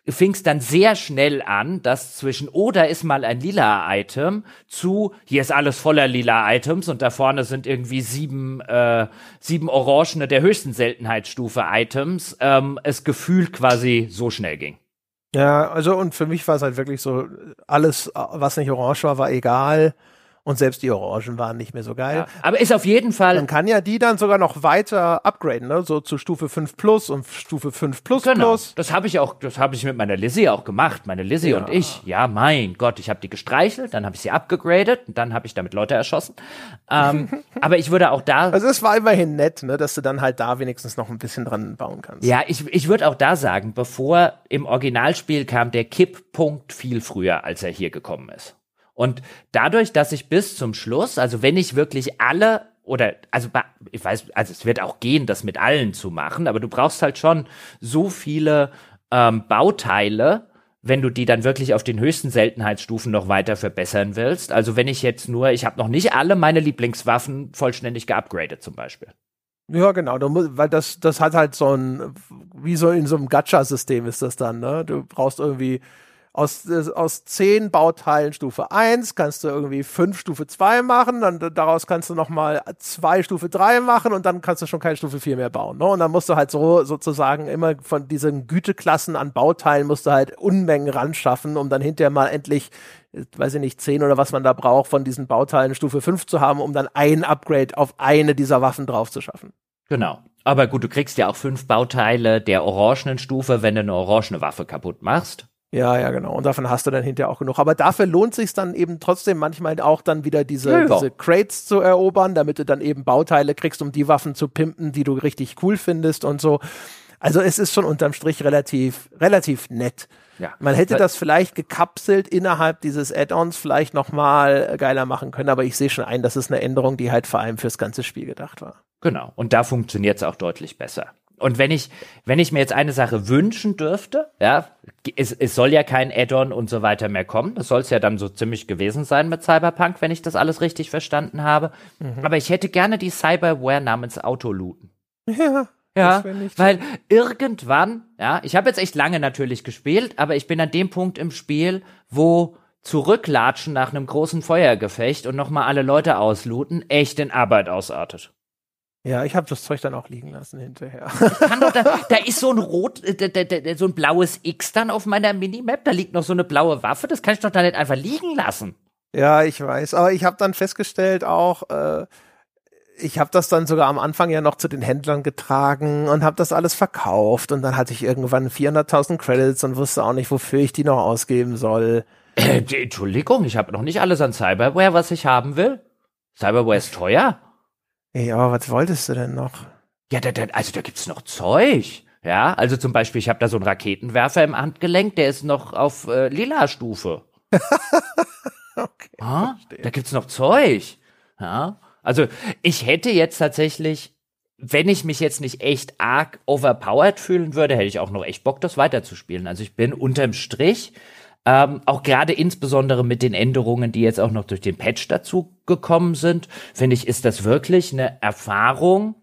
fing es dann sehr schnell an, dass zwischen, oh, da ist mal ein lila Item, zu, hier ist alles voller lila Items und da vorne sind irgendwie sieben, äh, sieben orangene der höchsten Seltenheitsstufe Items, ähm, es gefühlt quasi so schnell ging. Ja, also und für mich war es halt wirklich so, alles, was nicht orange war, war egal. Und selbst die Orangen waren nicht mehr so geil. Ja, aber ist auf jeden Fall. Man kann ja die dann sogar noch weiter upgraden, ne? So zu Stufe 5 Plus und Stufe 5 Plus genau. Plus. Das habe ich auch, das habe ich mit meiner Lizzie auch gemacht. Meine Lizzie ja. und ich. Ja, mein Gott, ich habe die gestreichelt, dann habe ich sie abgegradet und dann habe ich damit Leute erschossen. Ähm, aber ich würde auch da. Also es war immerhin nett, ne, dass du dann halt da wenigstens noch ein bisschen dran bauen kannst. Ja, ich, ich würde auch da sagen, bevor im Originalspiel kam der Kipppunkt viel früher, als er hier gekommen ist. Und dadurch, dass ich bis zum Schluss, also wenn ich wirklich alle oder also ich weiß, also es wird auch gehen, das mit allen zu machen, aber du brauchst halt schon so viele ähm, Bauteile, wenn du die dann wirklich auf den höchsten Seltenheitsstufen noch weiter verbessern willst. Also wenn ich jetzt nur, ich habe noch nicht alle meine Lieblingswaffen vollständig geupgradet zum Beispiel. Ja, genau, du weil das, das hat halt so ein, wie so in so einem Gacha-System ist das dann, ne? Du brauchst irgendwie aus, äh, aus zehn Bauteilen Stufe 1 kannst du irgendwie fünf Stufe 2 machen, dann daraus kannst du nochmal zwei Stufe 3 machen und dann kannst du schon keine Stufe 4 mehr bauen. Ne? Und dann musst du halt so sozusagen immer von diesen Güteklassen an Bauteilen musst du halt Unmengen ran schaffen, um dann hinterher mal endlich weiß ich nicht, 10 oder was man da braucht, von diesen Bauteilen Stufe 5 zu haben, um dann ein Upgrade auf eine dieser Waffen drauf zu schaffen. Genau. Aber gut, du kriegst ja auch fünf Bauteile der orangenen Stufe, wenn du eine orangene Waffe kaputt machst. Ja, ja, genau. Und davon hast du dann hinterher auch genug. Aber dafür lohnt sich dann eben trotzdem manchmal auch dann wieder diese, ja, diese Crates zu erobern, damit du dann eben Bauteile kriegst, um die Waffen zu pimpen, die du richtig cool findest und so. Also es ist schon unterm Strich relativ, relativ nett. Ja. Man hätte das vielleicht gekapselt innerhalb dieses Add-ons vielleicht nochmal geiler machen können, aber ich sehe schon ein, das ist eine Änderung, die halt vor allem fürs ganze Spiel gedacht war. Genau. Und da funktioniert es auch deutlich besser. Und wenn ich, wenn ich mir jetzt eine Sache wünschen dürfte, ja, es, es soll ja kein Add-on und so weiter mehr kommen. Das soll es ja dann so ziemlich gewesen sein mit Cyberpunk, wenn ich das alles richtig verstanden habe. Mhm. Aber ich hätte gerne die Cyberware namens Autolooten. Ja. Ja, weil irgendwann, ja, ich habe jetzt echt lange natürlich gespielt, aber ich bin an dem Punkt im Spiel, wo zurücklatschen nach einem großen Feuergefecht und nochmal alle Leute auslooten, echt in Arbeit ausartet. Ja, ich habe das Zeug dann auch liegen lassen hinterher. Doch, da, da, ist so ein rot, äh, da, da, so ein blaues X dann auf meiner Minimap. Da liegt noch so eine blaue Waffe. Das kann ich doch da nicht einfach liegen lassen. Ja, ich weiß. Aber ich habe dann festgestellt auch, äh, ich habe das dann sogar am Anfang ja noch zu den Händlern getragen und habe das alles verkauft. Und dann hatte ich irgendwann 400.000 Credits und wusste auch nicht, wofür ich die noch ausgeben soll. Äh, Entschuldigung, ich habe noch nicht alles an Cyberware, was ich haben will. Cyberware ist teuer. Ja, was wolltest du denn noch? Ja, da, da, also da gibt's noch Zeug. Ja, also zum Beispiel, ich habe da so einen Raketenwerfer im Handgelenk, der ist noch auf äh, lila Stufe. okay. Ah, da gibt's noch Zeug. Ja, also ich hätte jetzt tatsächlich, wenn ich mich jetzt nicht echt arg overpowered fühlen würde, hätte ich auch noch echt Bock, das weiterzuspielen. Also ich bin unterm Strich ähm, auch gerade insbesondere mit den Änderungen, die jetzt auch noch durch den Patch dazu gekommen sind, finde ich, ist das wirklich eine Erfahrung,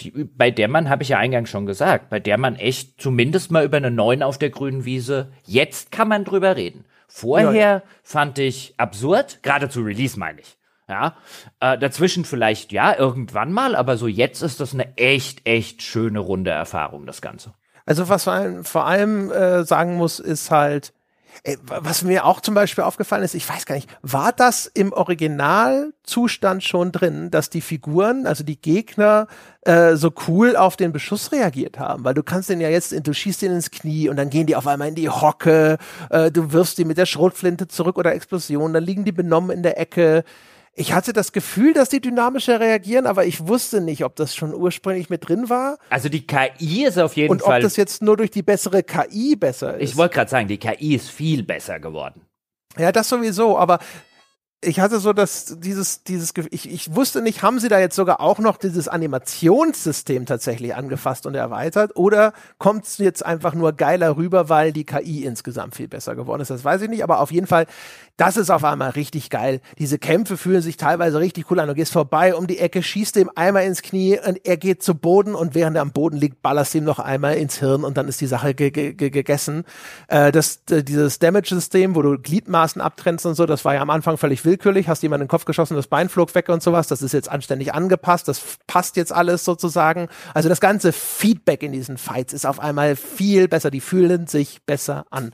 die, bei der man, habe ich ja eingangs schon gesagt, bei der man echt zumindest mal über eine 9 auf der grünen Wiese, jetzt kann man drüber reden. Vorher ja, ja. fand ich absurd, gerade zu Release meine ich. Ja, äh, dazwischen vielleicht ja irgendwann mal, aber so jetzt ist das eine echt, echt schöne runde Erfahrung, das Ganze. Also was man vor allem äh, sagen muss, ist halt, Was mir auch zum Beispiel aufgefallen ist, ich weiß gar nicht, war das im Originalzustand schon drin, dass die Figuren, also die Gegner, äh, so cool auf den Beschuss reagiert haben? Weil du kannst den ja jetzt, du schießt den ins Knie und dann gehen die auf einmal in die Hocke, äh, du wirfst die mit der Schrotflinte zurück oder Explosion, dann liegen die benommen in der Ecke ich hatte das Gefühl, dass die dynamischer reagieren, aber ich wusste nicht, ob das schon ursprünglich mit drin war. Also die KI ist auf jeden und Fall. Und ob das jetzt nur durch die bessere KI besser ist. Ich wollte gerade sagen, die KI ist viel besser geworden. Ja, das sowieso, aber ich hatte so das, dieses, dieses, ich, ich wusste nicht, haben sie da jetzt sogar auch noch dieses Animationssystem tatsächlich angefasst und erweitert oder kommt es jetzt einfach nur geiler rüber, weil die KI insgesamt viel besser geworden ist? Das weiß ich nicht, aber auf jeden Fall, das ist auf einmal richtig geil. Diese Kämpfe fühlen sich teilweise richtig cool an. Du gehst vorbei um die Ecke, schießt dem einmal ins Knie und er geht zu Boden und während er am Boden liegt, ballerst ihm noch einmal ins Hirn und dann ist die Sache ge ge gegessen. Äh, das, äh, dieses Damage-System, wo du Gliedmaßen abtrennst und so, das war ja am Anfang völlig willkürlich, hast jemand in den Kopf geschossen, das Bein flog weg und sowas. Das ist jetzt anständig angepasst, das passt jetzt alles sozusagen. Also das ganze Feedback in diesen Fights ist auf einmal viel besser. Die fühlen sich besser an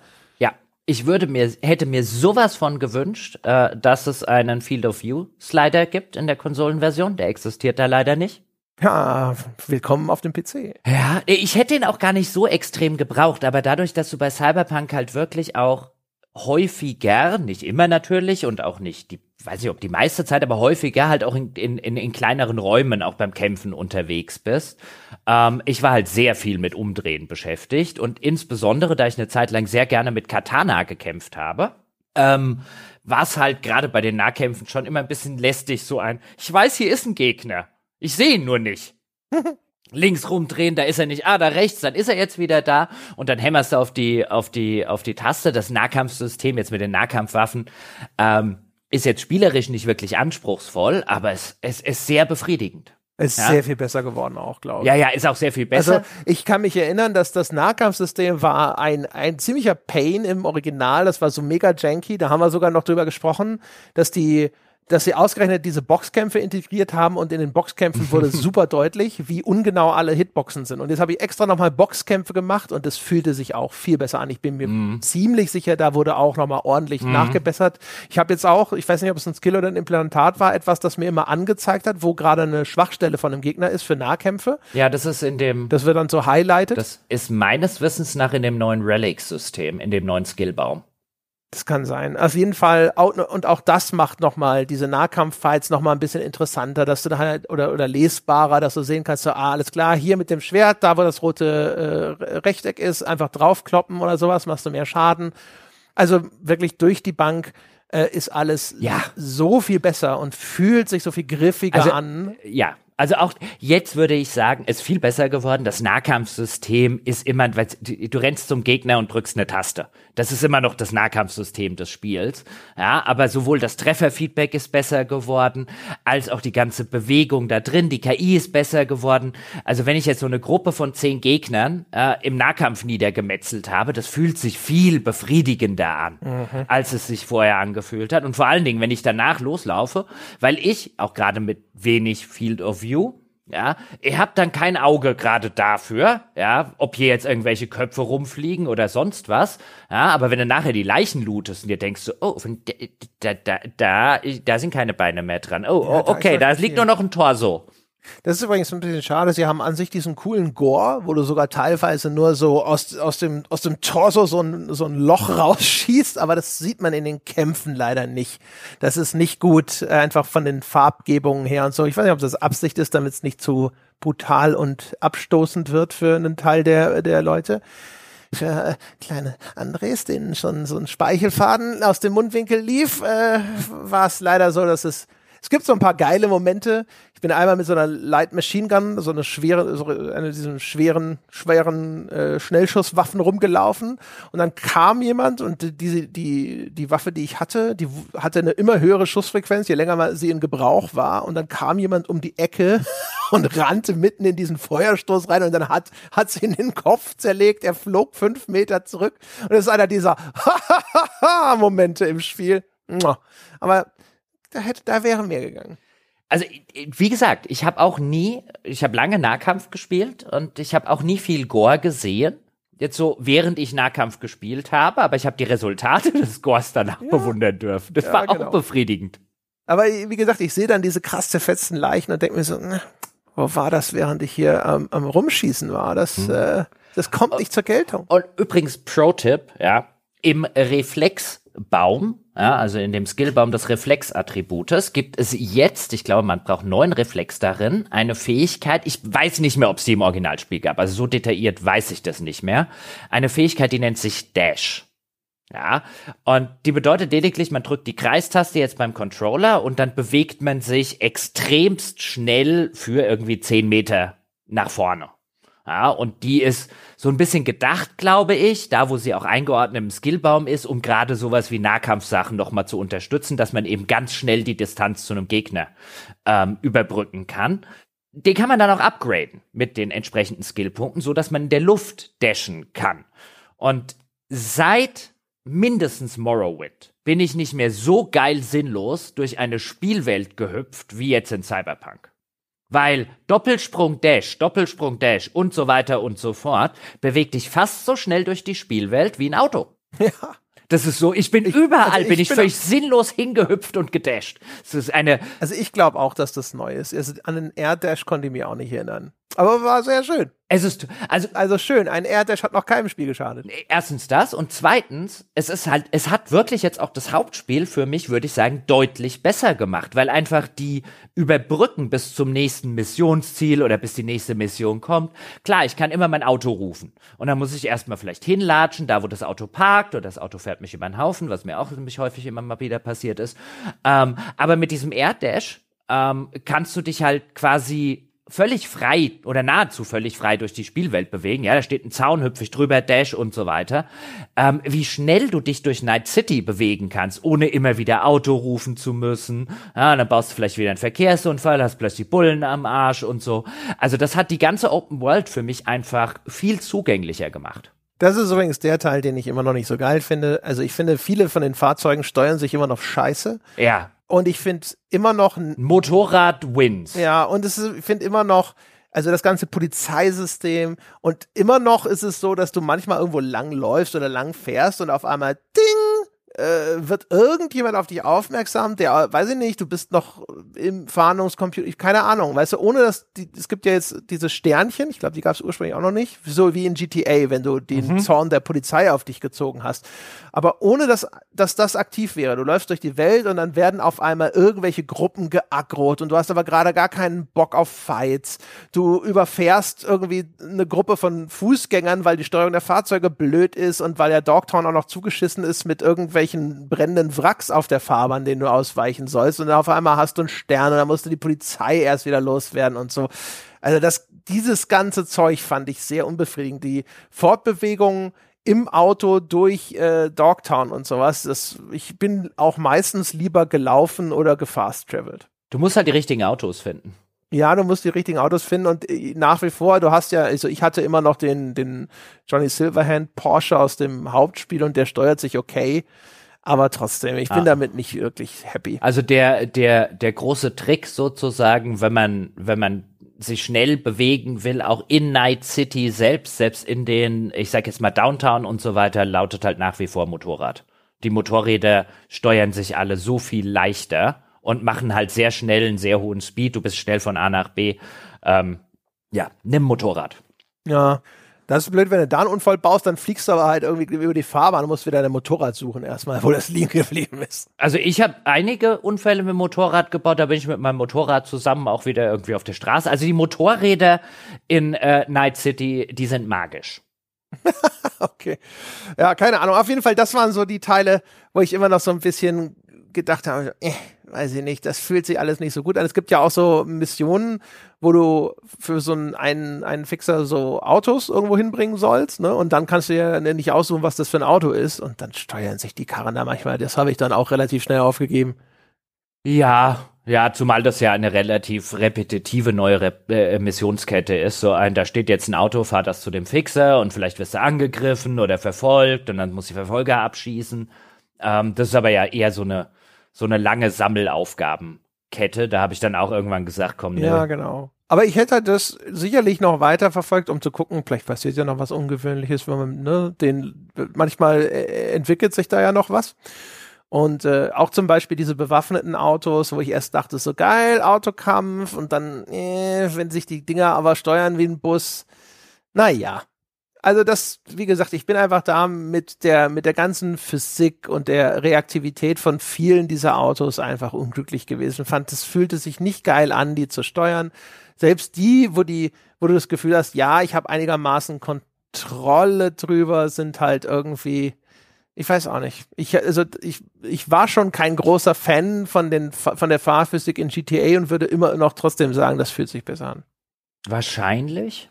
ich würde mir, hätte mir sowas von gewünscht, äh, dass es einen Field of View Slider gibt in der Konsolenversion. Der existiert da leider nicht. Ja, willkommen auf dem PC. Ja, ich hätte ihn auch gar nicht so extrem gebraucht, aber dadurch, dass du bei Cyberpunk halt wirklich auch häufiger, nicht immer natürlich und auch nicht die, weiß ich ob die meiste Zeit, aber häufiger halt auch in, in, in kleineren Räumen auch beim Kämpfen unterwegs bist. Ähm, ich war halt sehr viel mit Umdrehen beschäftigt und insbesondere, da ich eine Zeit lang sehr gerne mit Katana gekämpft habe, ähm, war es halt gerade bei den Nahkämpfen schon immer ein bisschen lästig, so ein, ich weiß, hier ist ein Gegner. Ich sehe ihn nur nicht. links rumdrehen, da ist er nicht, ah, da rechts, dann ist er jetzt wieder da und dann hämmerst du auf die, auf die, auf die Taste. Das Nahkampfsystem jetzt mit den Nahkampfwaffen ähm, ist jetzt spielerisch nicht wirklich anspruchsvoll, aber es, es ist sehr befriedigend. Ist ja? sehr viel besser geworden auch, glaube ich. Ja, ja, ist auch sehr viel besser. Also ich kann mich erinnern, dass das Nahkampfsystem war ein, ein ziemlicher Pain im Original. Das war so mega janky. Da haben wir sogar noch drüber gesprochen, dass die dass sie ausgerechnet diese Boxkämpfe integriert haben und in den Boxkämpfen wurde super deutlich, wie ungenau alle Hitboxen sind. Und jetzt habe ich extra nochmal Boxkämpfe gemacht und es fühlte sich auch viel besser an. Ich bin mir mm. ziemlich sicher, da wurde auch nochmal ordentlich mm. nachgebessert. Ich habe jetzt auch, ich weiß nicht, ob es ein Skill oder ein Implantat war, etwas, das mir immer angezeigt hat, wo gerade eine Schwachstelle von einem Gegner ist für Nahkämpfe. Ja, das ist in dem. Das wird dann so highlighted. Das ist meines Wissens nach in dem neuen Relic-System, in dem neuen Skillbaum. Das kann sein. Auf jeden Fall, und auch das macht nochmal diese Nahkampffights nochmal ein bisschen interessanter, dass du da halt, oder, oder lesbarer, dass du sehen kannst, so, ah, alles klar, hier mit dem Schwert, da wo das rote äh, Rechteck ist, einfach draufkloppen oder sowas, machst du mehr Schaden. Also wirklich durch die Bank äh, ist alles ja. so viel besser und fühlt sich so viel griffiger also, an. Ja, also auch jetzt würde ich sagen, ist viel besser geworden. Das Nahkampfsystem ist immer, weil du rennst zum Gegner und drückst eine Taste. Das ist immer noch das Nahkampfsystem des Spiels. Ja, aber sowohl das Trefferfeedback ist besser geworden, als auch die ganze Bewegung da drin. Die KI ist besser geworden. Also wenn ich jetzt so eine Gruppe von zehn Gegnern äh, im Nahkampf niedergemetzelt habe, das fühlt sich viel befriedigender an, mhm. als es sich vorher angefühlt hat. Und vor allen Dingen, wenn ich danach loslaufe, weil ich auch gerade mit wenig Field of View ja, ihr habt dann kein Auge gerade dafür, ja, ob hier jetzt irgendwelche Köpfe rumfliegen oder sonst was, ja, aber wenn du nachher die Leichen lootest und dir denkst so, oh, da, da, da, da sind keine Beine mehr dran, oh, ja, oh okay, da, da liegt nur noch ein Torso, das ist übrigens ein bisschen schade. Sie haben an sich diesen coolen Gore, wo du sogar teilweise nur so aus, aus, dem, aus dem Torso so ein, so ein Loch rausschießt, aber das sieht man in den Kämpfen leider nicht. Das ist nicht gut, äh, einfach von den Farbgebungen her und so. Ich weiß nicht, ob das Absicht ist, damit es nicht zu brutal und abstoßend wird für einen Teil der, der Leute für äh, kleine Andres, denen schon so ein Speichelfaden aus dem Mundwinkel lief, äh, war es leider so, dass es es gibt so ein paar geile Momente. Bin einmal mit so einer Light Machine Gun, so eine schwere, so eine diesen schweren, schweren äh, Schnellschusswaffen rumgelaufen. Und dann kam jemand und diese, die, die Waffe, die ich hatte, die hatte eine immer höhere Schussfrequenz, je länger sie in Gebrauch war. Und dann kam jemand um die Ecke und rannte mitten in diesen Feuerstoß rein. Und dann hat, hat sie in den Kopf zerlegt, er flog fünf Meter zurück. Und das ist einer dieser Momente im Spiel. Aber da hätte, da wäre mehr gegangen. Also wie gesagt, ich habe auch nie, ich habe lange Nahkampf gespielt und ich habe auch nie viel Gore gesehen. Jetzt so, während ich Nahkampf gespielt habe, aber ich habe die Resultate des Scores danach ja. bewundern dürfen. Das ja, war genau. auch befriedigend. Aber wie gesagt, ich sehe dann diese krass zerfetzten Leichen und denke mir so, na, wo war das, während ich hier am, am Rumschießen war? Das, hm. äh, das kommt nicht zur Geltung. Und übrigens, Pro-Tipp, ja, im Reflexbaum, ja, also in dem Skillbaum des Reflexattributes, gibt es jetzt, ich glaube, man braucht neun Reflex darin, eine Fähigkeit, ich weiß nicht mehr, ob es die im Originalspiel gab, also so detailliert weiß ich das nicht mehr, eine Fähigkeit, die nennt sich Dash. Ja, und die bedeutet lediglich, man drückt die Kreistaste jetzt beim Controller und dann bewegt man sich extremst schnell für irgendwie zehn Meter nach vorne. Ja, und die ist so ein bisschen gedacht, glaube ich, da wo sie auch eingeordnet im Skillbaum ist, um gerade sowas wie Nahkampfsachen nochmal zu unterstützen, dass man eben ganz schnell die Distanz zu einem Gegner ähm, überbrücken kann. Den kann man dann auch upgraden mit den entsprechenden Skillpunkten, so dass man in der Luft dashen kann. Und seit mindestens Morrowind bin ich nicht mehr so geil sinnlos durch eine Spielwelt gehüpft wie jetzt in Cyberpunk. Weil Doppelsprung Dash, Doppelsprung Dash und so weiter und so fort bewegt dich fast so schnell durch die Spielwelt wie ein Auto. Ja. Das ist so, ich bin ich, überall, also ich bin ich bin völlig sinnlos hingehüpft und gedasht. Das ist eine. Also ich glaube auch, dass das neu ist. Also an den Air Dash konnte ich mich auch nicht erinnern. Aber war sehr schön. Es ist, also, also schön. Ein Air Dash hat noch keinem Spiel geschadet. Erstens das und zweitens, es ist halt, es hat wirklich jetzt auch das Hauptspiel für mich, würde ich sagen, deutlich besser gemacht, weil einfach die überbrücken bis zum nächsten Missionsziel oder bis die nächste Mission kommt. Klar, ich kann immer mein Auto rufen und dann muss ich erstmal vielleicht hinlatschen, da wo das Auto parkt oder das Auto fährt mich über den Haufen, was mir auch ziemlich häufig immer mal wieder passiert ist. Ähm, aber mit diesem Air Dash ähm, kannst du dich halt quasi völlig frei oder nahezu völlig frei durch die Spielwelt bewegen. Ja, da steht ein Zaun, hüpfe ich drüber, Dash und so weiter. Ähm, wie schnell du dich durch Night City bewegen kannst, ohne immer wieder Auto rufen zu müssen. Ja, dann baust du vielleicht wieder einen Verkehrsunfall, hast plötzlich Bullen am Arsch und so. Also das hat die ganze Open World für mich einfach viel zugänglicher gemacht. Das ist übrigens der Teil, den ich immer noch nicht so geil finde. Also ich finde, viele von den Fahrzeugen steuern sich immer noch scheiße. Ja. Und ich finde immer noch ein Motorrad wins. Ja, und es ich finde immer noch, also das ganze Polizeisystem und immer noch ist es so, dass du manchmal irgendwo lang läufst oder lang fährst und auf einmal ding äh, wird irgendjemand auf dich aufmerksam, der, weiß ich nicht, du bist noch im Fahndungscomputer, keine Ahnung, weißt du, ohne dass, die, es gibt ja jetzt diese Sternchen, ich glaube, die gab es ursprünglich auch noch nicht, so wie in GTA, wenn du den mhm. Zorn der Polizei auf dich gezogen hast. Aber ohne dass, dass das aktiv wäre, du läufst durch die Welt und dann werden auf einmal irgendwelche Gruppen geaggrot und du hast aber gerade gar keinen Bock auf Fights. Du überfährst irgendwie eine Gruppe von Fußgängern, weil die Steuerung der Fahrzeuge blöd ist und weil der Dogtown auch noch zugeschissen ist mit irgendwelchen irgendwelchen brennenden Wracks auf der Fahrbahn, denen du ausweichen sollst. Und auf einmal hast du einen Stern und dann musst du die Polizei erst wieder loswerden und so. Also das, dieses ganze Zeug fand ich sehr unbefriedigend. Die Fortbewegung im Auto durch äh, Dogtown und sowas. Das, ich bin auch meistens lieber gelaufen oder gefast traveled. Du musst halt die richtigen Autos finden. Ja, du musst die richtigen Autos finden und äh, nach wie vor, du hast ja, also ich hatte immer noch den, den Johnny Silverhand Porsche aus dem Hauptspiel und der steuert sich okay. Aber trotzdem, ich bin ah. damit nicht wirklich happy. Also der, der, der große Trick sozusagen, wenn man, wenn man sich schnell bewegen will, auch in Night City selbst, selbst in den, ich sag jetzt mal Downtown und so weiter, lautet halt nach wie vor Motorrad. Die Motorräder steuern sich alle so viel leichter und machen halt sehr schnell einen sehr hohen Speed. Du bist schnell von A nach B. Ähm, ja, nimm Motorrad. Ja, das ist blöd, wenn du da einen Unfall baust, dann fliegst du aber halt irgendwie über die Fahrbahn und musst wieder dein Motorrad suchen erstmal, wo das liegen geblieben ist. Also ich habe einige Unfälle mit dem Motorrad gebaut, da bin ich mit meinem Motorrad zusammen auch wieder irgendwie auf der Straße. Also die Motorräder in äh, Night City, die sind magisch. okay. Ja, keine Ahnung. Auf jeden Fall, das waren so die Teile, wo ich immer noch so ein bisschen gedacht habe, äh, weiß ich nicht, das fühlt sich alles nicht so gut an. Es gibt ja auch so Missionen, wo du für so einen, einen, einen Fixer so Autos irgendwo hinbringen sollst, ne? Und dann kannst du ja nicht aussuchen, was das für ein Auto ist. Und dann steuern sich die Karren da manchmal. Das habe ich dann auch relativ schnell aufgegeben. Ja, ja, zumal das ja eine relativ repetitive neue Rep äh, Missionskette ist. So ein, da steht jetzt ein Auto, fahr das zu dem Fixer und vielleicht wirst du angegriffen oder verfolgt und dann muss die Verfolger abschießen. Ähm, das ist aber ja eher so eine so eine lange Sammelaufgabenkette. Da habe ich dann auch irgendwann gesagt, komm, ne, ja, genau. Aber ich hätte das sicherlich noch weiter verfolgt, um zu gucken, vielleicht passiert ja noch was Ungewöhnliches, wenn man, ne, den, manchmal äh, entwickelt sich da ja noch was. Und äh, auch zum Beispiel diese bewaffneten Autos, wo ich erst dachte, so geil, Autokampf und dann, äh, wenn sich die Dinger aber steuern wie ein Bus, naja. Also das, wie gesagt, ich bin einfach da mit der, mit der ganzen Physik und der Reaktivität von vielen dieser Autos einfach unglücklich gewesen. Fand, es fühlte sich nicht geil an, die zu steuern. Selbst die, wo die, wo du das Gefühl hast, ja, ich habe einigermaßen Kontrolle drüber, sind halt irgendwie, ich weiß auch nicht. Ich, also ich, ich war schon kein großer Fan von, den, von der Fahrphysik in GTA und würde immer noch trotzdem sagen, das fühlt sich besser an. Wahrscheinlich.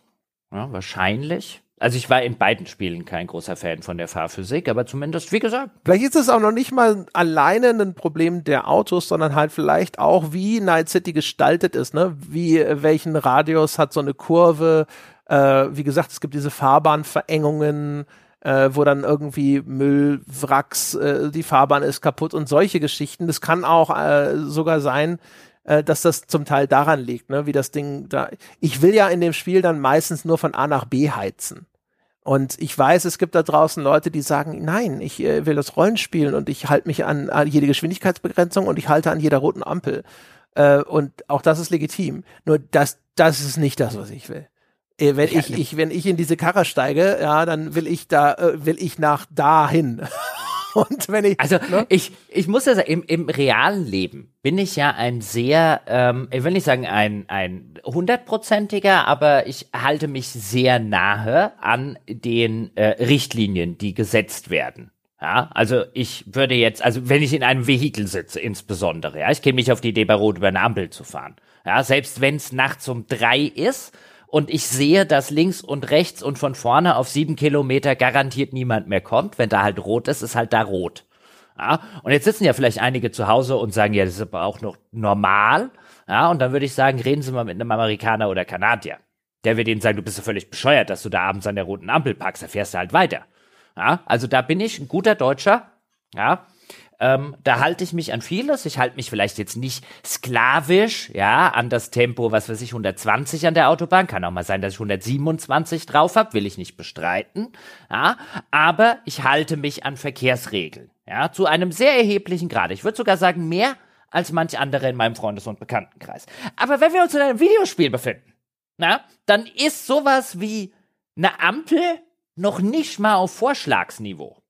Ja, wahrscheinlich. Also ich war in beiden Spielen kein großer Fan von der Fahrphysik, aber zumindest, wie gesagt. Vielleicht ist es auch noch nicht mal alleine ein Problem der Autos, sondern halt vielleicht auch, wie Night City gestaltet ist, ne? Wie, welchen Radius hat so eine Kurve? Äh, wie gesagt, es gibt diese Fahrbahnverengungen, äh, wo dann irgendwie Müllwracks, äh, die Fahrbahn ist kaputt und solche Geschichten. Das kann auch äh, sogar sein, äh, dass das zum Teil daran liegt, ne, wie das Ding da. Ich will ja in dem Spiel dann meistens nur von A nach B heizen. Und ich weiß, es gibt da draußen Leute, die sagen, nein, ich äh, will das Rollen spielen und ich halte mich an, an, jede Geschwindigkeitsbegrenzung und ich halte an jeder roten Ampel. Äh, und auch das ist legitim. Nur das, das ist nicht das, was ich will. Äh, wenn ich, ich, wenn ich in diese Karre steige, ja, dann will ich da, äh, will ich nach dahin. Und wenn ich. Also ne? ich, ich muss ja sagen, im, im realen Leben bin ich ja ein sehr, ähm, ich will nicht sagen ein, ein hundertprozentiger, aber ich halte mich sehr nahe an den äh, Richtlinien, die gesetzt werden. Ja, also ich würde jetzt, also wenn ich in einem Vehikel sitze, insbesondere, ja, ich käme nicht auf die Idee, bei Rot über eine Ampel zu fahren. Ja, selbst wenn es nachts um drei ist und ich sehe, dass links und rechts und von vorne auf sieben Kilometer garantiert niemand mehr kommt. Wenn da halt rot ist, ist halt da rot. Ja, und jetzt sitzen ja vielleicht einige zu Hause und sagen, ja, das ist aber auch noch normal. Ja, und dann würde ich sagen, reden Sie mal mit einem Amerikaner oder Kanadier. Der wird Ihnen sagen, du bist ja völlig bescheuert, dass du da abends an der roten Ampel packst, da fährst du halt weiter. Ja, also da bin ich ein guter Deutscher. Ja, ähm, da halte ich mich an vieles. Ich halte mich vielleicht jetzt nicht sklavisch, ja, an das Tempo, was weiß ich, 120 an der Autobahn. Kann auch mal sein, dass ich 127 drauf habe, will ich nicht bestreiten. Ja, aber ich halte mich an Verkehrsregeln. Ja, zu einem sehr erheblichen Grad. Ich würde sogar sagen, mehr als manch andere in meinem Freundes- und Bekanntenkreis. Aber wenn wir uns in einem Videospiel befinden, na, dann ist sowas wie eine Ampel noch nicht mal auf Vorschlagsniveau.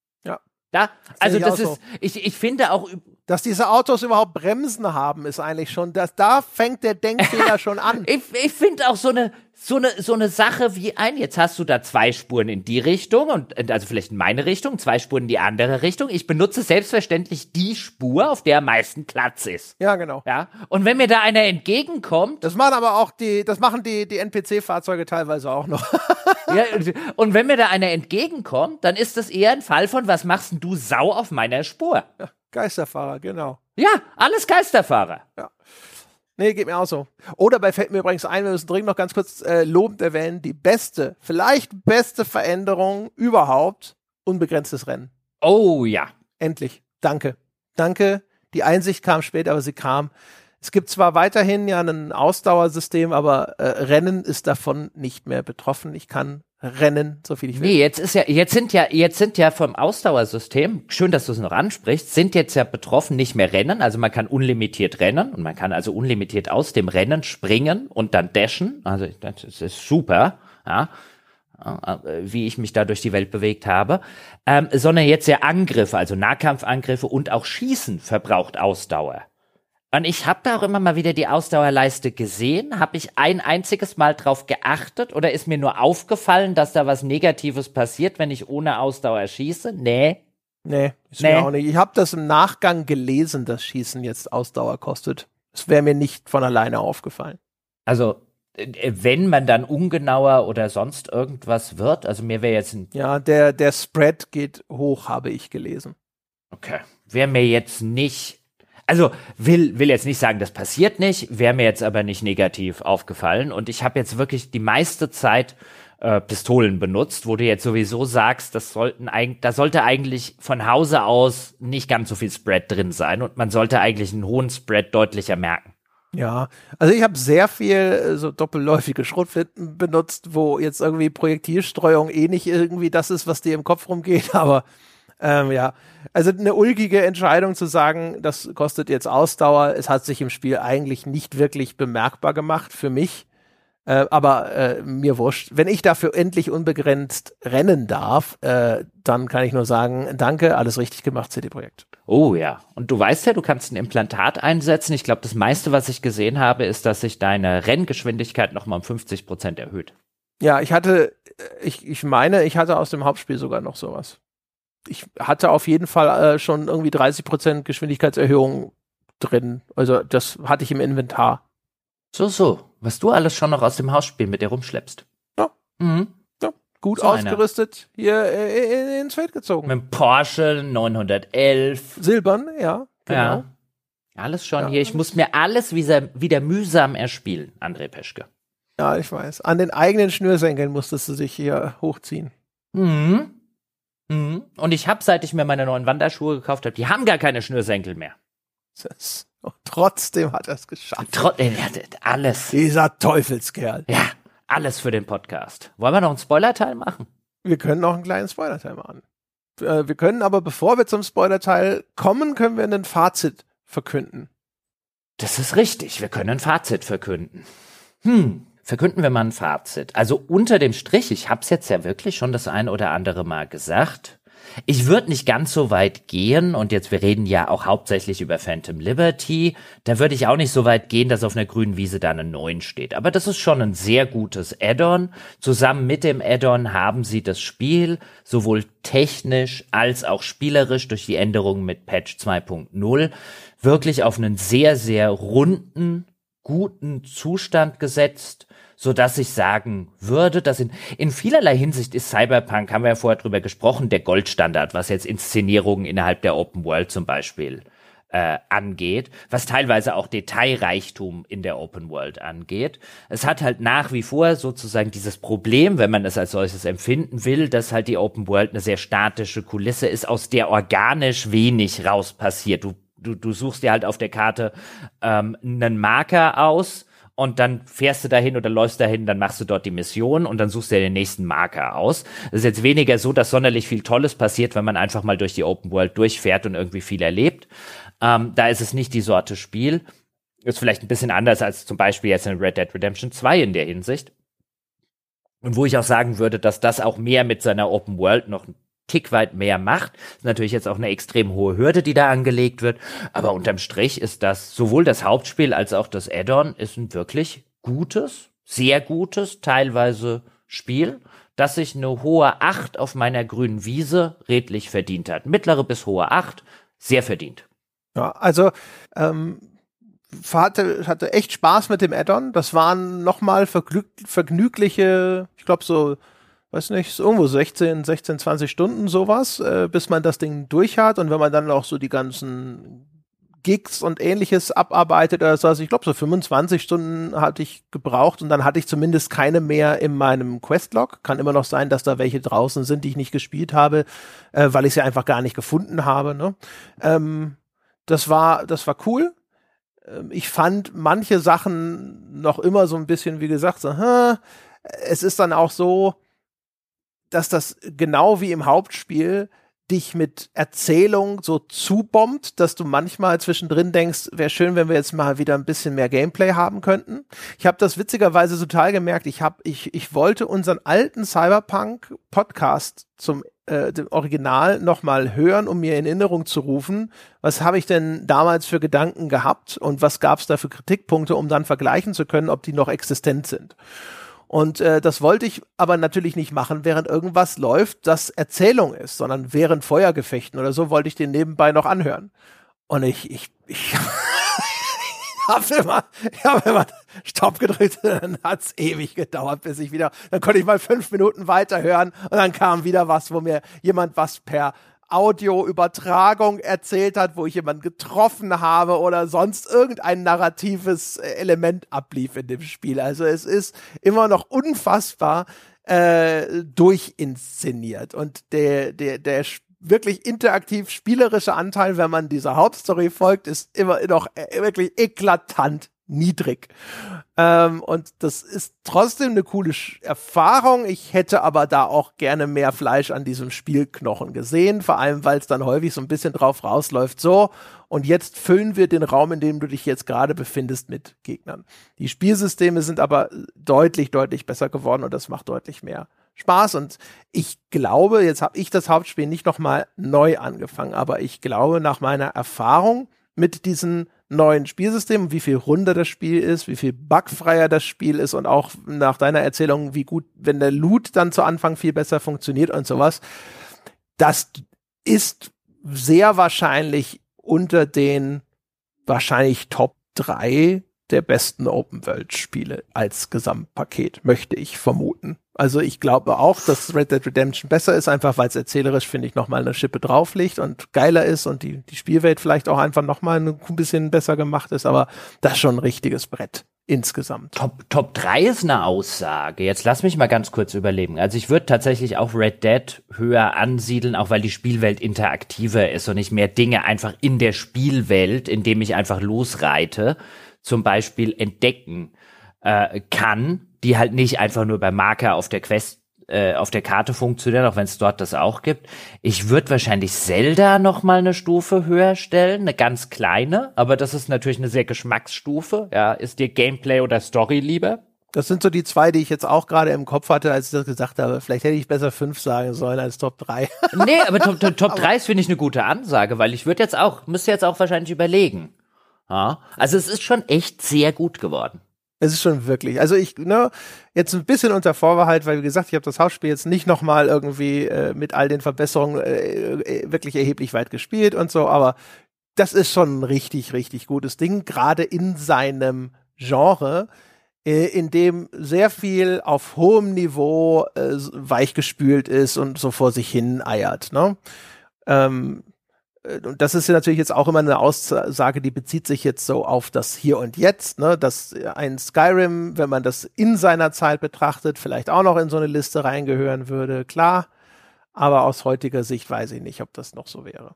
Da, also das ist, so. ich, ich finde auch. Dass diese Autos überhaupt Bremsen haben, ist eigentlich schon, das, da fängt der Denkfehler schon an. Ich, ich finde auch so eine, so eine, so eine Sache wie ein, jetzt hast du da zwei Spuren in die Richtung und, also vielleicht in meine Richtung, zwei Spuren in die andere Richtung. Ich benutze selbstverständlich die Spur, auf der am meisten Platz ist. Ja, genau. Ja. Und wenn mir da einer entgegenkommt. Das machen aber auch die, das machen die, die NPC-Fahrzeuge teilweise auch noch. ja, und wenn mir da einer entgegenkommt, dann ist das eher ein Fall von, was machst denn du Sau auf meiner Spur? Ja, Geisterfahrer, genau. Ja, alles Geisterfahrer. Ja. Nee, geht mir auch so. Oder bei fällt mir übrigens ein, wir müssen dringend noch ganz kurz äh, lobend erwähnen, die beste, vielleicht beste Veränderung überhaupt, unbegrenztes Rennen. Oh ja. Endlich. Danke. Danke. Die Einsicht kam spät, aber sie kam. Es gibt zwar weiterhin ja ein Ausdauersystem, aber äh, Rennen ist davon nicht mehr betroffen. Ich kann rennen, so viel ich will. Nee, jetzt ist ja, jetzt sind ja, jetzt sind ja vom Ausdauersystem, schön, dass du es noch ansprichst, sind jetzt ja betroffen nicht mehr Rennen, also man kann unlimitiert rennen und man kann also unlimitiert aus dem Rennen springen und dann dashen, also das ist super, ja, wie ich mich da durch die Welt bewegt habe, ähm, sondern jetzt ja Angriffe, also Nahkampfangriffe und auch Schießen verbraucht Ausdauer. Und ich habe da auch immer mal wieder die Ausdauerleiste gesehen. Habe ich ein einziges Mal drauf geachtet oder ist mir nur aufgefallen, dass da was Negatives passiert, wenn ich ohne Ausdauer schieße? Nee. Nee, ist nee. mir auch nicht. Ich habe das im Nachgang gelesen, dass Schießen jetzt Ausdauer kostet. Es wäre mir nicht von alleine aufgefallen. Also, äh, wenn man dann ungenauer oder sonst irgendwas wird, also mir wäre jetzt ein. Ja, der, der Spread geht hoch, habe ich gelesen. Okay. Wäre mir jetzt nicht also will, will jetzt nicht sagen, das passiert nicht, wäre mir jetzt aber nicht negativ aufgefallen. Und ich habe jetzt wirklich die meiste Zeit äh, Pistolen benutzt, wo du jetzt sowieso sagst, das sollten eigentlich, da sollte eigentlich von Hause aus nicht ganz so viel Spread drin sein und man sollte eigentlich einen hohen Spread deutlicher merken. Ja, also ich habe sehr viel äh, so doppelläufige Schrotflinten benutzt, wo jetzt irgendwie Projektilstreuung eh nicht irgendwie das ist, was dir im Kopf rumgeht, aber ähm, ja, also eine ulkige Entscheidung zu sagen, das kostet jetzt Ausdauer. Es hat sich im Spiel eigentlich nicht wirklich bemerkbar gemacht für mich. Äh, aber äh, mir wurscht. Wenn ich dafür endlich unbegrenzt rennen darf, äh, dann kann ich nur sagen, danke, alles richtig gemacht, CD-Projekt. Oh ja. Und du weißt ja, du kannst ein Implantat einsetzen. Ich glaube, das meiste, was ich gesehen habe, ist, dass sich deine Renngeschwindigkeit nochmal um 50 Prozent erhöht. Ja, ich hatte, ich, ich meine, ich hatte aus dem Hauptspiel sogar noch sowas. Ich hatte auf jeden Fall äh, schon irgendwie 30 Prozent Geschwindigkeitserhöhung drin. Also das hatte ich im Inventar. So, so. Was du alles schon noch aus dem Hausspiel mit dir rumschleppst. Ja. Mhm. ja. Gut so ausgerüstet, einer. hier äh, ins Feld gezogen. Mit dem Porsche 911. Silbern, ja. Genau. Ja. Alles schon ja. hier. Ich muss mir alles wieder, wieder mühsam erspielen, André Peschke. Ja, ich weiß. An den eigenen Schnürsenkeln musstest du dich hier hochziehen. Mhm. Mhm. Und ich habe, seit ich mir meine neuen Wanderschuhe gekauft habe, die haben gar keine Schnürsenkel mehr. Das, und trotzdem hat er es geschafft. Trot er hat alles. Dieser Teufelskerl. Ja, alles für den Podcast. Wollen wir noch einen Spoilerteil machen? Wir können noch einen kleinen Spoilerteil machen. Äh, wir können aber, bevor wir zum Spoilerteil kommen, können wir ein Fazit verkünden. Das ist richtig. Wir können ein Fazit verkünden. Hm verkünden wir mal ein Fazit. Also unter dem Strich, ich habe es jetzt ja wirklich schon das ein oder andere Mal gesagt. Ich würde nicht ganz so weit gehen, und jetzt wir reden ja auch hauptsächlich über Phantom Liberty, da würde ich auch nicht so weit gehen, dass auf einer grünen Wiese da eine 9 steht. Aber das ist schon ein sehr gutes Add-on. Zusammen mit dem Add-on haben sie das Spiel sowohl technisch als auch spielerisch durch die Änderungen mit Patch 2.0 wirklich auf einen sehr, sehr runden, guten Zustand gesetzt so dass ich sagen würde, dass in, in vielerlei Hinsicht ist Cyberpunk, haben wir ja vorher drüber gesprochen, der Goldstandard, was jetzt Inszenierungen innerhalb der Open World zum Beispiel äh, angeht, was teilweise auch Detailreichtum in der Open World angeht. Es hat halt nach wie vor sozusagen dieses Problem, wenn man es als solches empfinden will, dass halt die Open World eine sehr statische Kulisse ist, aus der organisch wenig raus passiert. Du, du, du suchst dir halt auf der Karte ähm, einen Marker aus, und dann fährst du dahin oder läufst dahin, dann machst du dort die Mission und dann suchst du dir den nächsten Marker aus. Es ist jetzt weniger so, dass sonderlich viel Tolles passiert, wenn man einfach mal durch die Open World durchfährt und irgendwie viel erlebt. Ähm, da ist es nicht die Sorte Spiel. Ist vielleicht ein bisschen anders als zum Beispiel jetzt in Red Dead Redemption 2 in der Hinsicht. Und wo ich auch sagen würde, dass das auch mehr mit seiner Open World noch Tick weit mehr macht. Ist natürlich jetzt auch eine extrem hohe Hürde, die da angelegt wird. Aber unterm Strich ist das sowohl das Hauptspiel als auch das Add-on ist ein wirklich gutes, sehr gutes, teilweise Spiel, das sich eine hohe Acht auf meiner grünen Wiese redlich verdient hat. Mittlere bis hohe Acht, sehr verdient. Ja, also ähm, hatte, hatte echt Spaß mit dem Add-on. Das waren nochmal vergnügliche, ich glaube so weiß nicht, irgendwo 16, 16, 20 Stunden sowas, äh, bis man das Ding durch hat. Und wenn man dann auch so die ganzen Gigs und ähnliches abarbeitet oder so, also ich glaube so 25 Stunden hatte ich gebraucht und dann hatte ich zumindest keine mehr in meinem Questlog. Kann immer noch sein, dass da welche draußen sind, die ich nicht gespielt habe, äh, weil ich sie einfach gar nicht gefunden habe. Ne? Ähm, das war, das war cool. Ähm, ich fand manche Sachen noch immer so ein bisschen, wie gesagt, so, hm, es ist dann auch so, dass das genau wie im Hauptspiel dich mit Erzählung so zubombt, dass du manchmal zwischendrin denkst, wäre schön, wenn wir jetzt mal wieder ein bisschen mehr Gameplay haben könnten. Ich habe das witzigerweise total gemerkt. Ich habe, ich, ich wollte unseren alten Cyberpunk Podcast zum äh, dem Original nochmal hören, um mir in Erinnerung zu rufen, was habe ich denn damals für Gedanken gehabt und was gab es da für Kritikpunkte, um dann vergleichen zu können, ob die noch existent sind. Und äh, das wollte ich aber natürlich nicht machen, während irgendwas läuft, das Erzählung ist, sondern während Feuergefechten oder so wollte ich den nebenbei noch anhören. Und ich, ich, ich habe immer, ich hab immer Stopp gedrückt, dann hat's ewig gedauert, bis ich wieder, dann konnte ich mal fünf Minuten weiterhören und dann kam wieder was, wo mir jemand was per Audioübertragung erzählt hat, wo ich jemanden getroffen habe oder sonst irgendein narratives äh, Element ablief in dem Spiel. Also es ist immer noch unfassbar äh, durchinszeniert und der, der, der wirklich interaktiv spielerische Anteil, wenn man dieser Hauptstory folgt, ist immer noch äh, wirklich eklatant niedrig. Ähm, und das ist trotzdem eine coole Erfahrung. Ich hätte aber da auch gerne mehr Fleisch an diesem Spielknochen gesehen, vor allem weil es dann häufig so ein bisschen drauf rausläuft, so und jetzt füllen wir den Raum, in dem du dich jetzt gerade befindest, mit Gegnern. Die Spielsysteme sind aber deutlich, deutlich besser geworden und das macht deutlich mehr Spaß. Und ich glaube, jetzt habe ich das Hauptspiel nicht nochmal neu angefangen, aber ich glaube, nach meiner Erfahrung mit diesen neuen Spielsystemen, wie viel runder das Spiel ist, wie viel bugfreier das Spiel ist und auch nach deiner Erzählung, wie gut, wenn der Loot dann zu Anfang viel besser funktioniert und sowas. Das ist sehr wahrscheinlich unter den wahrscheinlich Top 3 der besten Open-World-Spiele als Gesamtpaket, möchte ich vermuten. Also ich glaube auch, dass Red Dead Redemption besser ist, einfach weil es erzählerisch, finde ich, nochmal eine Schippe drauflegt und geiler ist und die, die Spielwelt vielleicht auch einfach nochmal ein bisschen besser gemacht ist, aber das ist schon ein richtiges Brett insgesamt. Top, Top 3 ist eine Aussage. Jetzt lass mich mal ganz kurz überlegen. Also ich würde tatsächlich auch Red Dead höher ansiedeln, auch weil die Spielwelt interaktiver ist und ich mehr Dinge einfach in der Spielwelt, indem ich einfach losreite, zum Beispiel entdecken äh, kann, die halt nicht einfach nur beim Marker auf der Quest äh, auf der Karte funktionieren, auch wenn es dort das auch gibt. Ich würde wahrscheinlich Zelda noch mal eine Stufe höher stellen, eine ganz kleine, aber das ist natürlich eine sehr Geschmacksstufe. Ja, ist dir Gameplay oder Story lieber? Das sind so die zwei, die ich jetzt auch gerade im Kopf hatte, als ich das gesagt habe. Vielleicht hätte ich besser fünf sagen sollen als Top 3. nee, aber Top, Top, Top 3 ist, finde ich, eine gute Ansage, weil ich würde jetzt auch, müsste jetzt auch wahrscheinlich überlegen. Ja, also es ist schon echt sehr gut geworden. Es ist schon wirklich. Also ich, ne, jetzt ein bisschen unter Vorbehalt, weil wie gesagt, ich habe das Hausspiel jetzt nicht nochmal irgendwie äh, mit all den Verbesserungen äh, äh, wirklich erheblich weit gespielt und so, aber das ist schon ein richtig, richtig gutes Ding, gerade in seinem Genre, äh, in dem sehr viel auf hohem Niveau äh, weichgespült ist und so vor sich hin eiert. Ne? Ähm, äh, und das ist ja natürlich jetzt auch immer eine Aussage, die bezieht sich jetzt so auf das Hier und Jetzt, ne, dass ein Skyrim, wenn man das in seiner Zeit betrachtet, vielleicht auch noch in so eine Liste reingehören würde, klar. Aber aus heutiger Sicht weiß ich nicht, ob das noch so wäre.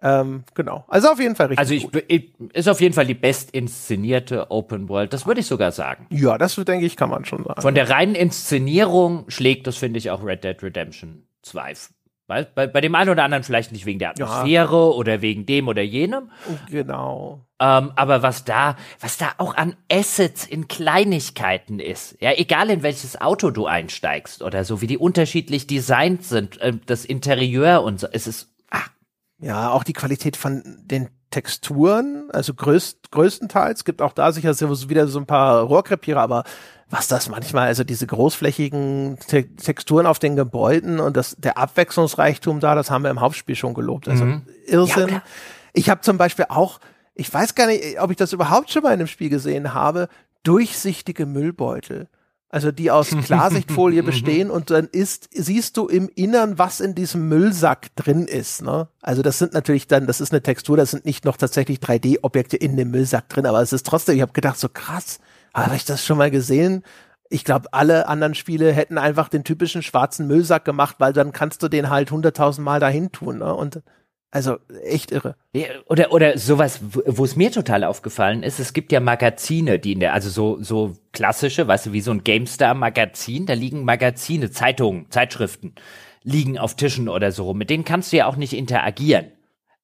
Ähm, genau. Also auf jeden Fall richtig. Also ich, gut. ich, ist auf jeden Fall die best inszenierte Open World. Das würde ich sogar sagen. Ja, das denke ich, kann man schon sagen. Von der reinen Inszenierung schlägt das, finde ich, auch Red Dead Redemption 2 bei, bei, bei dem einen oder anderen vielleicht nicht wegen der Atmosphäre ja. oder wegen dem oder jenem. Genau. Ähm, aber was da, was da auch an Assets in Kleinigkeiten ist, ja, egal in welches Auto du einsteigst oder so, wie die unterschiedlich designt sind, äh, das Interieur und so, es ist, ah. Ja, auch die Qualität von den Texturen, also größt, größtenteils, gibt auch da sicher wieder so ein paar Rohrkrepierer, aber was das manchmal, also diese großflächigen Te Texturen auf den Gebäuden und das, der Abwechslungsreichtum da, das haben wir im Hauptspiel schon gelobt. Also mhm. Irrsinn. Ja, ich habe zum Beispiel auch, ich weiß gar nicht, ob ich das überhaupt schon mal in einem Spiel gesehen habe, durchsichtige Müllbeutel. Also die aus Klarsichtfolie bestehen und dann ist, siehst du im Innern, was in diesem Müllsack drin ist. Ne? Also das sind natürlich dann, das ist eine Textur, das sind nicht noch tatsächlich 3D-Objekte in dem Müllsack drin, aber es ist trotzdem, ich habe gedacht, so krass, habe ich das schon mal gesehen? Ich glaube, alle anderen Spiele hätten einfach den typischen schwarzen Müllsack gemacht, weil dann kannst du den halt hunderttausend Mal dahin tun. Ne? Und also echt irre. Oder oder sowas, wo es mir total aufgefallen ist, es gibt ja Magazine, die in der, also so, so klassische, weißt du, wie so ein GameStar-Magazin, da liegen Magazine, Zeitungen, Zeitschriften, liegen auf Tischen oder so rum. Mit denen kannst du ja auch nicht interagieren.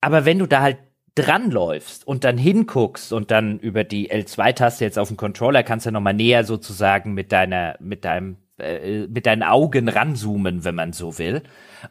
Aber wenn du da halt dranläufst und dann hinguckst und dann über die L2-Taste jetzt auf dem Controller kannst du nochmal näher sozusagen mit deiner, mit deinem, äh, mit deinen Augen ranzoomen, wenn man so will.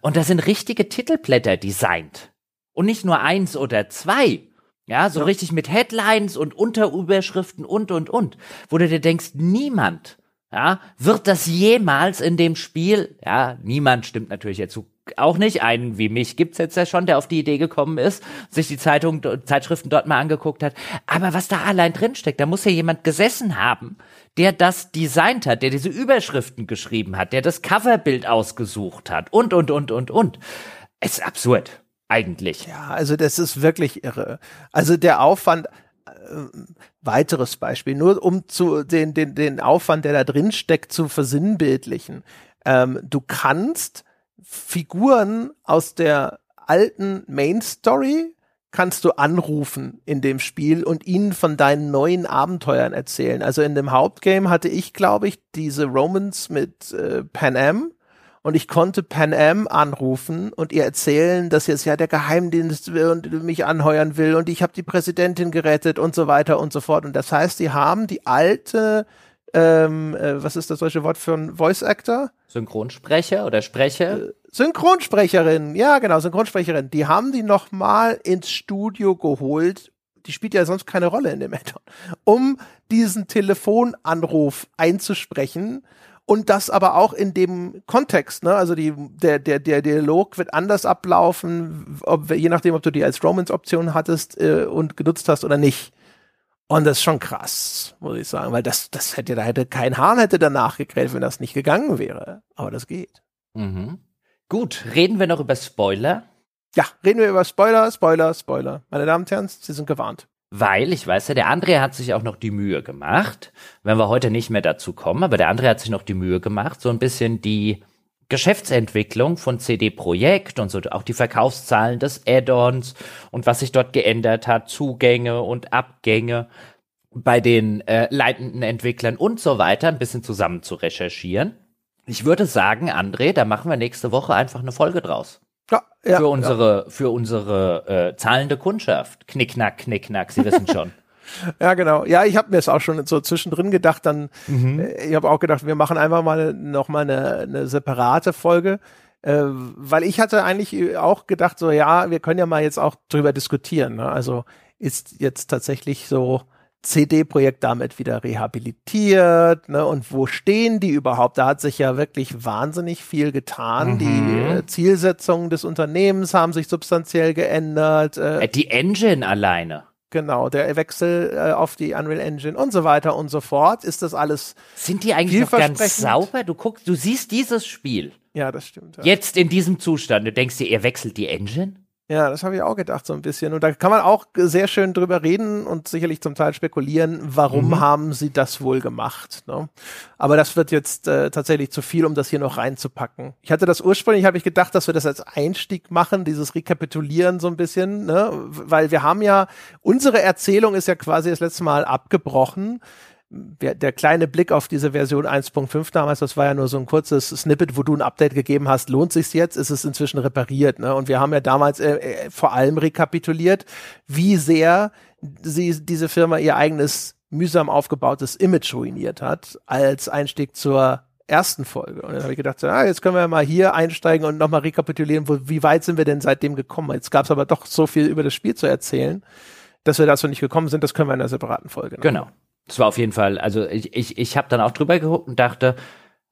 Und da sind richtige Titelblätter designt. Und nicht nur eins oder zwei. Ja, so ja. richtig mit Headlines und Unterüberschriften und, und, und. Wo du dir denkst, niemand, ja, wird das jemals in dem Spiel, ja, niemand stimmt natürlich jetzt auch nicht. Einen wie mich gibt's jetzt ja schon, der auf die Idee gekommen ist, sich die Zeitung, Zeitschriften dort mal angeguckt hat. Aber was da allein drinsteckt, da muss ja jemand gesessen haben, der das designt hat, der diese Überschriften geschrieben hat, der das Coverbild ausgesucht hat und, und, und, und, und. Es ist absurd. Eigentlich. Ja, also das ist wirklich irre. Also der Aufwand, äh, weiteres Beispiel, nur um zu den, den, den Aufwand, der da drin steckt, zu versinnbildlichen. Ähm, du kannst Figuren aus der alten Main Story kannst du anrufen in dem Spiel und ihnen von deinen neuen Abenteuern erzählen. Also in dem Hauptgame hatte ich, glaube ich, diese Romans mit äh, Pan Am und ich konnte Pan Am anrufen und ihr erzählen, dass jetzt ja der Geheimdienst will und mich anheuern will und ich habe die Präsidentin gerettet und so weiter und so fort. Und das heißt, die haben die alte ähm, äh, was ist das deutsche Wort für ein Voice Actor? Synchronsprecher oder Sprecher? Äh, Synchronsprecherin, ja genau, Synchronsprecherin. Die haben die noch mal ins Studio geholt. Die spielt ja sonst keine Rolle in dem Addon, um diesen Telefonanruf einzusprechen und das aber auch in dem Kontext, ne? Also die, der, der, der Dialog wird anders ablaufen, ob, je nachdem, ob du die als Romance-Option hattest äh, und genutzt hast oder nicht. Und das ist schon krass, muss ich sagen, weil das, das hätte, da hätte kein Hahn hätte danach gekräht, wenn das nicht gegangen wäre. Aber das geht. Mhm. Gut, reden wir noch über Spoiler? Ja, reden wir über Spoiler, Spoiler, Spoiler. Meine Damen und Herren, Sie sind gewarnt. Weil, ich weiß ja, der André hat sich auch noch die Mühe gemacht, wenn wir heute nicht mehr dazu kommen, aber der André hat sich noch die Mühe gemacht, so ein bisschen die Geschäftsentwicklung von CD Projekt und so auch die Verkaufszahlen des Add-ons und was sich dort geändert hat, Zugänge und Abgänge bei den äh, leitenden Entwicklern und so weiter ein bisschen zusammen zu recherchieren. Ich würde sagen, André, da machen wir nächste Woche einfach eine Folge draus. Ja, ja, für unsere, ja. für unsere äh, zahlende Kundschaft. Knickknack, knickknack, Sie wissen schon. Ja, genau. Ja, ich habe mir es auch schon so zwischendrin gedacht. Dann, mhm. äh, ich habe auch gedacht, wir machen einfach mal noch mal eine, eine separate Folge, äh, weil ich hatte eigentlich auch gedacht, so ja, wir können ja mal jetzt auch drüber diskutieren. Ne? Also ist jetzt tatsächlich so CD-Projekt damit wieder rehabilitiert, ne? Und wo stehen die überhaupt? Da hat sich ja wirklich wahnsinnig viel getan. Mhm. Die äh, Zielsetzungen des Unternehmens haben sich substanziell geändert. Äh, äh die Engine alleine. Genau, der Wechsel äh, auf die Unreal Engine und so weiter und so fort. Ist das alles Sind die eigentlich noch ganz sauber? Du guckst, du siehst dieses Spiel. Ja, das stimmt. Ja. Jetzt in diesem Zustand. Du denkst dir, er wechselt die Engine? Ja, das habe ich auch gedacht, so ein bisschen. Und da kann man auch sehr schön drüber reden und sicherlich zum Teil spekulieren, warum mhm. haben sie das wohl gemacht. Ne? Aber das wird jetzt äh, tatsächlich zu viel, um das hier noch reinzupacken. Ich hatte das ursprünglich, habe ich gedacht, dass wir das als Einstieg machen, dieses Rekapitulieren so ein bisschen, ne? weil wir haben ja, unsere Erzählung ist ja quasi das letzte Mal abgebrochen der kleine Blick auf diese Version 1.5 damals, das war ja nur so ein kurzes Snippet, wo du ein Update gegeben hast, lohnt sich's jetzt? Ist es inzwischen repariert? Ne? Und wir haben ja damals äh, äh, vor allem rekapituliert, wie sehr sie diese Firma ihr eigenes mühsam aufgebautes Image ruiniert hat als Einstieg zur ersten Folge. Und dann habe ich gedacht, so, ah, jetzt können wir mal hier einsteigen und nochmal rekapitulieren, wo, wie weit sind wir denn seitdem gekommen? Jetzt gab es aber doch so viel über das Spiel zu erzählen, dass wir dazu nicht gekommen sind. Das können wir in einer separaten Folge. Machen. Das war auf jeden Fall, also ich, ich, ich habe dann auch drüber geguckt und dachte,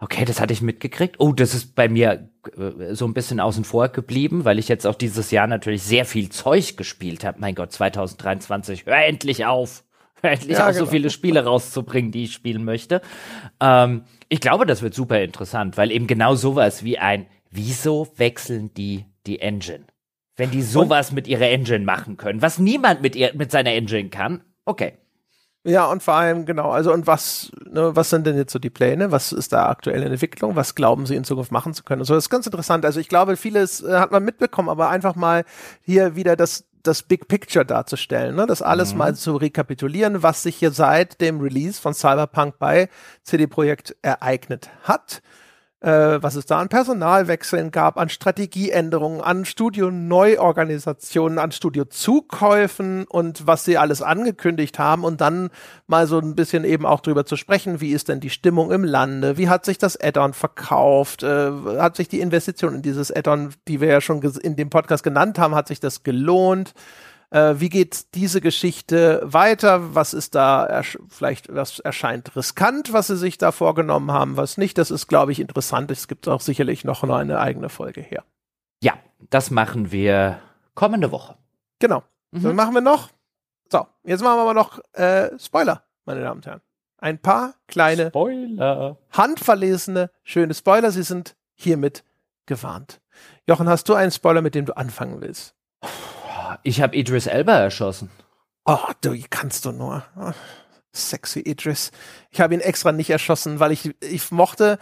okay, das hatte ich mitgekriegt. Oh, das ist bei mir äh, so ein bisschen außen vor geblieben, weil ich jetzt auch dieses Jahr natürlich sehr viel Zeug gespielt habe. Mein Gott, 2023, hör endlich auf. Hör endlich ja, auf, genau. so viele Spiele rauszubringen, die ich spielen möchte. Ähm, ich glaube, das wird super interessant, weil eben genau sowas wie ein, wieso wechseln die die Engine? Wenn die sowas und? mit ihrer Engine machen können, was niemand mit, ihr, mit seiner Engine kann, okay. Ja, und vor allem, genau, also und was, ne, was sind denn jetzt so die Pläne? Was ist da aktuell in Entwicklung? Was glauben Sie in Zukunft machen zu können? Also das ist ganz interessant. Also ich glaube, vieles äh, hat man mitbekommen, aber einfach mal hier wieder das, das Big Picture darzustellen, ne? das alles mhm. mal zu rekapitulieren, was sich hier seit dem Release von Cyberpunk bei CD Projekt ereignet hat äh, was es da an Personalwechseln gab, an Strategieänderungen, an Studio-Neuorganisationen, an Studio-Zukäufen und was sie alles angekündigt haben und dann mal so ein bisschen eben auch drüber zu sprechen, wie ist denn die Stimmung im Lande, wie hat sich das Add-on verkauft, äh, hat sich die Investition in dieses Add-on, die wir ja schon in dem Podcast genannt haben, hat sich das gelohnt? Äh, wie geht diese Geschichte weiter? Was ist da vielleicht, was erscheint riskant, was sie sich da vorgenommen haben, was nicht? Das ist, glaube ich, interessant. Es gibt auch sicherlich noch eine eigene Folge her. Ja, das machen wir kommende Woche. Genau. Mhm. Was machen wir noch? So, jetzt machen wir aber noch äh, Spoiler, meine Damen und Herren. Ein paar kleine, Spoiler. handverlesene, schöne Spoiler. Sie sind hiermit gewarnt. Jochen, hast du einen Spoiler, mit dem du anfangen willst? Ich habe Idris Elba erschossen. Oh, du kannst du nur. Oh, sexy Idris. Ich habe ihn extra nicht erschossen, weil ich, ich mochte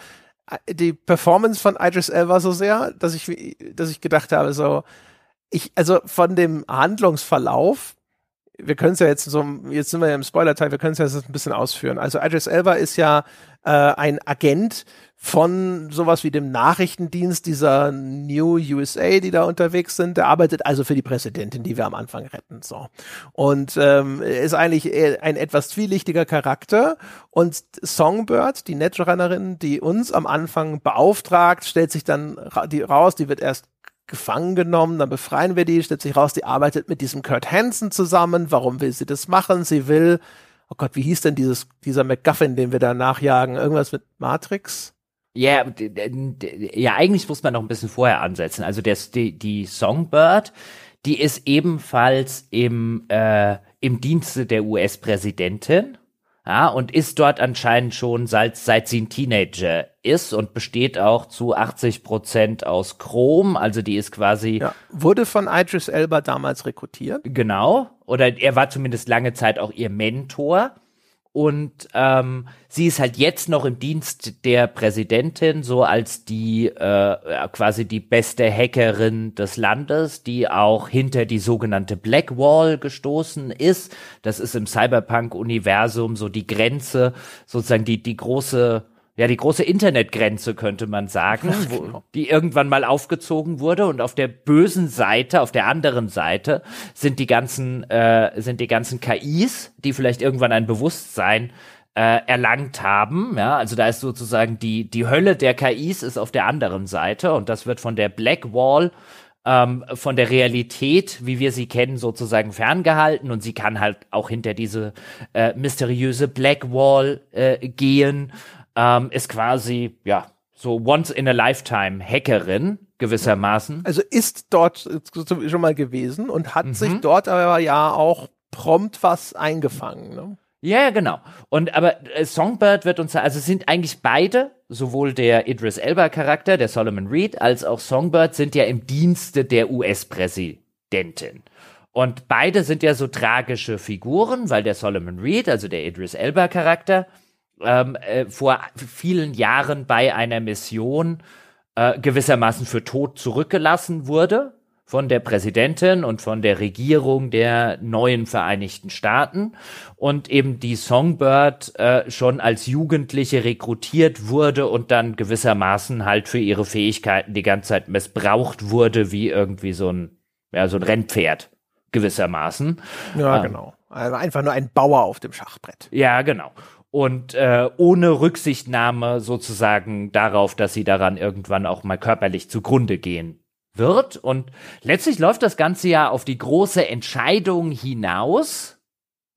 die Performance von Idris Elba so sehr, dass ich, dass ich gedacht habe, so, ich, also von dem Handlungsverlauf, wir können es ja jetzt so, jetzt sind wir ja im Spoiler-Teil, wir können es ja jetzt ein bisschen ausführen. Also Idris Elba ist ja äh, ein Agent von sowas wie dem Nachrichtendienst dieser New USA, die da unterwegs sind. Der arbeitet also für die Präsidentin, die wir am Anfang retten. So. Und ähm, ist eigentlich ein etwas zwielichtiger Charakter. Und Songbird, die Netrunnerin, die uns am Anfang beauftragt, stellt sich dann ra die raus, die wird erst gefangen genommen, dann befreien wir die, stellt sich raus, die arbeitet mit diesem Kurt Hansen zusammen. Warum will sie das machen? Sie will, oh Gott, wie hieß denn dieses, dieser MacGuffin, den wir da nachjagen? Irgendwas mit Matrix? Ja, ja, eigentlich muss man noch ein bisschen vorher ansetzen. Also das, die, die Songbird, die ist ebenfalls im, äh, im Dienste der US-Präsidentin. Ja, und ist dort anscheinend schon seit, seit sie ein Teenager ist und besteht auch zu 80 Prozent aus Chrom. Also die ist quasi. Ja, wurde von Idris Elba damals rekrutiert. Genau. Oder er war zumindest lange Zeit auch ihr Mentor. Und ähm, sie ist halt jetzt noch im Dienst der Präsidentin, so als die äh, quasi die beste Hackerin des Landes, die auch hinter die sogenannte Black Wall gestoßen ist. Das ist im Cyberpunk-Universum so die Grenze, sozusagen die, die große ja, die große Internetgrenze könnte man sagen, wo, genau. die irgendwann mal aufgezogen wurde und auf der bösen Seite, auf der anderen Seite sind die ganzen, äh, sind die ganzen KIs, die vielleicht irgendwann ein Bewusstsein äh, erlangt haben. Ja, also da ist sozusagen die, die Hölle der KIs ist auf der anderen Seite und das wird von der Black Wall ähm, von der Realität, wie wir sie kennen, sozusagen ferngehalten und sie kann halt auch hinter diese äh, mysteriöse Black Wall äh, gehen ähm, ist quasi, ja, so once in a lifetime Hackerin gewissermaßen. Also ist dort schon mal gewesen und hat mhm. sich dort aber ja auch prompt was eingefangen. Ne? Ja, genau. Und aber äh, Songbird wird uns, also sind eigentlich beide, sowohl der Idris Elba Charakter, der Solomon Reed, als auch Songbird sind ja im Dienste der US-Präsidentin. Und beide sind ja so tragische Figuren, weil der Solomon Reed, also der Idris Elba Charakter, ähm, äh, vor vielen Jahren bei einer Mission äh, gewissermaßen für tot zurückgelassen wurde von der Präsidentin und von der Regierung der neuen Vereinigten Staaten und eben die Songbird äh, schon als Jugendliche rekrutiert wurde und dann gewissermaßen halt für ihre Fähigkeiten die ganze Zeit missbraucht wurde wie irgendwie so ein ja so ein Rennpferd gewissermaßen. Ja, ähm, genau. Also einfach nur ein Bauer auf dem Schachbrett. Ja, genau und äh, ohne Rücksichtnahme sozusagen darauf, dass sie daran irgendwann auch mal körperlich zugrunde gehen wird. Und letztlich läuft das Ganze ja auf die große Entscheidung hinaus.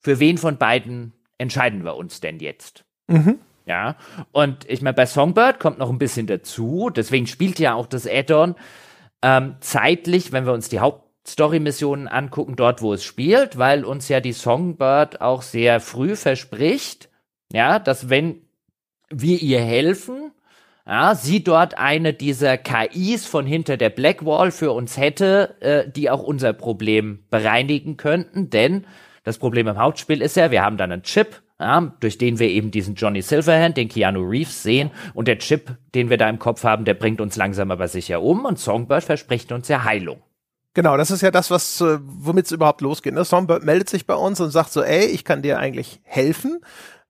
Für wen von beiden entscheiden wir uns denn jetzt? Mhm. Ja, und ich meine, bei Songbird kommt noch ein bisschen dazu, deswegen spielt ja auch das Add-on ähm, zeitlich, wenn wir uns die Hauptstory-Missionen angucken, dort, wo es spielt, weil uns ja die Songbird auch sehr früh verspricht, ja, dass wenn wir ihr helfen, ja, sie dort eine dieser KIs von hinter der Blackwall für uns hätte, äh, die auch unser Problem bereinigen könnten, denn das Problem im Hauptspiel ist ja, wir haben dann einen Chip, ja, durch den wir eben diesen Johnny Silverhand, den Keanu Reeves sehen und der Chip, den wir da im Kopf haben, der bringt uns langsam aber sicher um und Songbird verspricht uns ja Heilung. Genau, das ist ja das, was äh, womit es überhaupt losgeht. Ne? Songbird meldet sich bei uns und sagt so, ey, ich kann dir eigentlich helfen.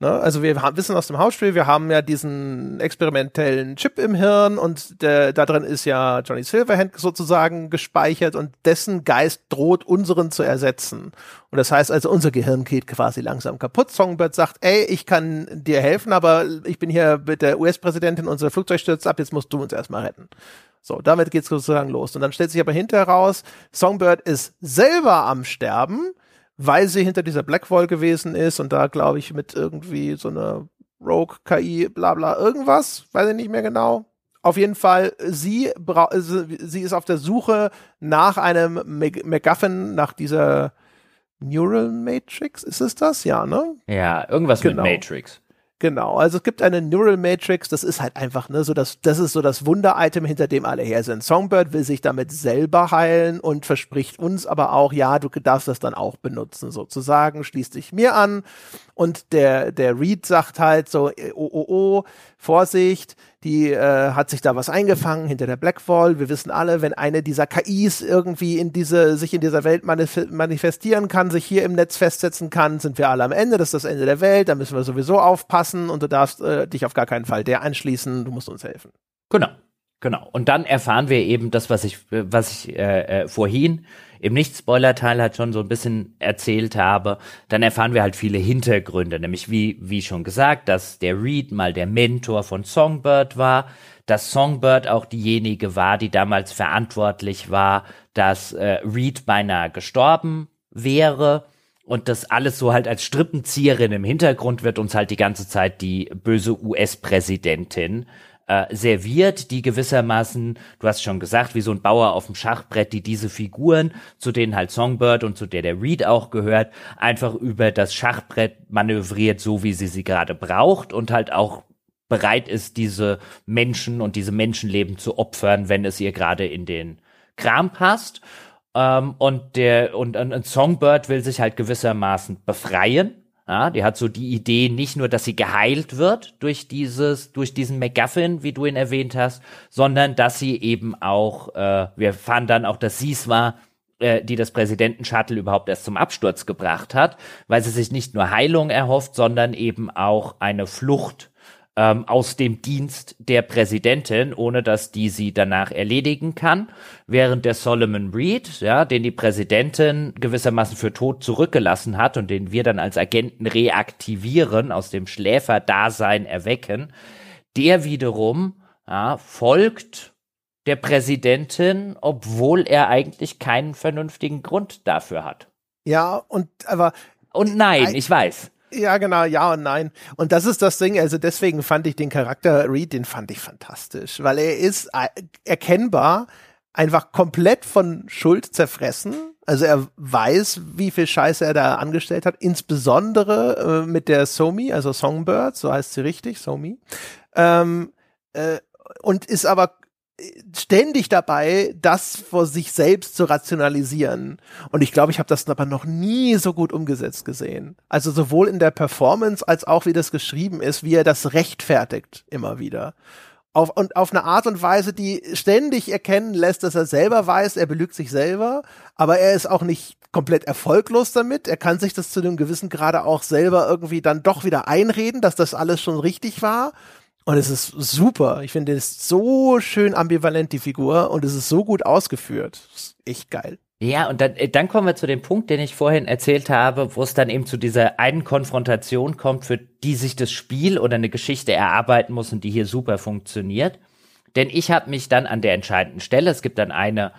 Ne? Also wir haben, wissen aus dem Hausspiel, wir haben ja diesen experimentellen Chip im Hirn und der, da drin ist ja Johnny Silverhand sozusagen gespeichert und dessen Geist droht unseren zu ersetzen. Und das heißt also, unser Gehirn geht quasi langsam kaputt. Songbird sagt, ey, ich kann dir helfen, aber ich bin hier mit der US-Präsidentin, unser Flugzeug stürzt ab, jetzt musst du uns erstmal retten. So, damit geht's sozusagen los. Und dann stellt sich aber hinterher raus, Songbird ist selber am Sterben, weil sie hinter dieser Blackwall gewesen ist und da, glaube ich, mit irgendwie so einer Rogue-KI, bla bla, irgendwas, weiß ich nicht mehr genau. Auf jeden Fall, sie, sie ist auf der Suche nach einem MacGuffin, nach dieser Neural Matrix, ist es das? Ja, ne? Ja, irgendwas genau. mit Matrix. Genau, also es gibt eine Neural Matrix, das ist halt einfach, ne, so das, das ist so das Wunder-Item, hinter dem alle her sind. Songbird will sich damit selber heilen und verspricht uns aber auch, ja, du darfst das dann auch benutzen, sozusagen, schließt dich mir an Und der, der Reed sagt halt so, oh, oh, oh, Vorsicht, die äh, hat sich da was eingefangen hinter der Blackwall. Wir wissen alle, wenn eine dieser KIs irgendwie in diese, sich in dieser Welt manif manifestieren kann, sich hier im Netz festsetzen kann, sind wir alle am Ende. Das ist das Ende der Welt. Da müssen wir sowieso aufpassen und du darfst äh, dich auf gar keinen Fall der anschließen. Du musst uns helfen. Genau. Genau. Und dann erfahren wir eben das, was ich, was ich äh, äh, vorhin im Nicht-Spoiler-Teil halt schon so ein bisschen erzählt habe. Dann erfahren wir halt viele Hintergründe, nämlich wie, wie schon gesagt, dass der Reed mal der Mentor von Songbird war, dass Songbird auch diejenige war, die damals verantwortlich war, dass äh, Reed beinahe gestorben wäre. Und das alles so halt als Strippenzieherin im Hintergrund wird uns halt die ganze Zeit die böse US-Präsidentin äh, serviert, die gewissermaßen, du hast schon gesagt, wie so ein Bauer auf dem Schachbrett, die diese Figuren, zu denen halt Songbird und zu der der Reed auch gehört, einfach über das Schachbrett manövriert, so wie sie sie gerade braucht und halt auch bereit ist, diese Menschen und diese Menschenleben zu opfern, wenn es ihr gerade in den Kram passt. Ähm, und der und, und Songbird will sich halt gewissermaßen befreien ja, die hat so die Idee nicht nur, dass sie geheilt wird durch dieses, durch diesen MacGuffin, wie du ihn erwähnt hast, sondern dass sie eben auch, äh, wir erfahren dann auch, dass sie es war, äh, die das Präsidenten-Shuttle überhaupt erst zum Absturz gebracht hat, weil sie sich nicht nur Heilung erhofft, sondern eben auch eine Flucht ähm, aus dem Dienst der Präsidentin, ohne dass die sie danach erledigen kann, während der Solomon Reed, ja, den die Präsidentin gewissermaßen für tot zurückgelassen hat und den wir dann als Agenten reaktivieren, aus dem Schläferdasein erwecken, der wiederum ja, folgt der Präsidentin, obwohl er eigentlich keinen vernünftigen Grund dafür hat. Ja, und aber und nein, ich weiß. Ja, genau, ja und nein. Und das ist das Ding, also deswegen fand ich den Charakter Reed, den fand ich fantastisch, weil er ist äh, erkennbar einfach komplett von Schuld zerfressen. Also er weiß, wie viel Scheiße er da angestellt hat, insbesondere äh, mit der Somi, also Songbird, so heißt sie richtig, Somi. Ähm, äh, und ist aber ständig dabei, das vor sich selbst zu rationalisieren. Und ich glaube, ich habe das aber noch nie so gut umgesetzt gesehen. Also sowohl in der Performance als auch wie das geschrieben ist, wie er das rechtfertigt immer wieder. Auf, und auf eine Art und Weise, die ständig erkennen lässt, dass er selber weiß, er belügt sich selber, aber er ist auch nicht komplett erfolglos damit. Er kann sich das zu einem gewissen Grade auch selber irgendwie dann doch wieder einreden, dass das alles schon richtig war und es ist super. Ich finde, es ist so schön ambivalent, die Figur, und es ist so gut ausgeführt. Ist echt geil. Ja, und dann, äh, dann kommen wir zu dem Punkt, den ich vorhin erzählt habe, wo es dann eben zu dieser einen Konfrontation kommt, für die sich das Spiel oder eine Geschichte erarbeiten muss und die hier super funktioniert. Denn ich habe mich dann an der entscheidenden Stelle, es gibt dann eine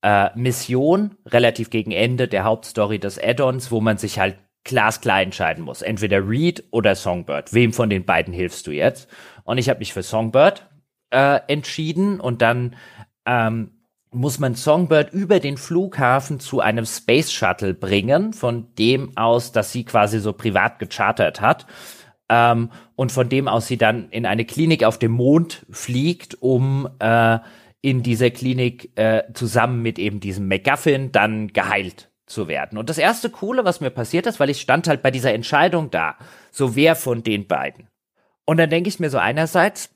äh, Mission relativ gegen Ende der Hauptstory des Add-ons, wo man sich halt glasklar entscheiden muss. Entweder Reed oder Songbird. Wem von den beiden hilfst du jetzt? Und ich habe mich für Songbird äh, entschieden und dann ähm, muss man Songbird über den Flughafen zu einem Space Shuttle bringen, von dem aus, dass sie quasi so privat gechartert hat. Ähm, und von dem aus sie dann in eine Klinik auf dem Mond fliegt, um äh, in dieser Klinik äh, zusammen mit eben diesem MacGuffin dann geheilt zu werden. Und das erste Coole, was mir passiert ist, weil ich stand halt bei dieser Entscheidung da, so wer von den beiden. Und dann denke ich mir so einerseits,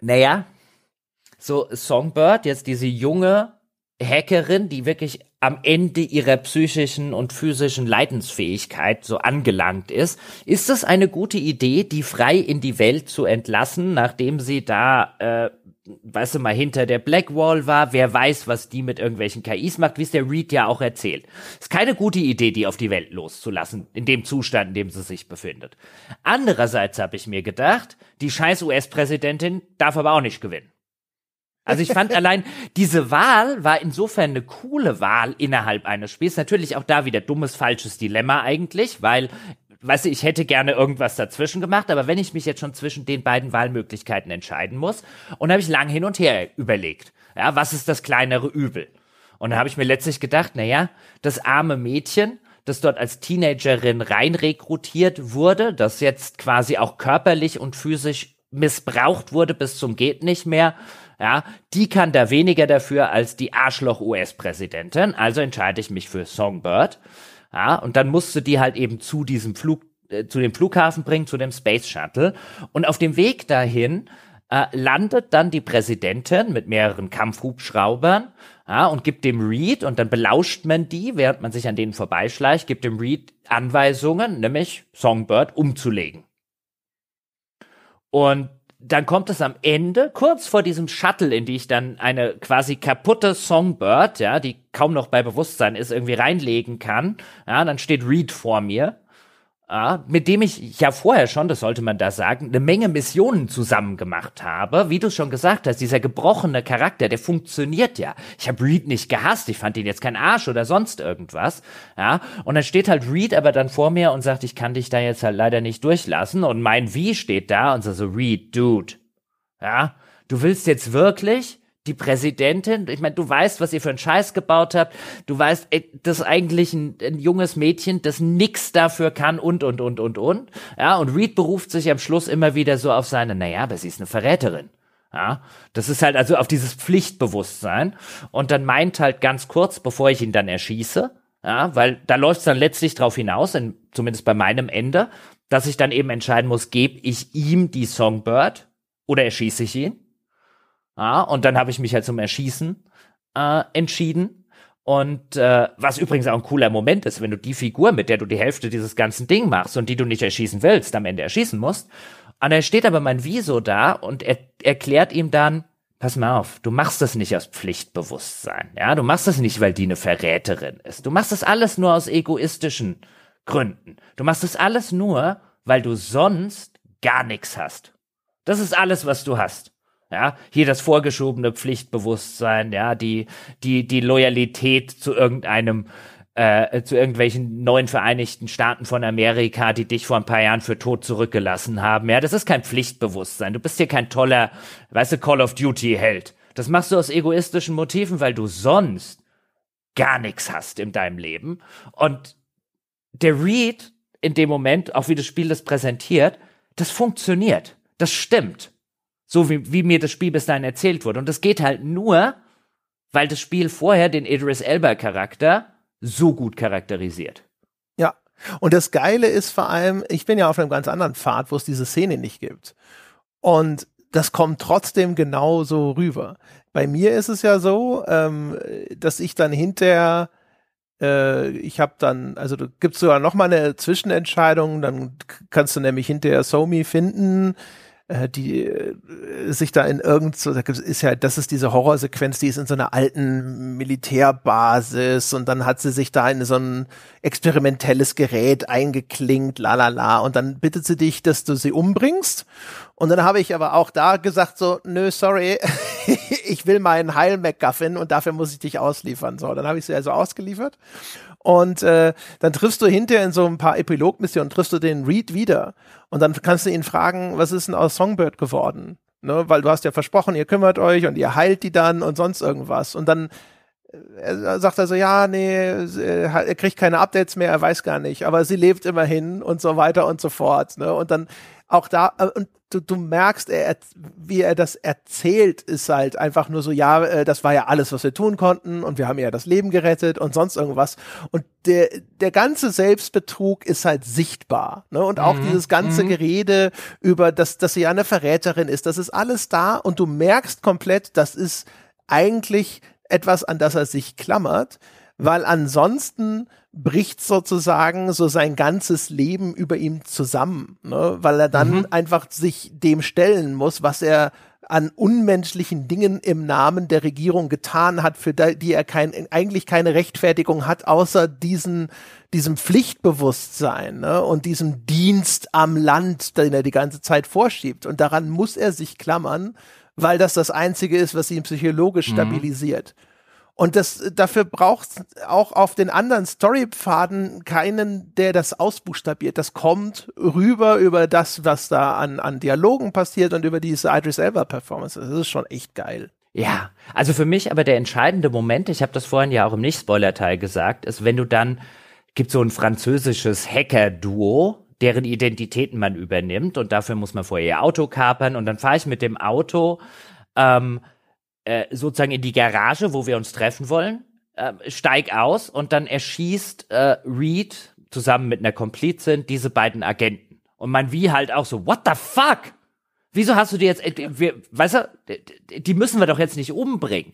naja, so Songbird, jetzt diese junge Hackerin, die wirklich am Ende ihrer psychischen und physischen Leidensfähigkeit so angelangt ist, ist es eine gute Idee, die frei in die Welt zu entlassen, nachdem sie da äh, weißt du mal, hinter der Blackwall war, wer weiß, was die mit irgendwelchen KIs macht, wie es der Reed ja auch erzählt. Ist keine gute Idee, die auf die Welt loszulassen, in dem Zustand, in dem sie sich befindet. Andererseits habe ich mir gedacht, die scheiß US-Präsidentin darf aber auch nicht gewinnen. Also ich fand allein, diese Wahl war insofern eine coole Wahl innerhalb eines Spiels. Natürlich auch da wieder dummes, falsches Dilemma eigentlich, weil weißt du, ich hätte gerne irgendwas dazwischen gemacht, aber wenn ich mich jetzt schon zwischen den beiden Wahlmöglichkeiten entscheiden muss, und habe ich lang hin und her überlegt, ja, was ist das kleinere Übel? Und da habe ich mir letztlich gedacht, na ja, das arme Mädchen, das dort als Teenagerin rein rekrutiert wurde, das jetzt quasi auch körperlich und physisch missbraucht wurde bis zum geht nicht mehr, ja, die kann da weniger dafür als die Arschloch US-Präsidentin, also entscheide ich mich für Songbird. Ja, und dann musste die halt eben zu diesem Flug äh, zu dem Flughafen bringt, zu dem Space Shuttle. Und auf dem Weg dahin äh, landet dann die Präsidentin mit mehreren Kampfhubschraubern ja, und gibt dem Reed, und dann belauscht man die, während man sich an denen vorbeischleicht, gibt dem Reed Anweisungen, nämlich Songbird umzulegen. Und dann kommt es am Ende, kurz vor diesem Shuttle, in die ich dann eine quasi kaputte Songbird, ja, die kaum noch bei Bewusstsein ist, irgendwie reinlegen kann. Ja, dann steht Reed vor mir mit dem ich ja vorher schon, das sollte man da sagen, eine Menge Missionen zusammen gemacht habe. Wie du schon gesagt hast, dieser gebrochene Charakter, der funktioniert ja. Ich habe Reed nicht gehasst, ich fand ihn jetzt kein Arsch oder sonst irgendwas. Ja, und dann steht halt Reed aber dann vor mir und sagt, ich kann dich da jetzt halt leider nicht durchlassen. Und mein Wie steht da und sagt so, Reed, Dude. Ja, du willst jetzt wirklich die Präsidentin, ich meine, du weißt, was ihr für einen Scheiß gebaut habt, du weißt, ey, das ist eigentlich ein, ein, junges Mädchen, das nix dafür kann und, und, und, und, und. Ja, und Reed beruft sich am Schluss immer wieder so auf seine, naja, aber sie ist eine Verräterin. Ja, das ist halt also auf dieses Pflichtbewusstsein. Und dann meint halt ganz kurz, bevor ich ihn dann erschieße, ja, weil da läuft es dann letztlich drauf hinaus, in, zumindest bei meinem Ende, dass ich dann eben entscheiden muss, gebe ich ihm die Songbird oder erschieße ich ihn? Ja, und dann habe ich mich halt zum Erschießen äh, entschieden. Und äh, was übrigens auch ein cooler Moment ist, wenn du die Figur, mit der du die Hälfte dieses ganzen Ding machst und die du nicht erschießen willst, am Ende erschießen musst. Und dann steht aber mein Wieso da und er erklärt ihm dann, pass mal auf, du machst das nicht aus Pflichtbewusstsein. Ja, du machst das nicht, weil die eine Verräterin ist. Du machst das alles nur aus egoistischen Gründen. Du machst das alles nur, weil du sonst gar nichts hast. Das ist alles, was du hast. Ja, hier das vorgeschobene Pflichtbewusstsein, ja, die, die, die Loyalität zu irgendeinem, äh, zu irgendwelchen neuen Vereinigten Staaten von Amerika, die dich vor ein paar Jahren für tot zurückgelassen haben. Ja, das ist kein Pflichtbewusstsein. Du bist hier kein toller, weißt du, Call of Duty Held. Das machst du aus egoistischen Motiven, weil du sonst gar nichts hast in deinem Leben. Und der Read in dem Moment, auch wie das Spiel das präsentiert, das funktioniert. Das stimmt. So wie, wie mir das Spiel bis dahin erzählt wurde. Und das geht halt nur, weil das Spiel vorher den Idris Elba Charakter so gut charakterisiert. Ja. Und das Geile ist vor allem, ich bin ja auf einem ganz anderen Pfad, wo es diese Szene nicht gibt. Und das kommt trotzdem genauso rüber. Bei mir ist es ja so, ähm, dass ich dann hinterher äh, ich habe dann, also du gibst sogar noch mal eine Zwischenentscheidung, dann kannst du nämlich hinterher Somi finden, äh, die äh, sich da in irgend so, da ist ja, das ist diese Horrorsequenz, die ist in so einer alten Militärbasis und dann hat sie sich da in so ein experimentelles Gerät eingeklinkt, la la la, und dann bittet sie dich, dass du sie umbringst. Und dann habe ich aber auch da gesagt so, nö, sorry, ich will meinen Heil-MacGuffin und dafür muss ich dich ausliefern. So, dann habe ich sie also ausgeliefert. Und äh, dann triffst du hinterher in so ein paar Epilogmissionen, triffst du den Reed wieder. Und dann kannst du ihn fragen, was ist denn aus Songbird geworden? Ne? Weil du hast ja versprochen, ihr kümmert euch und ihr heilt die dann und sonst irgendwas. Und dann äh, er sagt er so, ja, nee, er kriegt keine Updates mehr, er weiß gar nicht, aber sie lebt immerhin und so weiter und so fort. Ne? Und dann auch da, äh, und du, du merkst, er, wie er das erzählt, ist halt einfach nur so, ja, äh, das war ja alles, was wir tun konnten und wir haben ja das Leben gerettet und sonst irgendwas. Und der, der ganze Selbstbetrug ist halt sichtbar. Ne? Und auch mhm. dieses ganze mhm. Gerede über, dass, dass sie ja eine Verräterin ist, das ist alles da und du merkst komplett, das ist eigentlich etwas, an das er sich klammert, weil ansonsten bricht sozusagen so sein ganzes Leben über ihm zusammen, ne? weil er dann mhm. einfach sich dem stellen muss, was er an unmenschlichen Dingen im Namen der Regierung getan hat, für die er kein, eigentlich keine Rechtfertigung hat, außer diesen, diesem Pflichtbewusstsein ne? und diesem Dienst am Land, den er die ganze Zeit vorschiebt. Und daran muss er sich klammern, weil das das Einzige ist, was ihn psychologisch mhm. stabilisiert. Und das, dafür braucht auch auf den anderen Storypfaden keinen, der das ausbuchstabiert. Das kommt rüber über das, was da an, an Dialogen passiert und über diese Idris Elba Performance. Das ist schon echt geil. Ja, also für mich aber der entscheidende Moment, ich habe das vorhin ja auch im Nicht-Spoiler-Teil gesagt, ist, wenn du dann, gibt so ein französisches Hacker-Duo, deren Identitäten man übernimmt und dafür muss man vorher ihr Auto kapern und dann fahre ich mit dem Auto ähm, äh, sozusagen in die Garage, wo wir uns treffen wollen, äh, steig aus und dann erschießt äh, Reed zusammen mit einer Komplizin diese beiden Agenten. Und man wie halt auch so, what the fuck? Wieso hast du die jetzt, äh, wir, weißt du, die müssen wir doch jetzt nicht umbringen.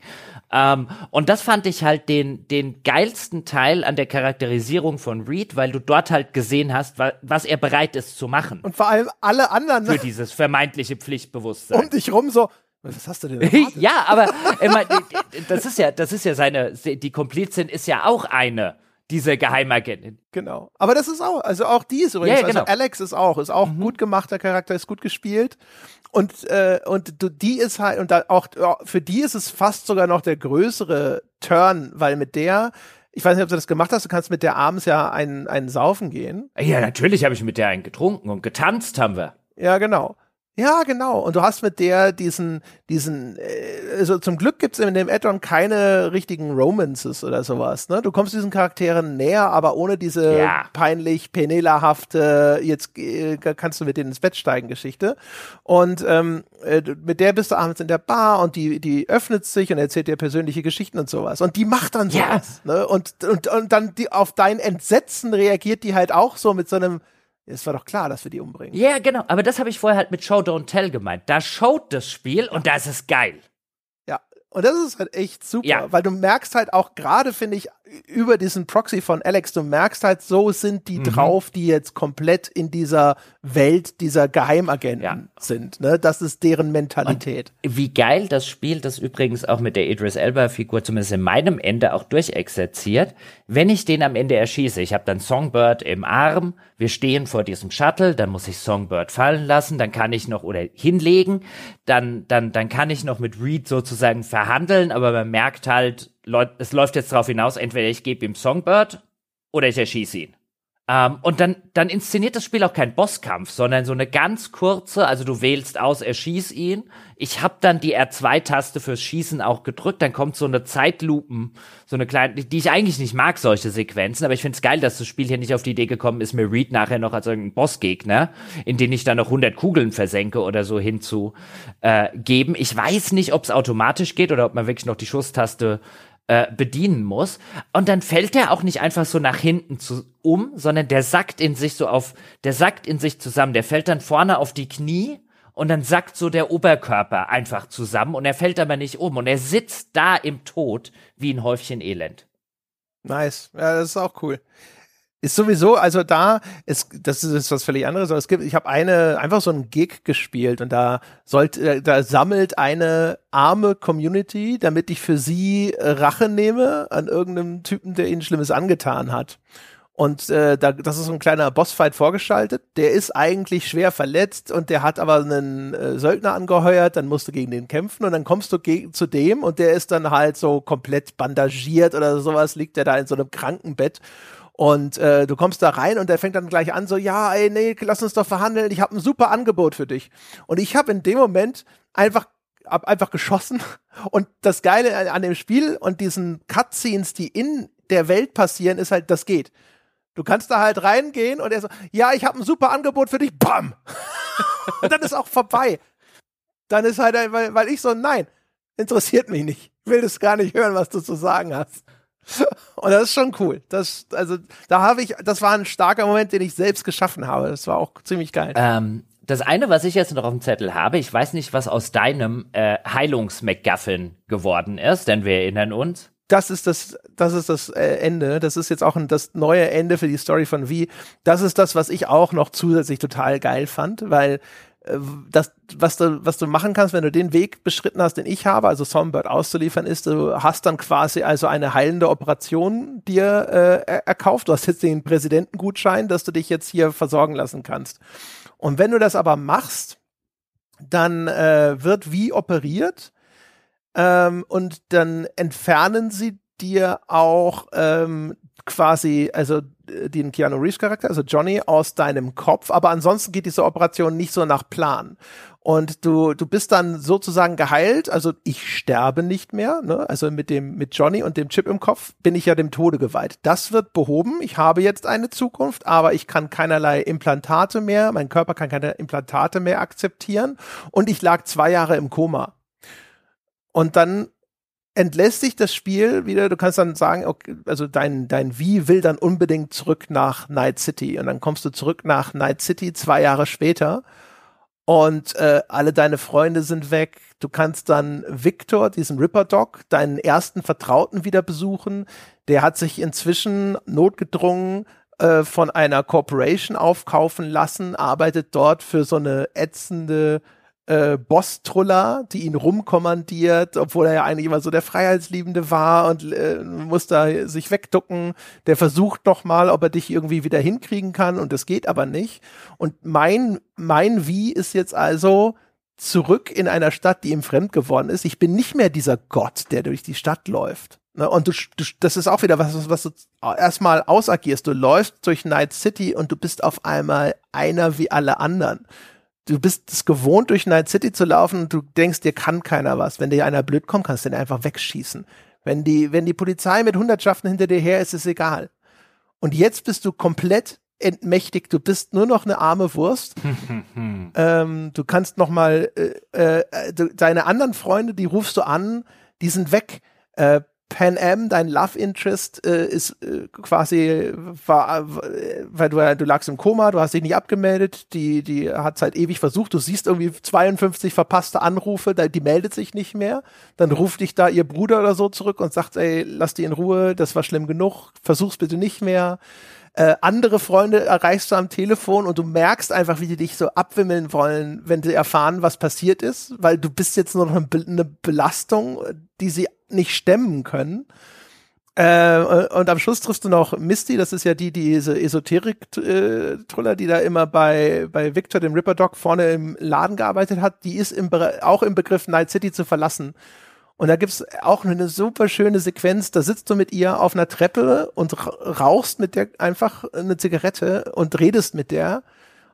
Ähm, und das fand ich halt den, den geilsten Teil an der Charakterisierung von Reed, weil du dort halt gesehen hast, wa was er bereit ist zu machen. Und vor allem alle anderen. Für dieses vermeintliche Pflichtbewusstsein. Um dich rum so, was hast du denn? ja, aber immer, das ist ja, das ist ja seine, die Komplizin ist ja auch eine diese Geheimagentin. Genau. Aber das ist auch, also auch die ist übrigens, ja, genau. also Alex ist auch, ist auch mhm. gut gemachter Charakter, ist gut gespielt. Und, äh, und die ist halt, und da auch, für die ist es fast sogar noch der größere Turn, weil mit der, ich weiß nicht, ob du das gemacht hast, du kannst mit der abends ja einen, einen saufen gehen. Ja, natürlich habe ich mit der einen getrunken und getanzt haben wir. Ja, genau. Ja, genau. Und du hast mit der diesen, diesen, äh, also zum Glück gibt's in dem Addon keine richtigen Romances oder sowas. Ne? Du kommst diesen Charakteren näher, aber ohne diese ja. peinlich penelahafte, jetzt äh, kannst du mit denen ins Bett steigen Geschichte. Und ähm, äh, mit der bist du abends in der Bar und die, die öffnet sich und erzählt dir persönliche Geschichten und sowas. Und die macht dann sowas. Ja. Ne? Und, und, und dann die auf dein Entsetzen reagiert die halt auch so mit so einem es war doch klar, dass wir die umbringen. Ja, yeah, genau. Aber das habe ich vorher halt mit Show Don't Tell gemeint. Da showt das Spiel und da ist es geil. Und das ist halt echt super, ja. weil du merkst halt auch gerade, finde ich, über diesen Proxy von Alex, du merkst halt, so sind die mhm. drauf, die jetzt komplett in dieser Welt dieser Geheimagenten ja. sind. Ne? Das ist deren Mentalität. Und wie geil das Spiel das übrigens auch mit der Idris Elba-Figur zumindest in meinem Ende auch durchexerziert. Wenn ich den am Ende erschieße, ich habe dann Songbird im Arm, wir stehen vor diesem Shuttle, dann muss ich Songbird fallen lassen, dann kann ich noch oder hinlegen, dann, dann, dann kann ich noch mit Reed sozusagen verhandeln, aber man merkt halt, es läuft jetzt darauf hinaus, entweder ich gebe ihm Songbird oder ich erschieße ihn. Ähm, und dann, dann inszeniert das Spiel auch keinen Bosskampf, sondern so eine ganz kurze, also du wählst aus, erschieß ihn. Ich habe dann die R2-Taste fürs Schießen auch gedrückt, dann kommt so eine Zeitlupen, so eine kleine, die ich eigentlich nicht mag, solche Sequenzen, aber ich finde es geil, dass das Spiel hier nicht auf die Idee gekommen ist, mir Reed nachher noch als irgendein Bossgegner, in den ich dann noch 100 Kugeln versenke oder so hinzugeben. Äh, ich weiß nicht, ob es automatisch geht oder ob man wirklich noch die Schusstaste äh, bedienen muss. Und dann fällt der auch nicht einfach so nach hinten zu, um, sondern der sackt in sich so auf, der sackt in sich zusammen. Der fällt dann vorne auf die Knie und dann sackt so der Oberkörper einfach zusammen und er fällt aber nicht um und er sitzt da im Tod wie ein Häufchen Elend. Nice. Ja, das ist auch cool. Ist sowieso, also da, ist, das ist was völlig anderes, aber es gibt, ich habe eine, einfach so einen Gig gespielt und da sollte, äh, da sammelt eine arme Community, damit ich für sie Rache nehme an irgendeinem Typen, der ihnen Schlimmes angetan hat. Und äh, da, das ist so ein kleiner Bossfight vorgeschaltet. Der ist eigentlich schwer verletzt und der hat aber einen äh, Söldner angeheuert, dann musst du gegen den kämpfen und dann kommst du zu dem und der ist dann halt so komplett bandagiert oder sowas, liegt der da in so einem Krankenbett und äh, du kommst da rein und der fängt dann gleich an, so, ja, ey, nee, lass uns doch verhandeln, ich habe ein super Angebot für dich. Und ich habe in dem Moment einfach hab einfach geschossen. Und das Geile an dem Spiel und diesen Cutscenes, die in der Welt passieren, ist halt, das geht. Du kannst da halt reingehen und er so, ja, ich habe ein super Angebot für dich, bam! und dann ist auch vorbei. Dann ist halt, weil, weil ich so, nein, interessiert mich nicht. Ich will das gar nicht hören, was du zu sagen hast. Und das ist schon cool. Das, also, da habe ich, das war ein starker Moment, den ich selbst geschaffen habe. Das war auch ziemlich geil. Ähm, das eine, was ich jetzt noch auf dem Zettel habe, ich weiß nicht, was aus deinem äh, Heilungs-McGuffin geworden ist, denn wir erinnern uns. Das ist das, das ist das äh, Ende. Das ist jetzt auch ein, das neue Ende für die Story von Wie. Das ist das, was ich auch noch zusätzlich total geil fand, weil das, was du, was du machen kannst, wenn du den Weg beschritten hast, den ich habe, also Songbird auszuliefern, ist, du hast dann quasi also eine heilende Operation dir äh, erkauft. Du hast jetzt den Präsidentengutschein, dass du dich jetzt hier versorgen lassen kannst. Und wenn du das aber machst, dann äh, wird wie operiert ähm, und dann entfernen sie dir auch ähm, quasi, also den Keanu Reeves Charakter, also Johnny, aus deinem Kopf. Aber ansonsten geht diese Operation nicht so nach Plan. Und du, du bist dann sozusagen geheilt. Also ich sterbe nicht mehr. Ne? Also mit dem, mit Johnny und dem Chip im Kopf bin ich ja dem Tode geweiht. Das wird behoben. Ich habe jetzt eine Zukunft, aber ich kann keinerlei Implantate mehr. Mein Körper kann keine Implantate mehr akzeptieren. Und ich lag zwei Jahre im Koma. Und dann entlässt sich das Spiel wieder. Du kannst dann sagen, okay, also dein, dein Wie will dann unbedingt zurück nach Night City. Und dann kommst du zurück nach Night City zwei Jahre später und äh, alle deine Freunde sind weg. Du kannst dann Victor, diesen Ripper Dog, deinen ersten Vertrauten wieder besuchen. Der hat sich inzwischen notgedrungen äh, von einer Corporation aufkaufen lassen, arbeitet dort für so eine ätzende äh, Boss-Truller, die ihn rumkommandiert, obwohl er ja eigentlich immer so der Freiheitsliebende war und äh, muss da sich wegducken. Der versucht noch mal, ob er dich irgendwie wieder hinkriegen kann und das geht aber nicht. Und mein, mein Wie ist jetzt also zurück in einer Stadt, die ihm fremd geworden ist. Ich bin nicht mehr dieser Gott, der durch die Stadt läuft. Ne? Und du, du, das ist auch wieder was, was du erstmal ausagierst. Du läufst durch Night City und du bist auf einmal einer wie alle anderen du bist es gewohnt, durch Night City zu laufen und du denkst, dir kann keiner was. Wenn dir einer blöd kommt, kannst du den einfach wegschießen. Wenn die, wenn die Polizei mit Hundertschaften hinter dir her ist, ist es egal. Und jetzt bist du komplett entmächtigt. Du bist nur noch eine arme Wurst. ähm, du kannst noch mal äh, äh, deine anderen Freunde, die rufst du an, die sind weg. Äh, Pan Am, dein Love Interest, äh, ist äh, quasi, war, weil du, du lagst im Koma, du hast dich nicht abgemeldet, die, die hat seit ewig versucht, du siehst irgendwie 52 verpasste Anrufe, die meldet sich nicht mehr, dann ruft dich da ihr Bruder oder so zurück und sagt, ey, lass die in Ruhe, das war schlimm genug, versuch's bitte nicht mehr. Äh, andere Freunde erreichst du am Telefon und du merkst einfach, wie die dich so abwimmeln wollen, wenn sie erfahren, was passiert ist, weil du bist jetzt nur noch eine Belastung, die sie nicht stemmen können. Äh, und am Schluss triffst du noch Misty, das ist ja die, diese Esoterik-Truller, die da immer bei, bei Victor, dem Ripper Dog, vorne im Laden gearbeitet hat, die ist im, auch im Begriff Night City zu verlassen. Und da gibt's auch eine super schöne Sequenz, da sitzt du mit ihr auf einer Treppe und rauchst mit der einfach eine Zigarette und redest mit der.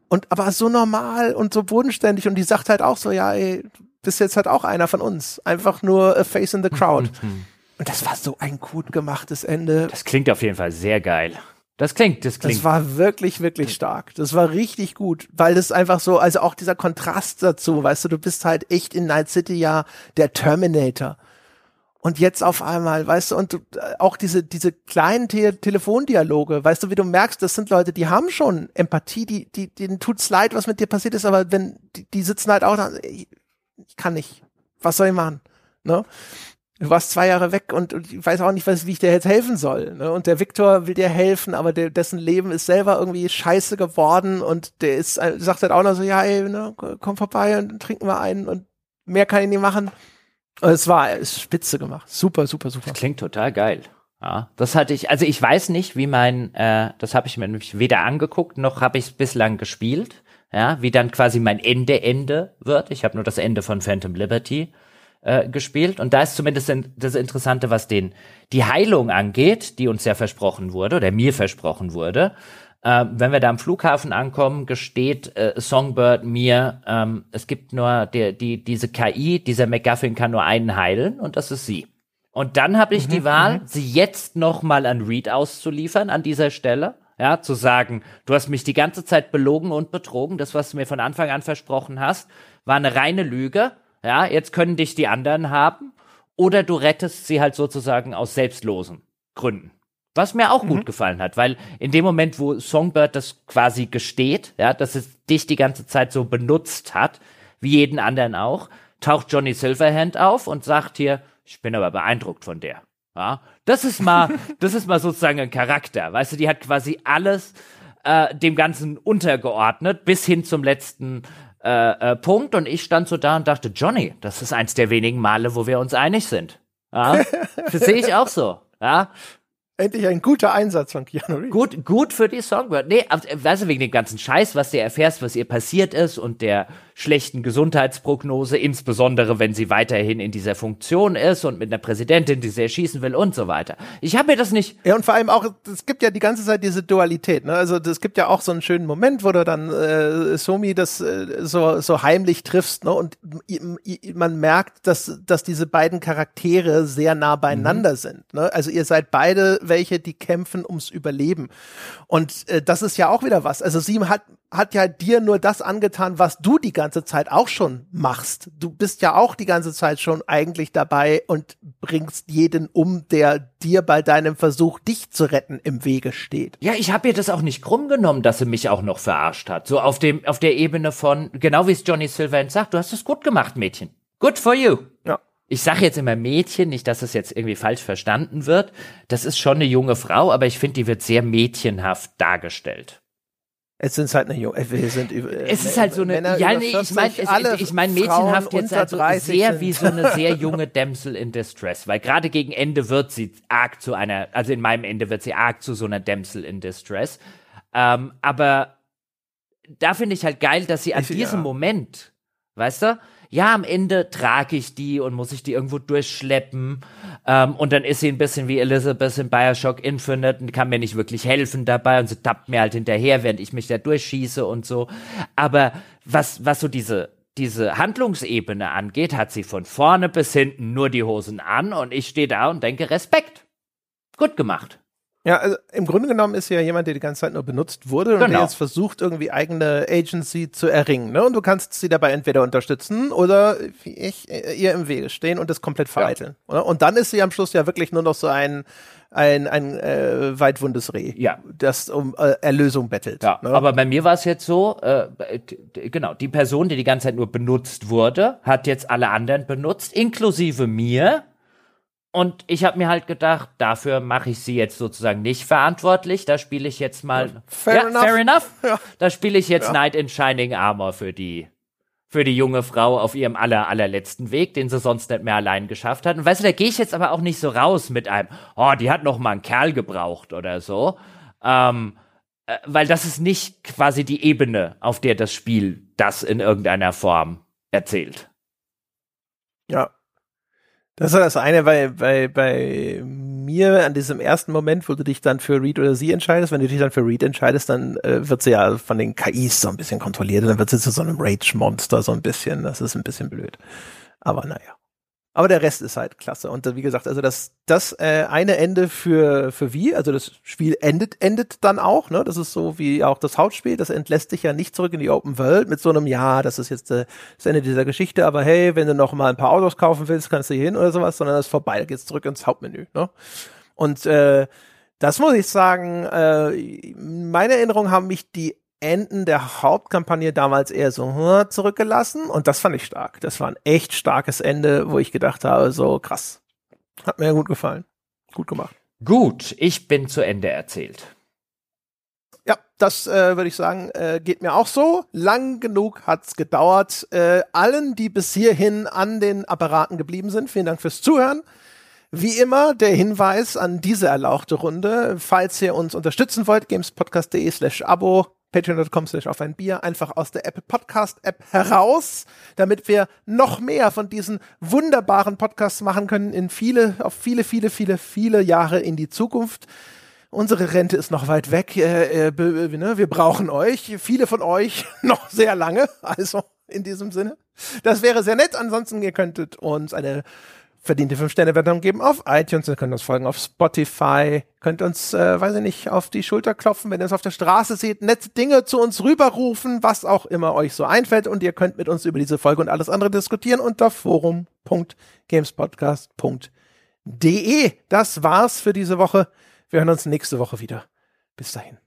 Und aber so normal und so bodenständig und die sagt halt auch so, ja, ey, bist jetzt halt auch einer von uns. Einfach nur a face in the crowd. und das war so ein gut gemachtes Ende. Das klingt auf jeden Fall sehr geil. Das klingt, das klingt. Das war wirklich, wirklich stark. Das war richtig gut, weil das einfach so, also auch dieser Kontrast dazu, weißt du, du bist halt echt in Night City ja der Terminator. Und jetzt auf einmal, weißt du, und auch diese, diese kleinen Te Telefondialoge, weißt du, wie du merkst, das sind Leute, die haben schon Empathie, die, die, denen tut's leid, was mit dir passiert ist, aber wenn, die, die sitzen halt auch da, ich, ich kann nicht. Was soll ich machen? Ne? Du warst zwei Jahre weg und, und ich weiß auch nicht, was, wie ich dir jetzt helfen soll. Ne? Und der Viktor will dir helfen, aber der, dessen Leben ist selber irgendwie scheiße geworden und der ist, äh, sagt halt auch noch so, ja, ey, ne, komm vorbei und trinken wir einen und mehr kann ich nicht machen. Und es war ist spitze gemacht. Super, super, super. Das klingt total geil. Ja, das hatte ich, also ich weiß nicht, wie mein, äh, das habe ich mir nämlich weder angeguckt, noch habe ich es bislang gespielt. Ja, wie dann quasi mein Ende Ende wird. Ich habe nur das Ende von Phantom Liberty äh, gespielt. Und da ist zumindest das Interessante, was den, die Heilung angeht, die uns ja versprochen wurde, oder mir versprochen wurde. Äh, wenn wir da am Flughafen ankommen, gesteht äh, Songbird mir, ähm, es gibt nur der, die, diese KI, dieser McGuffin kann nur einen heilen und das ist sie. Und dann habe ich mhm, die Wahl, mhm. sie jetzt noch mal an Reed auszuliefern an dieser Stelle. Ja, zu sagen, du hast mich die ganze Zeit belogen und betrogen. Das, was du mir von Anfang an versprochen hast, war eine reine Lüge. Ja, jetzt können dich die anderen haben. Oder du rettest sie halt sozusagen aus selbstlosen Gründen. Was mir auch mhm. gut gefallen hat, weil in dem Moment, wo Songbird das quasi gesteht, ja, dass es dich die ganze Zeit so benutzt hat, wie jeden anderen auch, taucht Johnny Silverhand auf und sagt hier, ich bin aber beeindruckt von der. Ja, das ist mal, das ist mal sozusagen ein Charakter. Weißt du, die hat quasi alles äh, dem Ganzen untergeordnet, bis hin zum letzten äh, äh, Punkt und ich stand so da und dachte, Johnny, das ist eins der wenigen Male, wo wir uns einig sind. Ja? das sehe ich auch so. Ja? Endlich ein guter Einsatz von Keanu Reeves. Gut, gut für die Songbird. Nee, also, weißt du, wegen dem ganzen Scheiß, was du erfährst, was ihr passiert ist und der schlechten Gesundheitsprognose, insbesondere wenn sie weiterhin in dieser Funktion ist und mit einer Präsidentin, die sie erschießen will und so weiter. Ich habe mir das nicht. Ja, und vor allem auch, es gibt ja die ganze Zeit diese Dualität. Ne? Also es gibt ja auch so einen schönen Moment, wo du dann äh, Somi das äh, so, so heimlich triffst ne? und man merkt, dass, dass diese beiden Charaktere sehr nah beieinander mhm. sind. Ne? Also ihr seid beide welche, die kämpfen ums Überleben. Und äh, das ist ja auch wieder was. Also sie hat hat ja dir nur das angetan, was du die ganze Zeit auch schon machst. Du bist ja auch die ganze Zeit schon eigentlich dabei und bringst jeden um, der dir bei deinem Versuch, dich zu retten, im Wege steht. Ja, ich habe ihr das auch nicht krumm genommen, dass sie mich auch noch verarscht hat. So auf dem, auf der Ebene von, genau wie es Johnny Silverhand sagt, du hast es gut gemacht, Mädchen. Good for you. Ja. Ich sage jetzt immer Mädchen, nicht, dass es jetzt irgendwie falsch verstanden wird. Das ist schon eine junge Frau, aber ich finde, die wird sehr mädchenhaft dargestellt. Es sind halt eine junge, wir sind über, Es ist halt so eine, Männer ja, nee, ich 40, meine, ich meine Frauen mädchenhaft jetzt unter also 30 sehr sind. wie so eine sehr junge Damsel in Distress, weil gerade gegen Ende wird sie arg zu einer, also in meinem Ende wird sie arg zu so einer Damsel in Distress. Ähm, aber da finde ich halt geil, dass sie an Ich- diesem ja. Moment, weißt du, ja, am Ende trage ich die und muss ich die irgendwo durchschleppen. Ähm, und dann ist sie ein bisschen wie Elizabeth in Bioshock Infinite und kann mir nicht wirklich helfen dabei und sie tappt mir halt hinterher, während ich mich da durchschieße und so. Aber was, was so diese, diese Handlungsebene angeht, hat sie von vorne bis hinten nur die Hosen an und ich stehe da und denke Respekt. Gut gemacht. Ja, also im Grunde genommen ist sie ja jemand, der die ganze Zeit nur benutzt wurde und Genau. der jetzt versucht, irgendwie eigene Agency zu erringen. Ne? Und du kannst sie dabei entweder unterstützen oder wie ich äh, ihr im Wege stehen und das komplett vereiteln. Oder? Und dann ist sie am Schluss ja wirklich nur noch so ein ein, ein äh, weitwundes Reh, Ja. das um äh, Erlösung bettelt. Ja, ne? aber bei mir war es jetzt so, äh, genau, die Person, die die ganze Zeit nur benutzt wurde, hat jetzt alle anderen benutzt, inklusive mir. Und ich habe mir halt gedacht, dafür mache ich sie jetzt sozusagen nicht verantwortlich. Da spiele ich jetzt mal. Fair ja, enough. fair enough. Ja. Da spiele ich jetzt Knight in Shining Armor für die für die junge Frau auf ihrem aller, allerletzten Weg, den sie sonst nicht mehr allein geschafft hat. Und weißt du, da gehe ich jetzt aber auch nicht so raus mit einem, oh, die hat noch mal einen Kerl gebraucht oder so. Ähm, äh, weil das ist nicht quasi die Ebene, auf der das Spiel das in irgendeiner Form erzählt. Ja. Das ja das eine, weil bei, bei mir an diesem ersten Moment, wo du dich dann für Read oder sie entscheidest, wenn du dich dann für Read entscheidest, dann äh, wird sie ja von den KIs so ein bisschen kontrolliert und dann wird sie zu so einem Rage-Monster so ein bisschen. Das ist ein bisschen blöd. Aber naja. Aber der Rest ist halt klasse. Und äh, wie gesagt, also das, das äh, eine Ende für, für wie, also das Spiel endet, endet dann auch, ne? Das ist so wie auch das Hauptspiel, das entlässt dich ja nicht zurück in die Open World mit so einem, ja, das ist jetzt äh, das Ende dieser Geschichte, aber hey, wenn du noch mal ein paar Autos kaufen willst, kannst du hier hin oder sowas, sondern das ist vorbei, da geht's zurück ins Hauptmenü, ne? Und äh, das muss ich sagen, äh, in meiner Erinnerung haben mich die Enden der Hauptkampagne damals eher so zurückgelassen und das fand ich stark. Das war ein echt starkes Ende, wo ich gedacht habe, so krass. Hat mir gut gefallen. Gut gemacht. Gut, ich bin zu Ende erzählt. Ja, das äh, würde ich sagen, äh, geht mir auch so. Lang genug hat's gedauert. Äh, allen, die bis hierhin an den Apparaten geblieben sind, vielen Dank fürs Zuhören. Wie immer der Hinweis an diese erlauchte Runde. Falls ihr uns unterstützen wollt, gamespodcast.de slash abo, patreon.com slash auf ein Bier, einfach aus der Apple Podcast App heraus, damit wir noch mehr von diesen wunderbaren Podcasts machen können in viele, auf viele, viele, viele, viele Jahre in die Zukunft. Unsere Rente ist noch weit weg. Äh, äh, be- ne? Wir brauchen euch, viele von euch noch sehr lange. Also in diesem Sinne. Das wäre sehr nett. Ansonsten, ihr könntet uns eine verdiente 5-Sterne-Wertung geben auf iTunes. Ihr könnt uns folgen auf Spotify. Könnt uns, äh, weiß ich nicht, auf die Schulter klopfen, wenn ihr uns auf der Straße seht. Nette Dinge zu uns rüberrufen, was auch immer euch so einfällt. Und ihr könnt mit uns über diese Folge und alles andere diskutieren unter forum.gamespodcast.de. Das war's für diese Woche. Wir hören uns nächste Woche wieder. Bis dahin.